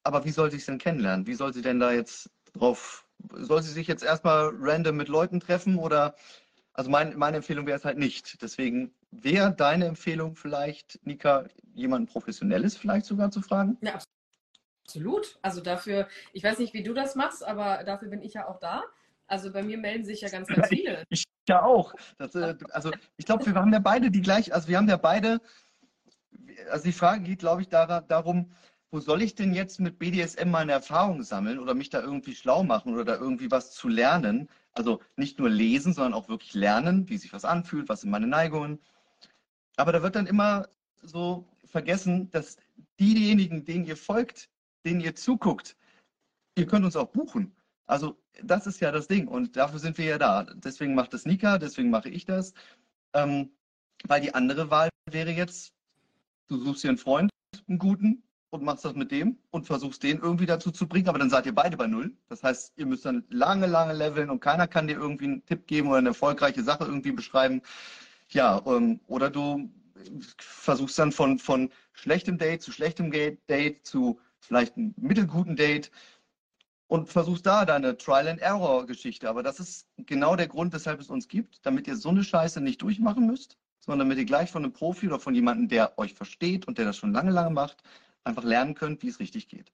Aber wie soll sie es denn kennenlernen? Wie soll sie denn da jetzt drauf, soll sie sich jetzt erstmal random mit Leuten treffen oder also mein, meine Empfehlung wäre es halt nicht. Deswegen wäre deine Empfehlung vielleicht, Nika, jemanden Professionelles vielleicht sogar zu fragen? Ja, absolut. Also dafür, ich weiß nicht, wie du das machst, aber dafür bin ich ja auch da. Also bei mir melden sich ja ganz, ganz viele. Ich ja auch. Das, äh, also ich glaube, wir haben ja beide die gleich, also wir haben ja beide, also die Frage geht, glaube ich, dar darum, wo soll ich denn jetzt mit BDSM meine Erfahrungen sammeln oder mich da irgendwie schlau machen oder da irgendwie was zu lernen? Also nicht nur lesen, sondern auch wirklich lernen, wie sich was anfühlt, was sind meine Neigungen. Aber da wird dann immer so vergessen, dass diejenigen, denen ihr folgt, denen ihr zuguckt, ihr könnt uns auch buchen. Also das ist ja das Ding und dafür sind wir ja da. Deswegen macht das Nika, deswegen mache ich das. Ähm, weil die andere Wahl wäre jetzt, du suchst dir einen Freund, einen guten, und machst das mit dem und versuchst den irgendwie dazu zu bringen, aber dann seid ihr beide bei Null. Das heißt, ihr müsst dann lange, lange leveln und keiner kann dir irgendwie einen Tipp geben oder eine erfolgreiche Sache irgendwie beschreiben. Ja, ähm, oder du versuchst dann von, von schlechtem Date zu schlechtem Date zu vielleicht einem mittelguten Date und versuchst da deine Trial-and-Error-Geschichte. Aber das ist genau der Grund, weshalb es uns gibt, damit ihr so eine Scheiße nicht durchmachen müsst, sondern damit ihr gleich von einem Profi oder von jemandem, der euch versteht und der das schon lange, lange macht, einfach lernen könnt, wie es richtig geht.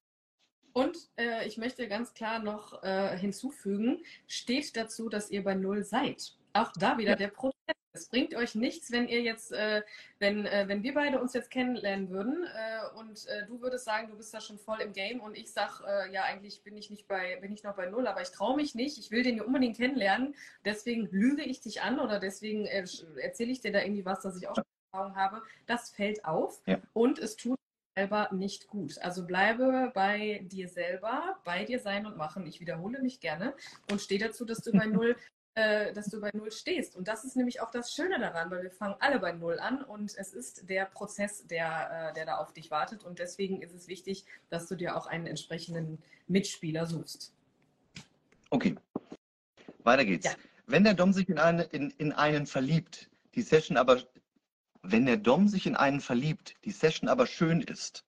Und äh, ich möchte ganz klar noch äh, hinzufügen, steht dazu, dass ihr bei Null seid. Auch da wieder Ja. der Prozess Es bringt euch nichts, wenn ihr jetzt, äh, wenn, äh, wenn wir beide uns jetzt kennenlernen würden äh, und äh, du würdest sagen, du bist da schon voll im Game und ich sag, ja, eigentlich bin ich nicht bei, bin ich noch bei null, aber ich traue mich nicht, ich will den ja unbedingt kennenlernen, deswegen lüge ich dich an oder deswegen äh, erzähle ich dir da irgendwie was, dass ich auch schon Erfahrung habe. Das fällt auf Ja. und es tut selber nicht gut. Also bleibe bei dir selber, bei dir sein und machen. Ich wiederhole mich gerne und stehe dazu, dass du bei null äh, dass du bei Null stehst. Und das ist nämlich auch das Schöne daran, weil wir fangen alle bei Null an und es ist der Prozess, der, äh, der da auf dich wartet. Und deswegen ist es wichtig, dass du dir auch einen entsprechenden Mitspieler suchst. Okay. Weiter geht's. Ja. Wenn der Dom sich in, eine, in, in einen verliebt, die Session aber, wenn der Dom sich in einen verliebt, die Session aber schön ist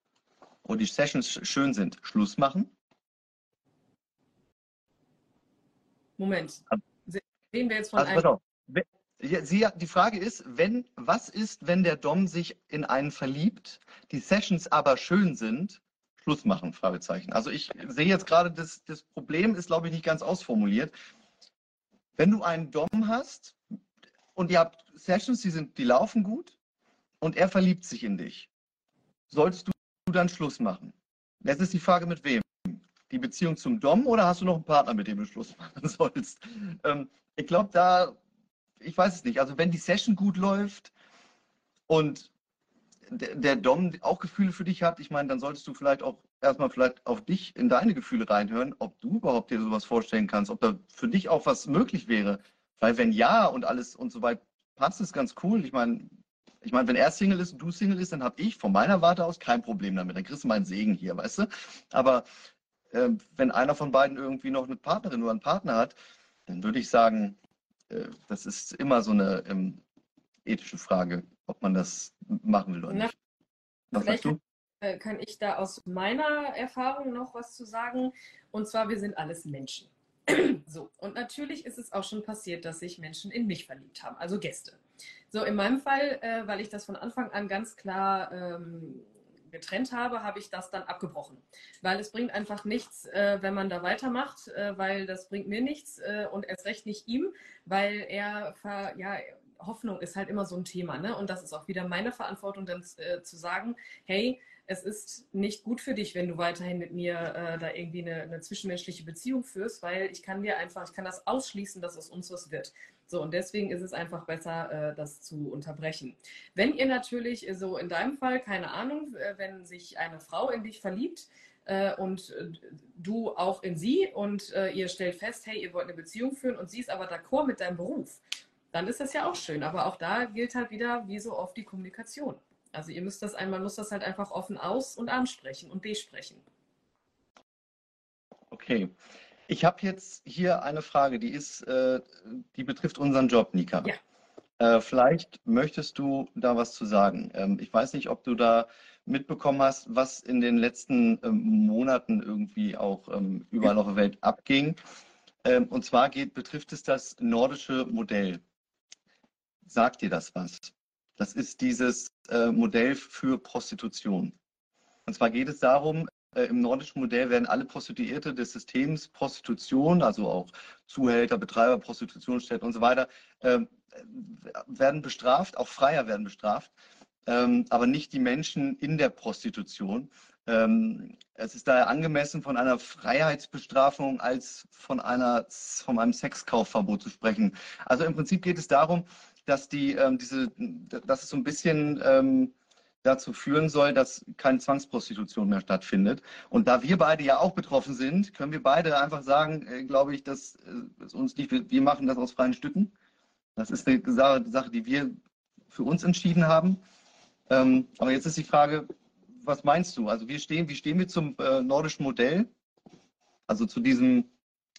und die Sessions sch- schön sind, Schluss machen? Moment. Reden wir jetzt von Also einem. Sie, die Frage ist, wenn, was ist, wenn der Dom sich in einen verliebt, die Sessions aber schön sind, Schluss machen? Fragezeichen. Also ich sehe jetzt gerade, das, das Problem ist, glaube ich, nicht ganz ausformuliert. Wenn du einen Dom hast und ihr habt Sessions, die, sind, die laufen gut und er verliebt sich in dich, solltest du dann Schluss machen? Jetzt ist die Frage, mit wem? Die Beziehung zum Dom oder hast du noch einen Partner, mit dem du Schluss machen sollst? Ähm, ich glaube, da, ich weiß es nicht. Also wenn die Session gut läuft und der, der Dom auch Gefühle für dich hat, ich meine, dann solltest du vielleicht auch erstmal vielleicht auf dich in deine Gefühle reinhören, ob du überhaupt dir sowas vorstellen kannst, ob da für dich auch was möglich wäre. Weil wenn ja und alles und so weit passt, ist ganz cool. Ich meine, ich meine, wenn er Single ist und du Single ist, dann habe ich von meiner Warte aus kein Problem damit. Dann kriegst du meinen Segen hier, weißt du? Aber äh, wenn einer von beiden irgendwie noch eine Partnerin oder einen Partner hat, dann würde ich sagen, äh, das ist immer so eine ähm, ethische Frage, ob man das machen will oder Na, nicht. Was vielleicht sagst du? äh, kann ich da aus meiner Erfahrung noch was zu sagen. Und zwar, wir sind alles Menschen. So, und natürlich ist es auch schon passiert, dass sich Menschen in mich verliebt haben, also Gäste. So, in meinem Fall, äh, weil ich das von Anfang an ganz klar ähm, getrennt habe, habe ich das dann abgebrochen. Weil es bringt einfach nichts, äh, wenn man da weitermacht, äh, weil das bringt mir nichts äh, und erst recht nicht ihm, weil er, ja, Hoffnung ist halt immer so ein Thema, ne? Und das ist auch wieder meine Verantwortung, dann äh, zu sagen, hey, es ist nicht gut für dich, wenn du weiterhin mit mir äh, da irgendwie eine, eine zwischenmenschliche Beziehung führst, weil ich kann dir einfach, ich kann das ausschließen, dass aus uns was wird. So, und deswegen ist es einfach besser, äh, das zu unterbrechen. Wenn ihr natürlich, äh, so in deinem Fall, keine Ahnung, äh, wenn sich eine Frau in dich verliebt, und du auch in sie und ihr stellt fest, hey, ihr wollt eine Beziehung führen und sie ist aber d'accord mit deinem Beruf, dann ist das ja auch schön. Aber auch da gilt halt wieder, wie so oft, die Kommunikation. Also ihr müsst das einmal, muss das halt einfach offen aus- und ansprechen und besprechen. Okay. Ich habe jetzt hier eine Frage, die ist, äh, die betrifft unseren Job, Nika. Ja. Äh, vielleicht möchtest du da was zu sagen. Ähm, ich weiß nicht, ob du da mitbekommen hast, was in den letzten ähm, Monaten irgendwie auch ähm, überall auf der Welt abging. Ähm, und zwar geht, betrifft es das nordische Modell. Sagt dir das was? Das ist dieses äh, Modell für Prostitution. Und zwar geht es darum, im nordischen Modell werden alle Prostituierte des Systems Prostitution, also auch Zuhälter, Betreiber, Prostitutionsstätten und so weiter, ähm, werden bestraft, auch Freier werden bestraft, ähm, aber nicht die Menschen in der Prostitution. Ähm, es ist daher angemessen, von einer Freiheitsbestrafung als von, einer, von einem Sexkaufverbot zu sprechen. Also im Prinzip geht es darum, dass, die, diese, dass es so ein bisschen dazu führen soll, dass keine Zwangsprostitution mehr stattfindet. Und da wir beide ja auch betroffen sind, können wir beide einfach sagen, äh, glaube ich, dass äh, uns nicht, wir machen das aus freien Stücken. Das ist eine Sache, die wir für uns entschieden haben. Ähm, aber jetzt ist die Frage, was meinst du? Also wir stehen, wie stehen wir zum äh, nordischen Modell? Also zu diesem,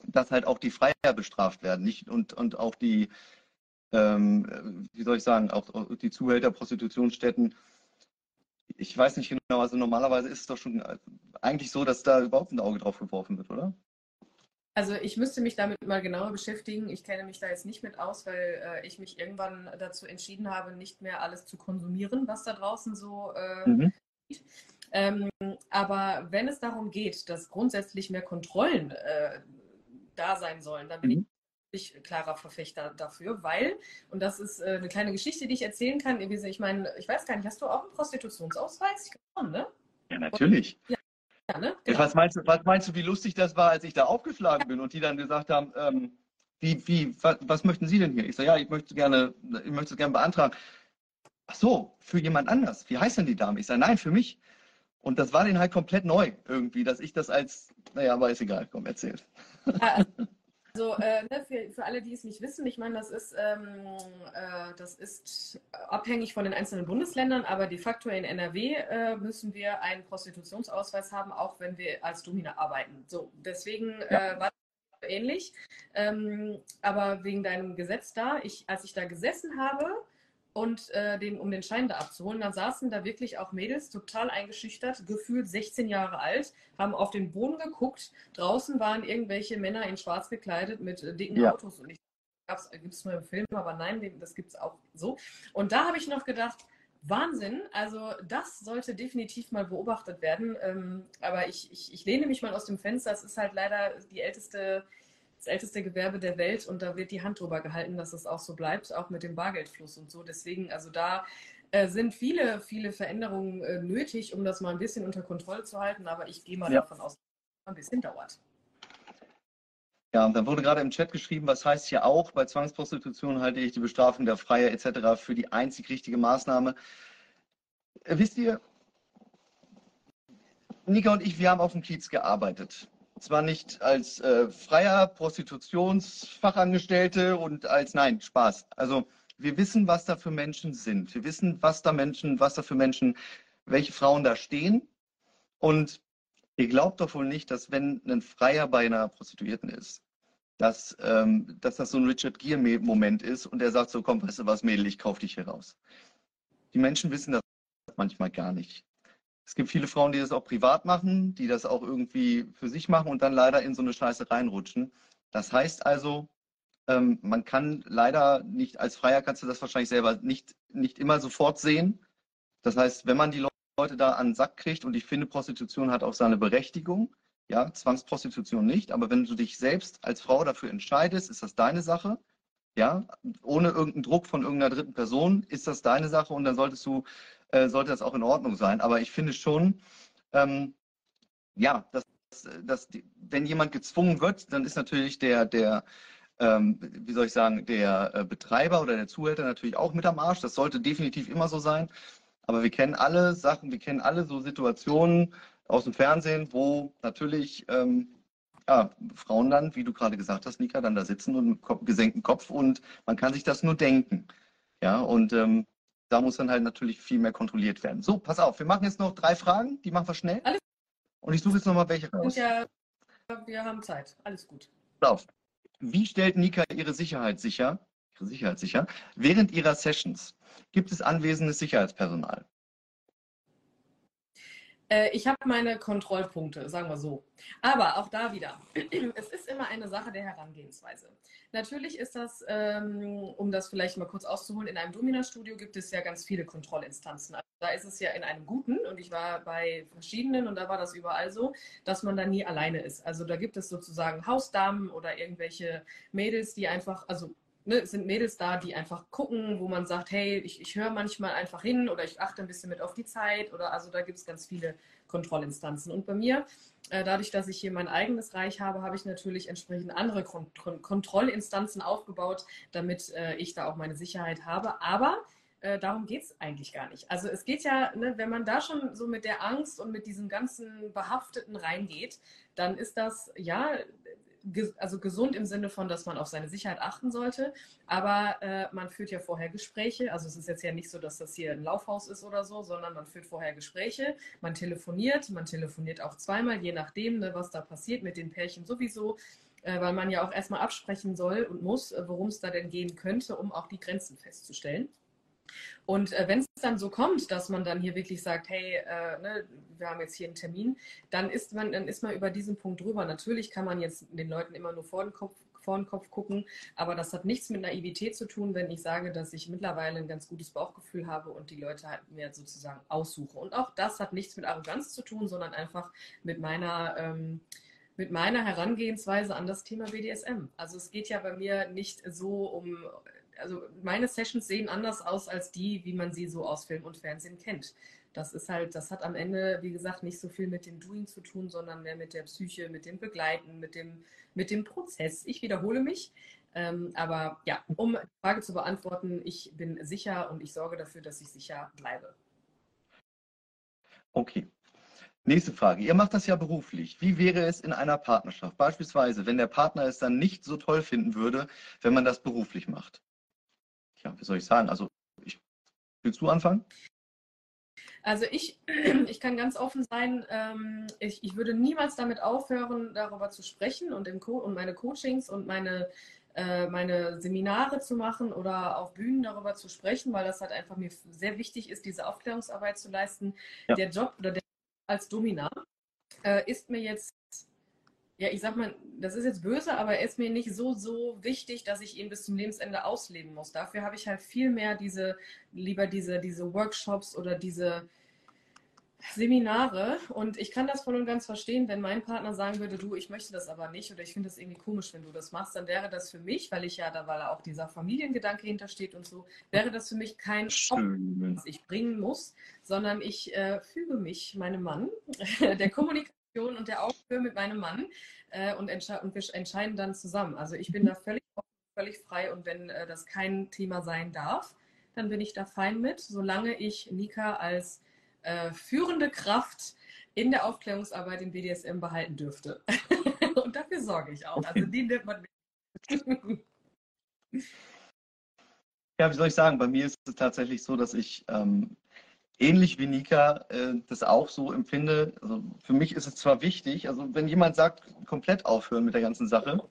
dass halt auch die Freier bestraft werden, nicht und, und auch die, ähm, wie soll ich sagen, auch, auch die Zuhälter, Prostitutionsstätten. Ich weiß nicht genau, also normalerweise ist es doch schon eigentlich so, dass da überhaupt ein Auge drauf geworfen wird, oder? Also ich müsste mich damit mal genauer beschäftigen. Ich kenne mich da jetzt nicht mit aus, weil äh, ich mich irgendwann dazu entschieden habe, nicht mehr alles zu konsumieren, was da draußen so äh, Mhm. Ähm, aber wenn es darum geht, dass grundsätzlich mehr Kontrollen äh, da sein sollen, dann bin Mhm. ich ich klarer Verfechter dafür, weil, und das ist äh, eine kleine Geschichte, die ich erzählen kann. Ich meine, ich weiß gar nicht, hast du auch einen Prostitutionsausweis? Glaube, ne? Ja, natürlich. Ja. Ja, ne? genau. was, meinst du, was meinst du, wie lustig das war, als ich da aufgeschlagen bin und die dann gesagt haben, ähm, wie, wie, was, was, möchten Sie denn hier? Ich sage, ja, ich möchte gerne, ich möchte es gerne beantragen. Ach so, für jemand anders. Wie heißt denn die Dame? Ich sage, nein, für mich. Und das war denen halt komplett neu irgendwie, dass ich das als, naja, aber ist egal, komm, erzählt. Ja, also äh, ne, für, für, alle, die es nicht wissen, ich meine, das ist, ähm, äh, das ist abhängig von den einzelnen Bundesländern, aber de facto in NRW äh, müssen wir einen Prostitutionsausweis haben, auch wenn wir als Domina arbeiten. So, deswegen ja. Äh, war das ähnlich. Ähm, aber wegen deinem Gesetz da, ich, als ich da gesessen habe, und äh, den, um den Schein da abzuholen. Dann saßen da wirklich auch Mädels, total eingeschüchtert, gefühlt 16 Jahre alt, haben auf den Boden geguckt. Draußen waren irgendwelche Männer in schwarz gekleidet mit äh, dicken ja. Autos. Und ich gibt es nur im Film, aber nein, das gibt es auch so. Und da habe ich noch gedacht, Wahnsinn, also das sollte definitiv mal beobachtet werden. Ähm, aber ich, ich, ich lehne mich mal aus dem Fenster. Es ist halt leider die älteste das älteste Gewerbe der Welt und da wird die Hand drüber gehalten, dass es auch so bleibt, auch mit dem Bargeldfluss und so. Deswegen, also da äh, sind viele, viele Veränderungen äh, nötig, um das mal ein bisschen unter Kontrolle zu halten, aber ich gehe mal ja. davon aus, dass es ein bisschen dauert. Ja, und dann wurde gerade im Chat geschrieben, was heißt hier auch, bei Zwangsprostitution halte ich die Bestrafung der Freier etc. für die einzig richtige Maßnahme. Äh, wisst ihr, Nika und ich, wir haben auf dem Kiez gearbeitet zwar nicht als äh, freier Prostitutionsfachangestellte und als, nein, Spaß. Also wir wissen, was da für Menschen sind. Wir wissen, was da Menschen, was da für Menschen, welche Frauen da stehen. Und ihr glaubt doch wohl nicht, dass wenn ein Freier bei einer Prostituierten ist, dass, ähm, dass das so ein Richard Gere-Moment ist und er sagt so, komm, weißt du was, Mädel, ich kauf dich hier raus. Die Menschen wissen das manchmal gar nicht. Es gibt viele Frauen, die das auch privat machen, die das auch irgendwie für sich machen und dann leider in so eine Scheiße reinrutschen. Das heißt also, ähm, man kann leider nicht, als Freier kannst du das wahrscheinlich selber nicht, nicht immer sofort sehen. Das heißt, wenn man die Leute da an den Sack kriegt, und ich finde, Prostitution hat auch seine Berechtigung, ja, Zwangsprostitution nicht, aber wenn du dich selbst als Frau dafür entscheidest, ist das deine Sache. Ja, ohne irgendeinen Druck von irgendeiner dritten Person ist das deine Sache und dann solltest du äh, sollte das auch in Ordnung sein. Aber ich finde schon, ähm, ja, dass, dass die, wenn jemand gezwungen wird, dann ist natürlich der, der ähm, wie soll ich sagen, der äh, Betreiber oder der Zuhälter natürlich auch mit am Arsch. Das sollte definitiv immer so sein. Aber wir kennen alle Sachen, wir kennen alle so Situationen aus dem Fernsehen, wo natürlich ähm, ja, Frauen dann, wie du gerade gesagt hast, Nika, dann da sitzen und mit gesenktem Kopf und man kann sich das nur denken. Ja, und ähm, da muss dann halt natürlich viel mehr kontrolliert werden. So, pass auf, wir machen jetzt noch drei Fragen, die machen wir schnell. Alles und ich suche jetzt nochmal welche raus. Ja, wir haben Zeit, alles gut. Pass auf. Wie stellt Nika ihre Sicherheit sicher, ihre Sicherheit sicher während ihrer Sessions? Gibt es anwesendes Sicherheitspersonal? Äh, ich habe meine Kontrollpunkte, sagen wir so. Aber auch da wieder, es ist immer eine Sache der Herangehensweise. Natürlich ist das, ähm, um das vielleicht mal kurz auszuholen, in einem Domina-Studio gibt es ja ganz viele Kontrollinstanzen. Also da ist es ja in einem guten und ich war bei verschiedenen und da war das überall so, dass man da nie alleine ist. Also da gibt es sozusagen Hausdamen oder irgendwelche Mädels, die einfach, also ne, sind Mädels da, die einfach gucken, wo man sagt, hey, ich, ich höre manchmal einfach hin oder ich achte ein bisschen mit auf die Zeit oder also da gibt es ganz viele Kontrollinstanzen. Und bei mir, äh, dadurch, dass ich hier mein eigenes Reich habe, habe ich natürlich entsprechend andere Kon Kon Kontrollinstanzen aufgebaut, damit äh, ich da auch meine Sicherheit habe. Aber äh, darum geht es eigentlich gar nicht. Also es geht ja, ne, wenn man da schon so mit der Angst und mit diesem ganzen Behafteten reingeht, dann ist das, ja, also gesund im Sinne von, dass man auf seine Sicherheit achten sollte. Aber äh, man führt ja vorher Gespräche. Also es ist jetzt ja nicht so, dass das hier ein Laufhaus ist oder so, sondern man führt vorher Gespräche. Man telefoniert, man telefoniert auch zweimal, je nachdem, ne, was da passiert mit den Pärchen sowieso. Äh, weil man ja auch erstmal absprechen soll und muss, äh, worum es da denn gehen könnte, um auch die Grenzen festzustellen. Und äh, wenn es dann so kommt, dass man dann hier wirklich sagt, hey, äh, ne, wir haben jetzt hier einen Termin, dann ist man, dann ist man über diesen Punkt drüber. Natürlich kann man jetzt den Leuten immer nur vor den Kopf vor den Kopf gucken. Aber das hat nichts mit Naivität zu tun, wenn ich sage, dass ich mittlerweile ein ganz gutes Bauchgefühl habe und die Leute halt mir sozusagen aussuche. Und auch das hat nichts mit Arroganz zu tun, sondern einfach mit meiner ähm, mit meiner Herangehensweise an das Thema BDSM. Also es geht ja bei mir nicht so um, also meine Sessions sehen anders aus als die, wie man sie so aus Film und Fernsehen kennt. Das ist halt, das hat am Ende, wie gesagt, nicht so viel mit dem Doing zu tun, sondern mehr mit der Psyche, mit dem Begleiten, mit dem, mit dem Prozess. Ich wiederhole mich. Ähm, aber ja, um die Frage zu beantworten, ich bin sicher und ich sorge dafür, dass ich sicher bleibe. Okay. Nächste Frage. Ihr macht das ja beruflich. Wie wäre es in einer Partnerschaft? Beispielsweise, wenn der Partner es dann nicht so toll finden würde, wenn man das beruflich macht. Ja, wie soll ich sagen? Also, ich, willst du anfangen? Also ich, ich kann ganz offen sein, ähm, ich, ich würde niemals damit aufhören, darüber zu sprechen und, im Co und meine Coachings und meine, äh, meine Seminare zu machen oder auf Bühnen darüber zu sprechen, weil das halt einfach mir sehr wichtig ist, diese Aufklärungsarbeit zu leisten. Ja. Der Job oder der als Domina äh, ist mir jetzt ja, ich sag mal, das ist jetzt böse, aber er ist mir nicht so, so wichtig, dass ich ihn bis zum Lebensende ausleben muss. Dafür habe ich halt viel mehr diese, lieber diese, diese Workshops oder diese Seminare. Und ich kann das voll und ganz verstehen, wenn mein Partner sagen würde, du, ich möchte das aber nicht oder ich finde das irgendwie komisch, wenn du das machst, dann wäre das für mich, weil ich ja, da weil auch dieser Familiengedanke hintersteht und so, wäre das für mich kein Opfer, was ich bringen muss, sondern ich äh, füge mich meinem Mann, der Kommunikation und der Augenhöhe mit meinem Mann äh, und, und, wir entscheiden dann zusammen. Also ich bin da völlig völlig frei und wenn äh, das kein Thema sein darf, dann bin ich da fein mit, solange ich Nika als äh, führende Kraft in der Aufklärungsarbeit im BDSM behalten dürfte. und dafür sorge ich auch. Also die nimmt man mit. Ja, wie soll ich sagen, bei mir ist es tatsächlich so, dass ich ähm, ähnlich wie Nika äh, das auch so empfinde. Also für mich ist es zwar wichtig, also wenn jemand sagt, komplett aufhören mit der ganzen Sache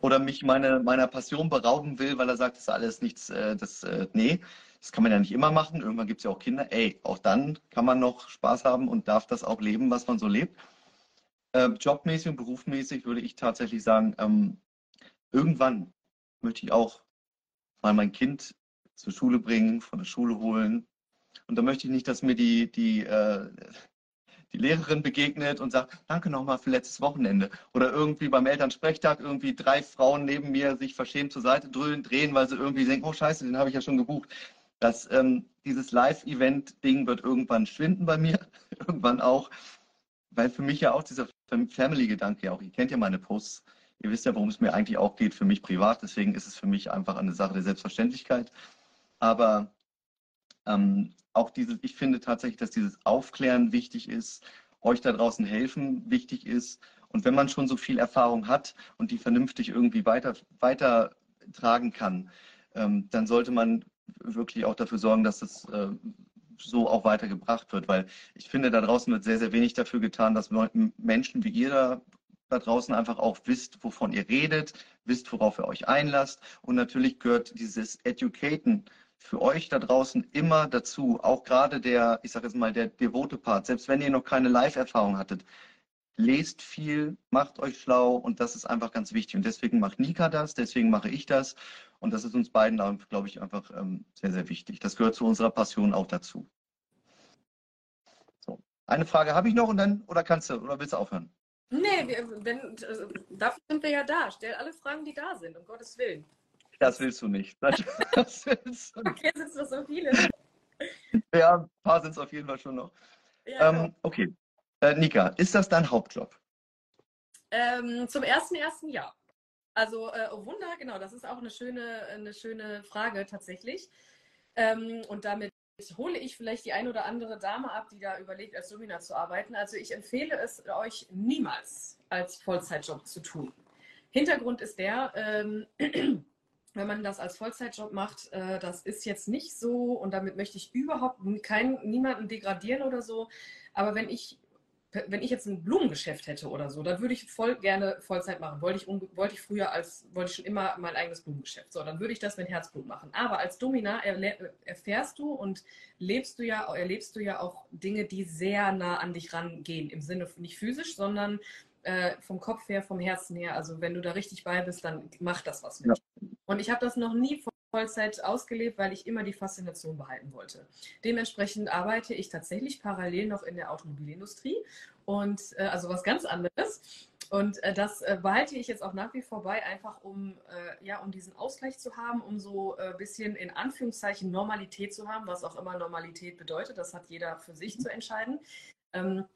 oder mich meine, meiner Passion berauben will, weil er sagt, das ist alles nichts, äh, das, äh, nee, das kann man ja nicht immer machen. Irgendwann gibt es ja auch Kinder. Ey, auch dann kann man noch Spaß haben und darf das auch leben, was man so lebt. Äh, jobmäßig und berufsmäßig würde ich tatsächlich sagen, ähm, irgendwann möchte ich auch mal mein Kind zur Schule bringen, von der Schule holen, und da möchte ich nicht, dass mir die, die, äh, die Lehrerin begegnet und sagt, danke nochmal für letztes Wochenende. Oder irgendwie beim Elternsprechtag irgendwie drei Frauen neben mir sich verschämt zur Seite drehen, weil sie irgendwie denken, oh scheiße, den habe ich ja schon gebucht. Das, ähm, dieses Live-Event-Ding wird irgendwann schwinden bei mir, irgendwann auch, weil für mich ja auch dieser Family-Gedanke ja auch, ihr kennt ja meine Posts, ihr wisst ja, worum es mir eigentlich auch geht, für mich privat, deswegen ist es für mich einfach eine Sache der Selbstverständlichkeit. Aber ähm, auch dieses, ich finde tatsächlich, dass dieses Aufklären wichtig ist, euch da draußen helfen wichtig ist. Und wenn man schon so viel Erfahrung hat und die vernünftig irgendwie weiter, weitertragen kann, ähm, dann sollte man wirklich auch dafür sorgen, dass es äh, so auch weitergebracht wird. Weil ich finde, da draußen wird sehr, sehr wenig dafür getan, dass Menschen wie ihr da, da draußen einfach auch wisst, wovon ihr redet, wisst, worauf ihr euch einlasst. Und natürlich gehört dieses Educaten für euch da draußen immer dazu, auch gerade der, ich sage jetzt mal, der devote Part, selbst wenn ihr noch keine Live-Erfahrung hattet, lest viel, macht euch schlau und das ist einfach ganz wichtig. Und deswegen macht Nika das, deswegen mache ich das und das ist uns beiden, glaube ich, einfach ähm, sehr, sehr wichtig. Das gehört zu unserer Passion auch dazu. So. Eine Frage habe ich noch und dann, oder kannst du, oder willst du aufhören? Nee, wenn, dafür sind wir ja da. Stell alle Fragen, die da sind, um Gottes Willen. Das willst du nicht. Das willst du nicht. Okay, sind es noch so viele. Ja, ein paar sind es auf jeden Fall schon noch. Ja, ähm, okay. Äh, Nika, ist das dein Hauptjob? Ähm, zum ersten ersten Jahr. Also äh, oh Wunder, genau, das ist auch eine schöne, eine schöne Frage tatsächlich. Ähm, und damit hole ich vielleicht die eine oder andere Dame ab, die da überlegt, als Domina zu arbeiten. Also ich empfehle es euch niemals als Vollzeitjob zu tun. Hintergrund ist der, ähm, wenn man das als Vollzeitjob macht, äh, das ist jetzt nicht so und damit möchte ich überhaupt kein, niemanden degradieren oder so. Aber wenn ich, wenn ich jetzt ein Blumengeschäft hätte oder so, dann würde ich voll gerne Vollzeit machen. Wollte ich, wollte ich früher als, wollte ich schon immer mein eigenes Blumengeschäft. So, dann würde ich das mit Herzblut machen. Aber als Domina erfährst du und lebst du ja, erlebst du ja auch Dinge, die sehr nah an dich rangehen. Im Sinne nicht physisch, sondern äh, vom Kopf her, vom Herzen her. Also wenn du da richtig bei bist, dann macht das was mit. Ja. Und ich habe das noch nie Vollzeit ausgelebt, weil ich immer die Faszination behalten wollte. Dementsprechend arbeite ich tatsächlich parallel noch in der Automobilindustrie und äh, also was ganz anderes. Und äh, das äh, behalte ich jetzt auch nach wie vor bei, einfach um, äh, ja, um diesen Ausgleich zu haben, um so ein äh, bisschen in Anführungszeichen Normalität zu haben, was auch immer Normalität bedeutet. Das hat jeder für sich zu entscheiden. Ähm,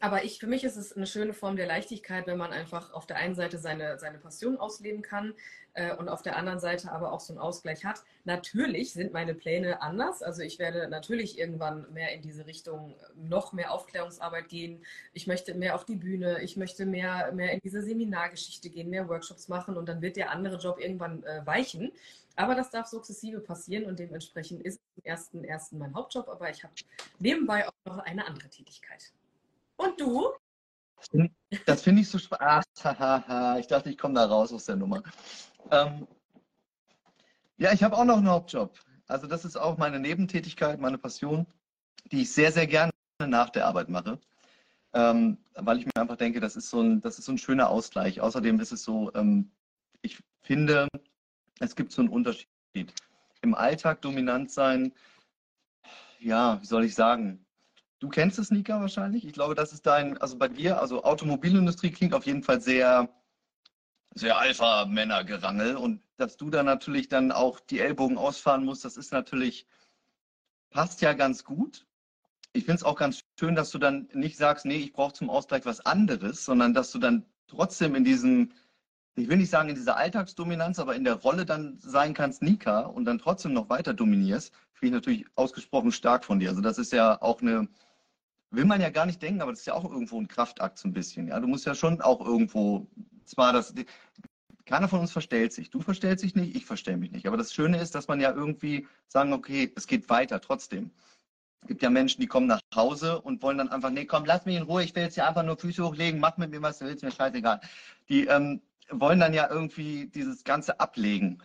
aber ich, für mich ist es eine schöne Form der Leichtigkeit, wenn man einfach auf der einen Seite seine, seine Passion ausleben kann äh, und auf der anderen Seite aber auch so einen Ausgleich hat. Natürlich sind meine Pläne anders. Also ich werde natürlich irgendwann mehr in diese Richtung noch mehr Aufklärungsarbeit gehen. Ich möchte mehr auf die Bühne, ich möchte mehr, mehr in diese Seminargeschichte gehen, mehr Workshops machen und dann wird der andere Job irgendwann äh, weichen. Aber das darf sukzessive passieren und dementsprechend ist im ersten, ersten mein Hauptjob, aber ich habe nebenbei auch noch eine andere Tätigkeit. Und du? Das finde ich so spannend. Ich dachte, ich komme da raus aus der Nummer. Ähm, ja, ich habe auch noch einen Hauptjob. Also das ist auch meine Nebentätigkeit, meine Passion, die ich sehr, sehr gerne nach der Arbeit mache. Ähm, weil ich mir einfach denke, das ist so ein, das ist so ein schöner Ausgleich. Außerdem ist es so, ähm, ich finde, es gibt so einen Unterschied. Im Alltag dominant sein, ja, wie soll ich sagen, Du kennst es, Nika, wahrscheinlich. Ich glaube, das ist dein, also bei dir, also Automobilindustrie klingt auf jeden Fall sehr, sehr Alpha-Männer-Gerangel. Und dass du da natürlich dann auch die Ellbogen ausfahren musst, das ist natürlich, passt ja ganz gut. Ich finde es auch ganz schön, dass du dann nicht sagst, nee, ich brauche zum Ausgleich was anderes, sondern dass du dann trotzdem in diesem, ich will nicht sagen in dieser Alltagsdominanz, aber in der Rolle dann sein kannst, Nika, und dann trotzdem noch weiter dominierst, finde ich natürlich ausgesprochen stark von dir. Also das ist ja auch eine, will man ja gar nicht denken, aber das ist ja auch irgendwo ein Kraftakt so ein bisschen. Ja, du musst ja schon auch irgendwo, zwar das, keiner von uns verstellt sich. Du verstellst dich nicht, ich verstell mich nicht. Aber das Schöne ist, dass man ja irgendwie sagen, okay, es geht weiter trotzdem. Es gibt ja Menschen, die kommen nach Hause und wollen dann einfach, nee, komm, lass mich in Ruhe, ich will jetzt hier einfach nur Füße hochlegen, mach mit mir, was du willst, mir scheißegal. Die ähm, wollen dann ja irgendwie dieses Ganze ablegen.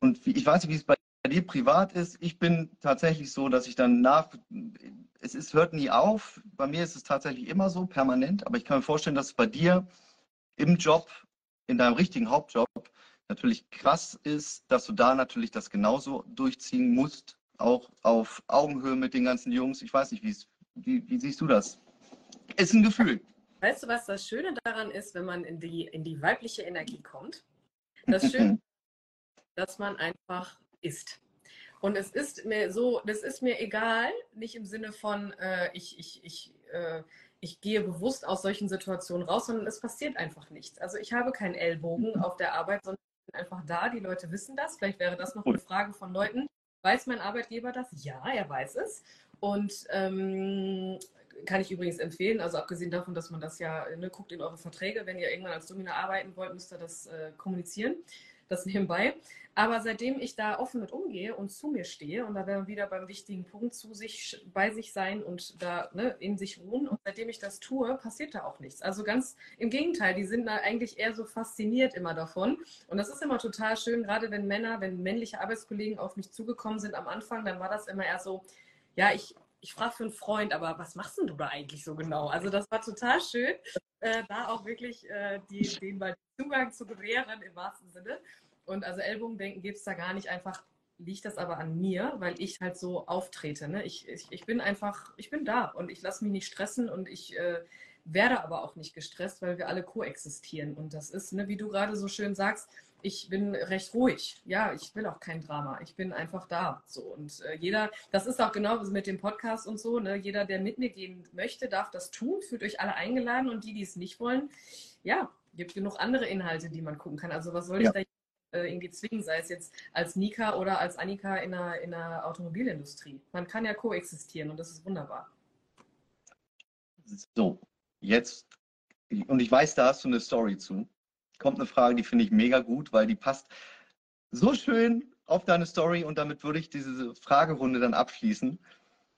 Und wie, ich weiß nicht, wie es bei dir privat ist. Ich bin tatsächlich so, dass ich dann nach, es ist, hört nie auf. Bei mir ist es tatsächlich immer so, permanent. Aber ich kann mir vorstellen, dass es bei dir im Job, in deinem richtigen Hauptjob, natürlich krass ist, dass du da natürlich das genauso durchziehen musst, auch auf Augenhöhe mit den ganzen Jungs. Ich weiß nicht, wie, wie siehst du das? Ist ein Gefühl. Weißt du, was das Schöne daran ist, wenn man in die, in die weibliche Energie kommt? Das Schöne, dass man einfach ist. Und es ist mir so, das ist mir egal, nicht im Sinne von, äh, ich, ich, ich, äh, ich gehe bewusst aus solchen Situationen raus, sondern es passiert einfach nichts. Also ich habe keinen Ellbogen mhm. auf der Arbeit, sondern ich bin einfach da. Die Leute wissen das. Vielleicht wäre das noch eine Frage von Leuten. Weiß mein Arbeitgeber das? Ja, er weiß es. Und ähm, kann ich übrigens empfehlen, also abgesehen davon, dass man das ja, ne, guckt in eure Verträge, wenn ihr irgendwann als Domina arbeiten wollt, müsst ihr das äh, kommunizieren das nebenbei. Aber seitdem ich da offen mit umgehe und zu mir stehe, und da wären wir wieder beim wichtigen Punkt, zu sich, bei sich sein und da ne, in sich ruhen, und seitdem ich das tue, passiert da auch nichts. Also ganz im Gegenteil, die sind da eigentlich eher so fasziniert immer davon. Und das ist immer total schön, gerade wenn Männer, wenn männliche Arbeitskollegen auf mich zugekommen sind am Anfang, dann war das immer eher so, ja, ich, ich frage für einen Freund, aber was machst denn du da eigentlich so genau? Also das war total schön, äh, da auch wirklich äh, die, den mal Zugang zu gewähren im wahrsten Sinne. Und also Ellbogendenken gibt es da gar nicht einfach, liegt das aber an mir, weil ich halt so auftrete. Ne? Ich, ich, ich bin einfach, ich bin da und ich lasse mich nicht stressen und ich äh, werde aber auch nicht gestresst, weil wir alle koexistieren. Und das ist, ne, wie du gerade so schön sagst, ich bin recht ruhig. Ja, ich will auch kein Drama. Ich bin einfach da. So und äh, jeder, das ist auch genau mit dem Podcast und so. Ne? Jeder, der mit mir gehen möchte, darf das tun. Fühlt euch alle eingeladen und die, die es nicht wollen, ja, gibt genug andere Inhalte, die man gucken kann. Also was soll ich da äh, irgendwie zwingen, sei es jetzt als Nika oder als Annika in der, in der Automobilindustrie? Man kann ja koexistieren und das ist wunderbar. So, jetzt, und ich weiß, da hast du eine Story zu kommt eine Frage, die finde ich mega gut, weil die passt so schön auf deine Story und damit würde ich diese Fragerunde dann abschließen.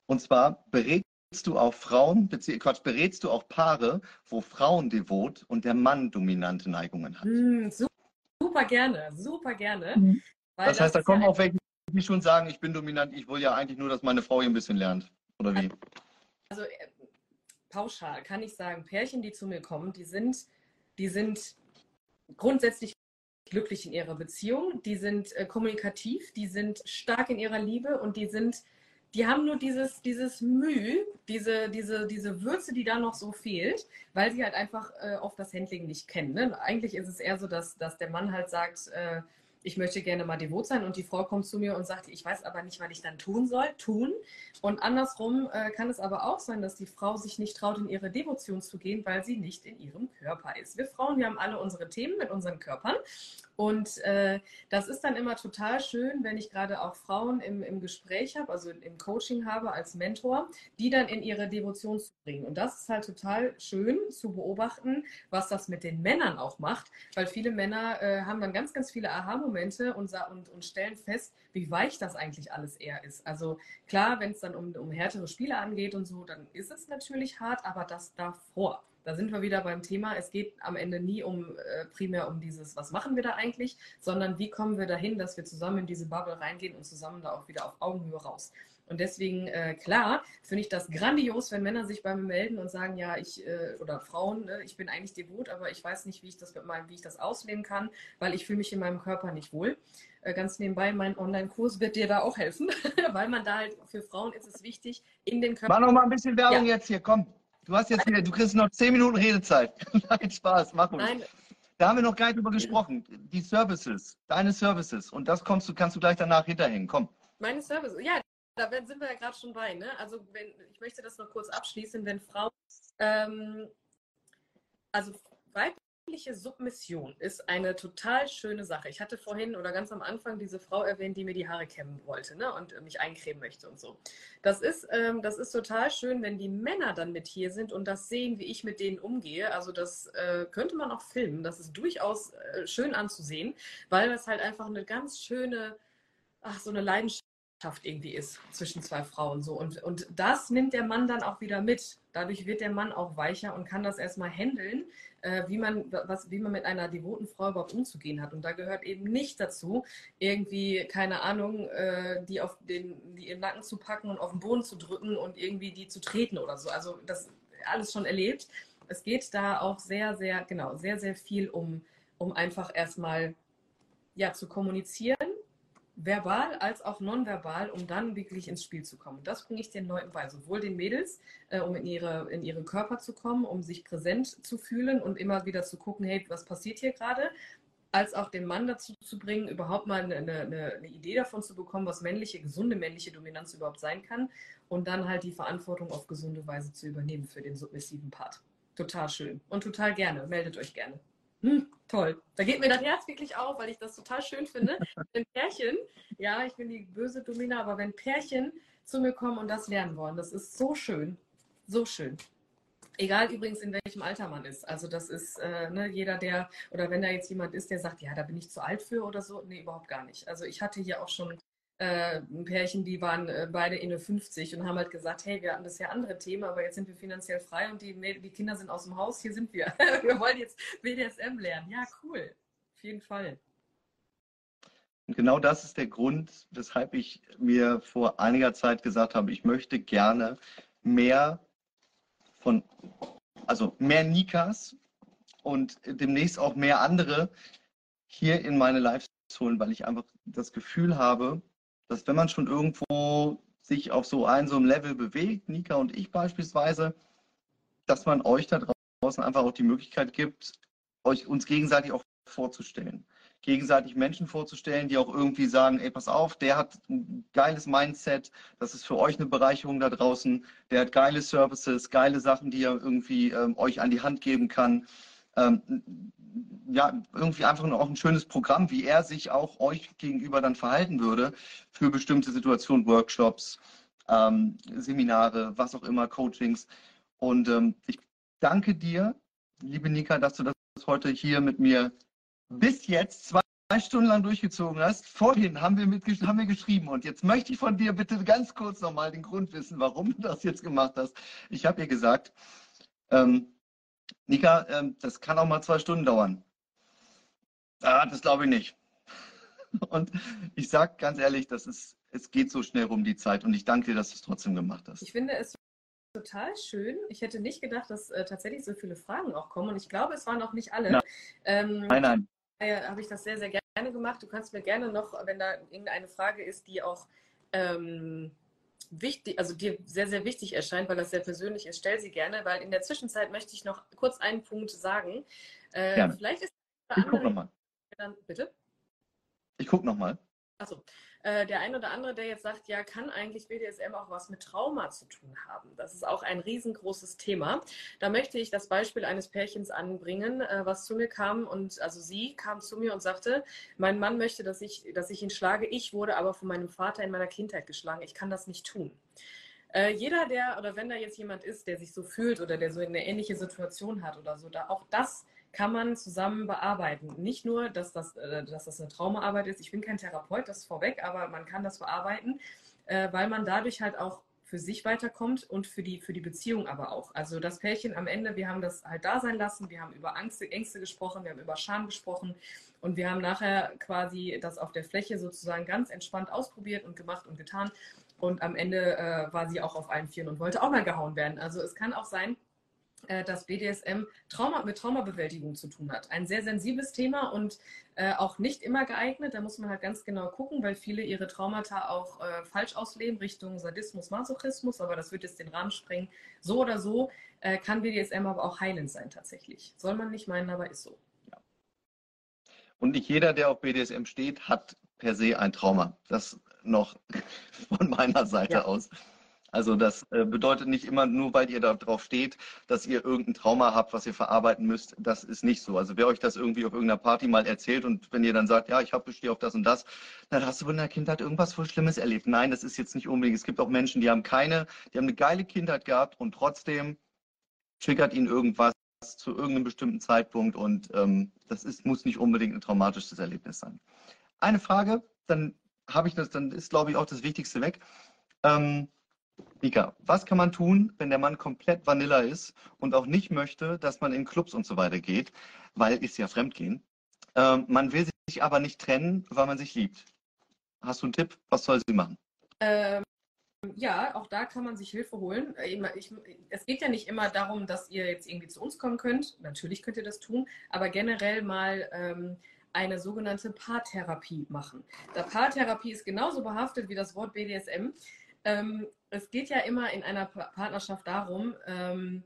Und zwar berätst du auch Frauen, Quatsch, berätst du auch Paare, wo Frauen devot und der Mann dominante Neigungen hat? Mm, super gerne, super gerne. Mhm. das heißt, das da kommen ja auch welche, die schon sagen, ich bin dominant, ich will ja eigentlich nur, dass meine Frau hier ein bisschen lernt. Oder wie? Also äh, pauschal kann ich sagen, Pärchen, die zu mir kommen, die sind, die sind grundsätzlich glücklich in ihrer Beziehung, die sind äh, kommunikativ, die sind stark in ihrer Liebe und die sind, die haben nur dieses, dieses Mühe, diese, diese, diese Würze, die da noch so fehlt, weil sie halt einfach äh, oft das Handling nicht kennen. Ne? Eigentlich ist es eher so, dass, dass der Mann halt sagt, äh, ich möchte gerne mal devot sein und die Frau kommt zu mir und sagt, ich weiß aber nicht, was ich dann tun soll, tun. Und andersrum äh, kann es aber auch sein, dass die Frau sich nicht traut, in ihre Devotion zu gehen, weil sie nicht in ihrem Körper ist. Wir Frauen, wir haben alle unsere Themen mit unseren Körpern und äh, das ist dann immer total schön, wenn ich gerade auch Frauen im, im Gespräch habe, also im Coaching habe als Mentor, die dann in ihre Devotion zu bringen. Und das ist halt total schön zu beobachten, was das mit den Männern auch macht, weil viele Männer äh, haben dann ganz, ganz viele Aha-Momente und, und, und stellen fest, wie weich das eigentlich alles eher ist. Also klar, wenn es dann um, um härtere Spiele angeht und so, dann ist es natürlich hart, aber das davor da sind wir wieder beim Thema. Es geht am Ende nie um äh, primär um dieses, was machen wir da eigentlich, sondern wie kommen wir dahin, dass wir zusammen in diese Bubble reingehen und zusammen da auch wieder auf Augenhöhe raus. Und deswegen, äh, klar, finde ich das grandios, wenn Männer sich bei mir melden und sagen, ja, ich, äh, oder Frauen, äh, ich bin eigentlich devot, aber ich weiß nicht, wie ich das mit meinem, wie ich das ausleben kann, weil ich fühle mich in meinem Körper nicht wohl. Äh, ganz nebenbei, mein Online-Kurs wird dir da auch helfen, weil man da halt, für Frauen ist es wichtig, in den Körper. Mach noch mal ein bisschen Werbung ja. jetzt hier, komm. Du hast jetzt wieder, du kriegst noch zehn Minuten Redezeit. Nein, Spaß, mach uns. Nein. Da haben wir noch gar nicht drüber gesprochen. Die Services, deine Services. Und das kommst du, kannst du gleich danach hinterhängen. Komm. Meine Services, ja, da sind wir ja gerade schon bei. Ne? Also wenn, ich möchte das noch kurz abschließen, wenn Frauen, ähm, also weibliche Submission ist eine total schöne Sache. Ich hatte vorhin oder ganz am Anfang diese Frau erwähnt, die mir die Haare kämmen wollte ne? und mich eincremen möchte und so. Das ist, ähm, das ist total schön, wenn die Männer dann mit hier sind und das sehen, wie ich mit denen umgehe. Also das äh, könnte man auch filmen. Das ist durchaus äh, schön anzusehen, weil das halt einfach eine ganz schöne, ach, so eine Leidenschaft irgendwie ist zwischen zwei Frauen so. Und und das nimmt der Mann dann auch wieder mit. Dadurch wird der Mann auch weicher und kann das erstmal handeln äh, wie man was wie man mit einer devoten Frau überhaupt umzugehen hat. Und da gehört eben nicht dazu irgendwie keine Ahnung äh, die auf den die im Nacken zu packen und auf den Boden zu drücken und irgendwie die zu treten oder so. Also das alles schon erlebt. Es geht da auch sehr sehr genau sehr sehr viel um um einfach erstmal ja zu kommunizieren verbal als auch nonverbal, um dann wirklich ins Spiel zu kommen. Das bringe ich den Leuten bei, sowohl den Mädels, äh, um in ihre, in ihre Körper zu kommen, um sich präsent zu fühlen und immer wieder zu gucken, hey, was passiert hier gerade, als auch den Mann dazu zu bringen, überhaupt mal eine, eine, eine, Idee davon zu bekommen, was männliche, gesunde männliche Dominanz überhaupt sein kann und dann halt die Verantwortung auf gesunde Weise zu übernehmen für den submissiven Part. Total schön und total gerne. Meldet euch gerne. Hm, toll. Da geht mir das Herz wirklich auf, weil ich das total schön finde. wenn Pärchen, ja, ich bin die böse Domina, aber wenn Pärchen zu mir kommen und das lernen wollen, das ist so schön. So schön. Egal übrigens, in welchem Alter man ist. Also das ist äh, ne, jeder, der, oder wenn da jetzt jemand ist, der sagt, ja, da bin ich zu alt für oder so, nee, überhaupt gar nicht. Also ich hatte hier auch schon äh, ein Pärchen, die waren äh, beide in der 50 und haben halt gesagt, hey, wir hatten bisher andere Themen, aber jetzt sind wir finanziell frei und die, die Kinder sind aus dem Haus, hier sind wir. wir wollen jetzt BDSM lernen. Ja, cool. Auf jeden Fall. Und genau das ist der Grund, weshalb ich mir vor einiger Zeit gesagt habe, ich möchte gerne mehr von, also mehr Nikas und demnächst auch mehr andere hier in meine Lives holen, weil ich einfach das Gefühl habe, dass wenn man schon irgendwo sich auf so einem so einem Level bewegt, Nika und ich beispielsweise, dass man euch da draußen einfach auch die Möglichkeit gibt, euch uns gegenseitig auch vorzustellen. Gegenseitig Menschen vorzustellen, die auch irgendwie sagen, ey, pass auf, der hat ein geiles Mindset, das ist für euch eine Bereicherung da draußen, der hat geile Services, geile Sachen, die er irgendwie ähm, euch an die Hand geben kann. Ähm, ja, irgendwie einfach auch ein schönes Programm, wie er sich auch euch gegenüber dann verhalten würde für bestimmte Situationen, Workshops, ähm, Seminare, was auch immer, Coachings. Und ähm, ich danke dir, liebe Nika, dass du das heute hier mit mir bis jetzt zwei Stunden lang durchgezogen hast. Vorhin haben wir, haben wir geschrieben und jetzt möchte ich von dir bitte ganz kurz nochmal den Grund wissen, warum du das jetzt gemacht hast. Ich habe ihr gesagt, ähm, Nika, ähm, das kann auch mal zwei Stunden dauern. Ah, das glaube ich nicht. Und ich sage ganz ehrlich, das ist, es geht so schnell rum die Zeit und ich danke dir, dass du es trotzdem gemacht hast. Ich finde es total schön. Ich hätte nicht gedacht, dass äh, tatsächlich so viele Fragen auch kommen und ich glaube, es waren auch nicht alle. Nein, ähm, nein. nein. Daher habe ich das sehr, sehr gerne gemacht. Du kannst mir gerne noch, wenn da irgendeine Frage ist, die auch ähm, wichtig, also dir sehr, sehr wichtig erscheint, weil das sehr persönlich ist, stell sie gerne, weil in der Zwischenzeit möchte ich noch kurz einen Punkt sagen. Äh, vielleicht ist ich gucke nochmal. Bitte? Ich gucke nochmal. Achso, äh, der ein oder andere, der jetzt sagt, ja, kann eigentlich BDSM auch was mit Trauma zu tun haben? Das ist auch ein riesengroßes Thema. Da möchte ich das Beispiel eines Pärchens anbringen, äh, was zu mir kam und also sie kam zu mir und sagte, mein Mann möchte, dass ich, dass ich ihn schlage. Ich wurde aber von meinem Vater in meiner Kindheit geschlagen. Ich kann das nicht tun. Äh, jeder, der oder wenn da jetzt jemand ist, der sich so fühlt oder der so eine ähnliche Situation hat oder so, da auch das kann man zusammen bearbeiten. Nicht nur, dass das, äh, dass das eine Traumaarbeit ist. Ich bin kein Therapeut, das ist vorweg, aber man kann das bearbeiten, äh, weil man dadurch halt auch für sich weiterkommt und für die, für die Beziehung aber auch. Also das Pärchen am Ende, wir haben das halt da sein lassen, wir haben über Angst, Ängste gesprochen, wir haben über Scham gesprochen und wir haben nachher quasi das auf der Fläche sozusagen ganz entspannt ausprobiert und gemacht und getan. Und am Ende äh, war sie auch auf allen Vieren und wollte auch mal gehauen werden. Also es kann auch sein, äh, dass BDSM Trauma, mit Traumabewältigung zu tun hat. Ein sehr sensibles Thema und äh, auch nicht immer geeignet. Da muss man halt ganz genau gucken, weil viele ihre Traumata auch äh, falsch ausleben, Richtung Sadismus, Masochismus. Aber das wird jetzt den Rahmen sprengen. So oder so äh, kann BDSM aber auch heilend sein tatsächlich. Soll man nicht meinen, aber ist so. Ja. Und nicht jeder, der auf BDSM steht, hat per se ein Trauma. Das noch von meiner Seite ja. aus. Also das äh, bedeutet nicht immer nur, weil ihr da drauf steht, dass ihr irgendein Trauma habt, was ihr verarbeiten müsst. Das ist nicht so. Also wer euch das irgendwie auf irgendeiner Party mal erzählt und wenn ihr dann sagt, ja, ich habe bestehe auf das und das, dann hast du in der Kindheit irgendwas voll Schlimmes erlebt. Nein, das ist jetzt nicht unbedingt. Es gibt auch Menschen, die haben keine, die haben eine geile Kindheit gehabt und trotzdem triggert ihnen irgendwas zu irgendeinem bestimmten Zeitpunkt und ähm, das ist, muss nicht unbedingt ein traumatisches Erlebnis sein. Eine Frage, dann habe ich das, dann ist glaube ich auch das Wichtigste weg. Ähm, Mika, was kann man tun, wenn der Mann komplett Vanilla ist und auch nicht möchte, dass man in Clubs und so weiter geht, weil ist ja Fremdgehen. Ähm, man will sich aber nicht trennen, weil man sich liebt. Hast du einen Tipp? Was soll sie machen? Ähm, ja, auch da kann man sich Hilfe holen. Äh, ich, es geht ja nicht immer darum, dass ihr jetzt irgendwie zu uns kommen könnt. Natürlich könnt ihr das tun, aber generell mal ähm, eine sogenannte Paartherapie machen. Der Paartherapie ist genauso behaftet wie das Wort BDSM. Ähm, es geht ja immer in einer Partnerschaft darum, ähm,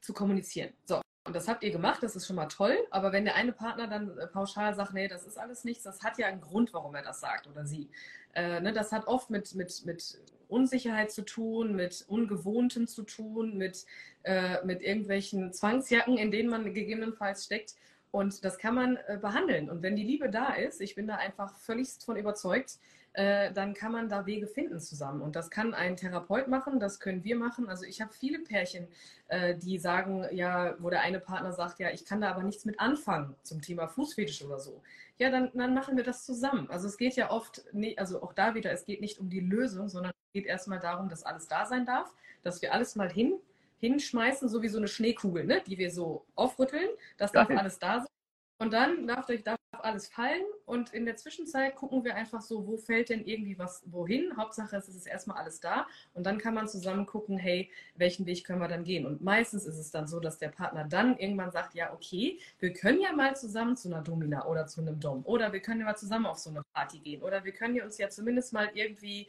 zu kommunizieren. So, und das habt ihr gemacht, das ist schon mal toll. Aber wenn der eine Partner dann äh, pauschal sagt, nee, das ist alles nichts, das hat ja einen Grund, warum er das sagt oder sie. Äh, ne, das hat oft mit, mit, mit Unsicherheit zu tun, mit Ungewohnten zu tun, mit, äh, mit irgendwelchen Zwangsjacken, in denen man gegebenenfalls steckt. Und das kann man äh, behandeln. Und wenn die Liebe da ist, ich bin da einfach völlig von überzeugt, äh, dann kann man da Wege finden zusammen. Und das kann ein Therapeut machen, das können wir machen. Also ich habe viele Pärchen, äh, die sagen, ja, wo der eine Partner sagt, ja, ich kann da aber nichts mit anfangen zum Thema Fußfetisch oder so. Ja, dann, dann machen wir das zusammen. Also es geht ja oft, nicht, also auch da wieder, es geht nicht um die Lösung, sondern es geht erstmal darum, dass alles da sein darf, dass wir alles mal hin hinschmeißen, so wie so eine Schneekugel, ne, die wir so aufrütteln. Das darf alles da sein. Und dann darf, darf alles fallen und in der Zwischenzeit gucken wir einfach so, wo fällt denn irgendwie was wohin. Hauptsache es ist erstmal alles da und dann kann man zusammen gucken, hey, welchen Weg können wir dann gehen. Und meistens ist es dann so, dass der Partner dann irgendwann sagt, ja, okay, wir können ja mal zusammen zu einer Domina oder zu einem Dom oder wir können ja mal zusammen auf so eine Party gehen oder wir können ja uns ja zumindest mal irgendwie,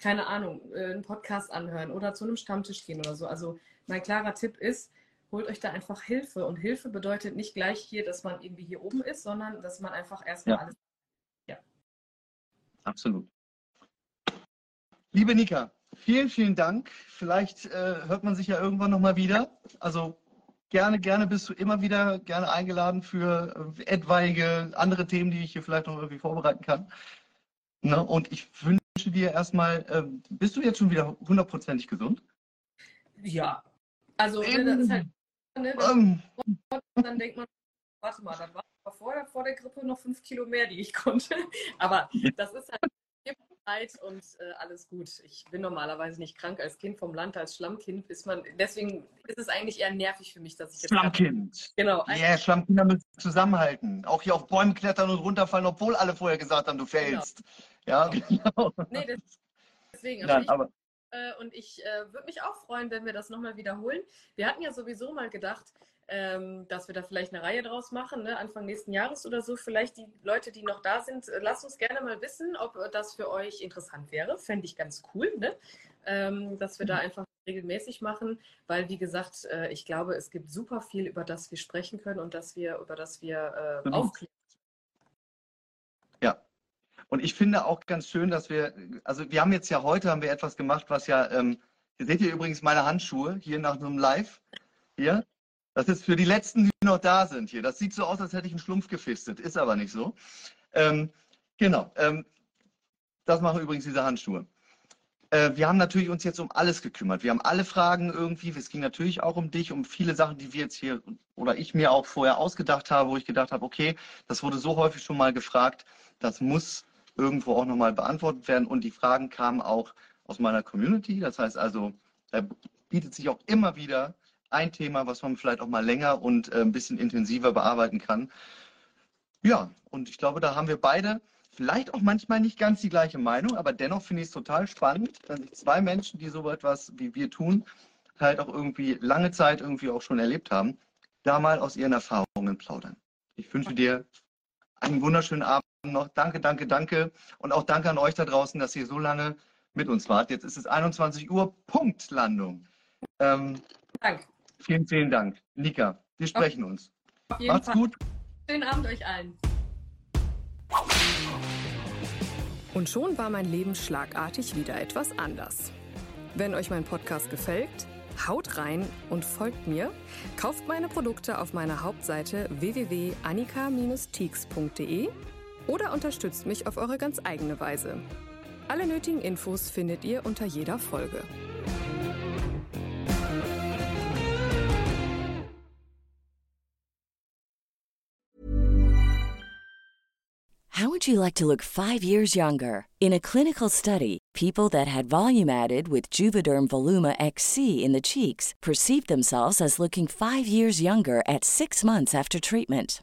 keine Ahnung, äh, einen Podcast anhören oder zu einem Stammtisch gehen oder so. Also mein klarer Tipp ist, holt euch da einfach Hilfe. Und Hilfe bedeutet nicht gleich hier, dass man irgendwie hier oben ist, sondern dass man einfach erstmal ja. alles. Ja. Absolut. Liebe Nika, vielen, vielen Dank. Vielleicht äh, hört man sich ja irgendwann nochmal wieder. Also gerne, gerne bist du immer wieder gerne eingeladen für äh, etwaige andere Themen, die ich hier vielleicht noch irgendwie vorbereiten kann. Ne? Und ich wünsche dir erstmal, äh, bist du jetzt schon wieder hundertprozentig gesund? Ja, also ähm, das ist halt Ne? Dann, ähm. dann denkt man, warte mal, dann war vor, vor der Grippe noch fünf Kilo mehr, die ich konnte. Aber das ist halt Zeit und äh, alles gut. Ich bin normalerweise nicht krank als Kind vom Land, als Schlammkind ist man. Deswegen ist es eigentlich eher nervig für mich, dass ich jetzt. Schlammkind. Genau. Ja, yeah, Schlammkinder müssen zusammenhalten. Auch hier auf Bäumen klettern und runterfallen, obwohl alle vorher gesagt haben, du fällst. Genau. Ja, genau. Nee, deswegen. Also Nein, aber äh, und ich äh, würde mich auch freuen, wenn wir das nochmal wiederholen. Wir hatten ja sowieso mal gedacht, ähm, dass wir da vielleicht eine Reihe draus machen, ne? Anfang nächsten Jahres oder so. Vielleicht die Leute, die noch da sind, äh, lasst uns gerne mal wissen, ob das für euch interessant wäre. Fände ich ganz cool, ne? ähm, dass wir da mhm. einfach regelmäßig machen, weil wie gesagt, äh, ich glaube, es gibt super viel, über das wir sprechen können und das wir, über das wir äh, aufklären. Und ich finde auch ganz schön, dass wir, also wir haben jetzt ja heute haben wir etwas gemacht, was ja, ähm, hier seht ihr übrigens meine Handschuhe hier nach einem Live. Hier. Das ist für die letzten, die noch da sind hier. Das sieht so aus, als hätte ich einen Schlumpf gefistet, ist aber nicht so. Ähm, genau. Ähm, das machen übrigens diese Handschuhe. Äh, wir haben natürlich uns jetzt um alles gekümmert. Wir haben alle Fragen irgendwie. Es ging natürlich auch um dich, um viele Sachen, die wir jetzt hier oder ich mir auch vorher ausgedacht habe, wo ich gedacht habe, okay, das wurde so häufig schon mal gefragt, das muss irgendwo auch nochmal beantwortet werden. Und die Fragen kamen auch aus meiner Community. Das heißt also, da bietet sich auch immer wieder ein Thema, was man vielleicht auch mal länger und äh, ein bisschen intensiver bearbeiten kann. Ja, und ich glaube, da haben wir beide vielleicht auch manchmal nicht ganz die gleiche Meinung, aber dennoch finde ich es total spannend, dass sich zwei Menschen, die so etwas wie wir tun, halt auch irgendwie lange Zeit irgendwie auch schon erlebt haben, da mal aus ihren Erfahrungen plaudern. Ich wünsche dir einen wunderschönen Abend noch. Danke, danke, danke. Und auch danke an euch da draußen, dass ihr so lange mit uns wart. Jetzt ist es 21 Uhr, Punktlandung. Ähm, Dank. Vielen, vielen Dank. Nika, wir sprechen auf, uns. Auf Macht's Fall. gut. Schönen Abend euch allen. Und schon war mein Leben schlagartig wieder etwas anders. Wenn euch mein Podcast gefällt, haut rein und folgt mir. Kauft meine Produkte auf meiner Hauptseite www.annika-teaks.de oder unterstützt mich auf eure ganz eigene Weise. Alle nötigen Infos findet ihr unter jeder Folge. How would you like to look five years younger? In a clinical study, people that had volume added with Juvederm Voluma XC in the cheeks perceived themselves as looking five years younger at six months after treatment.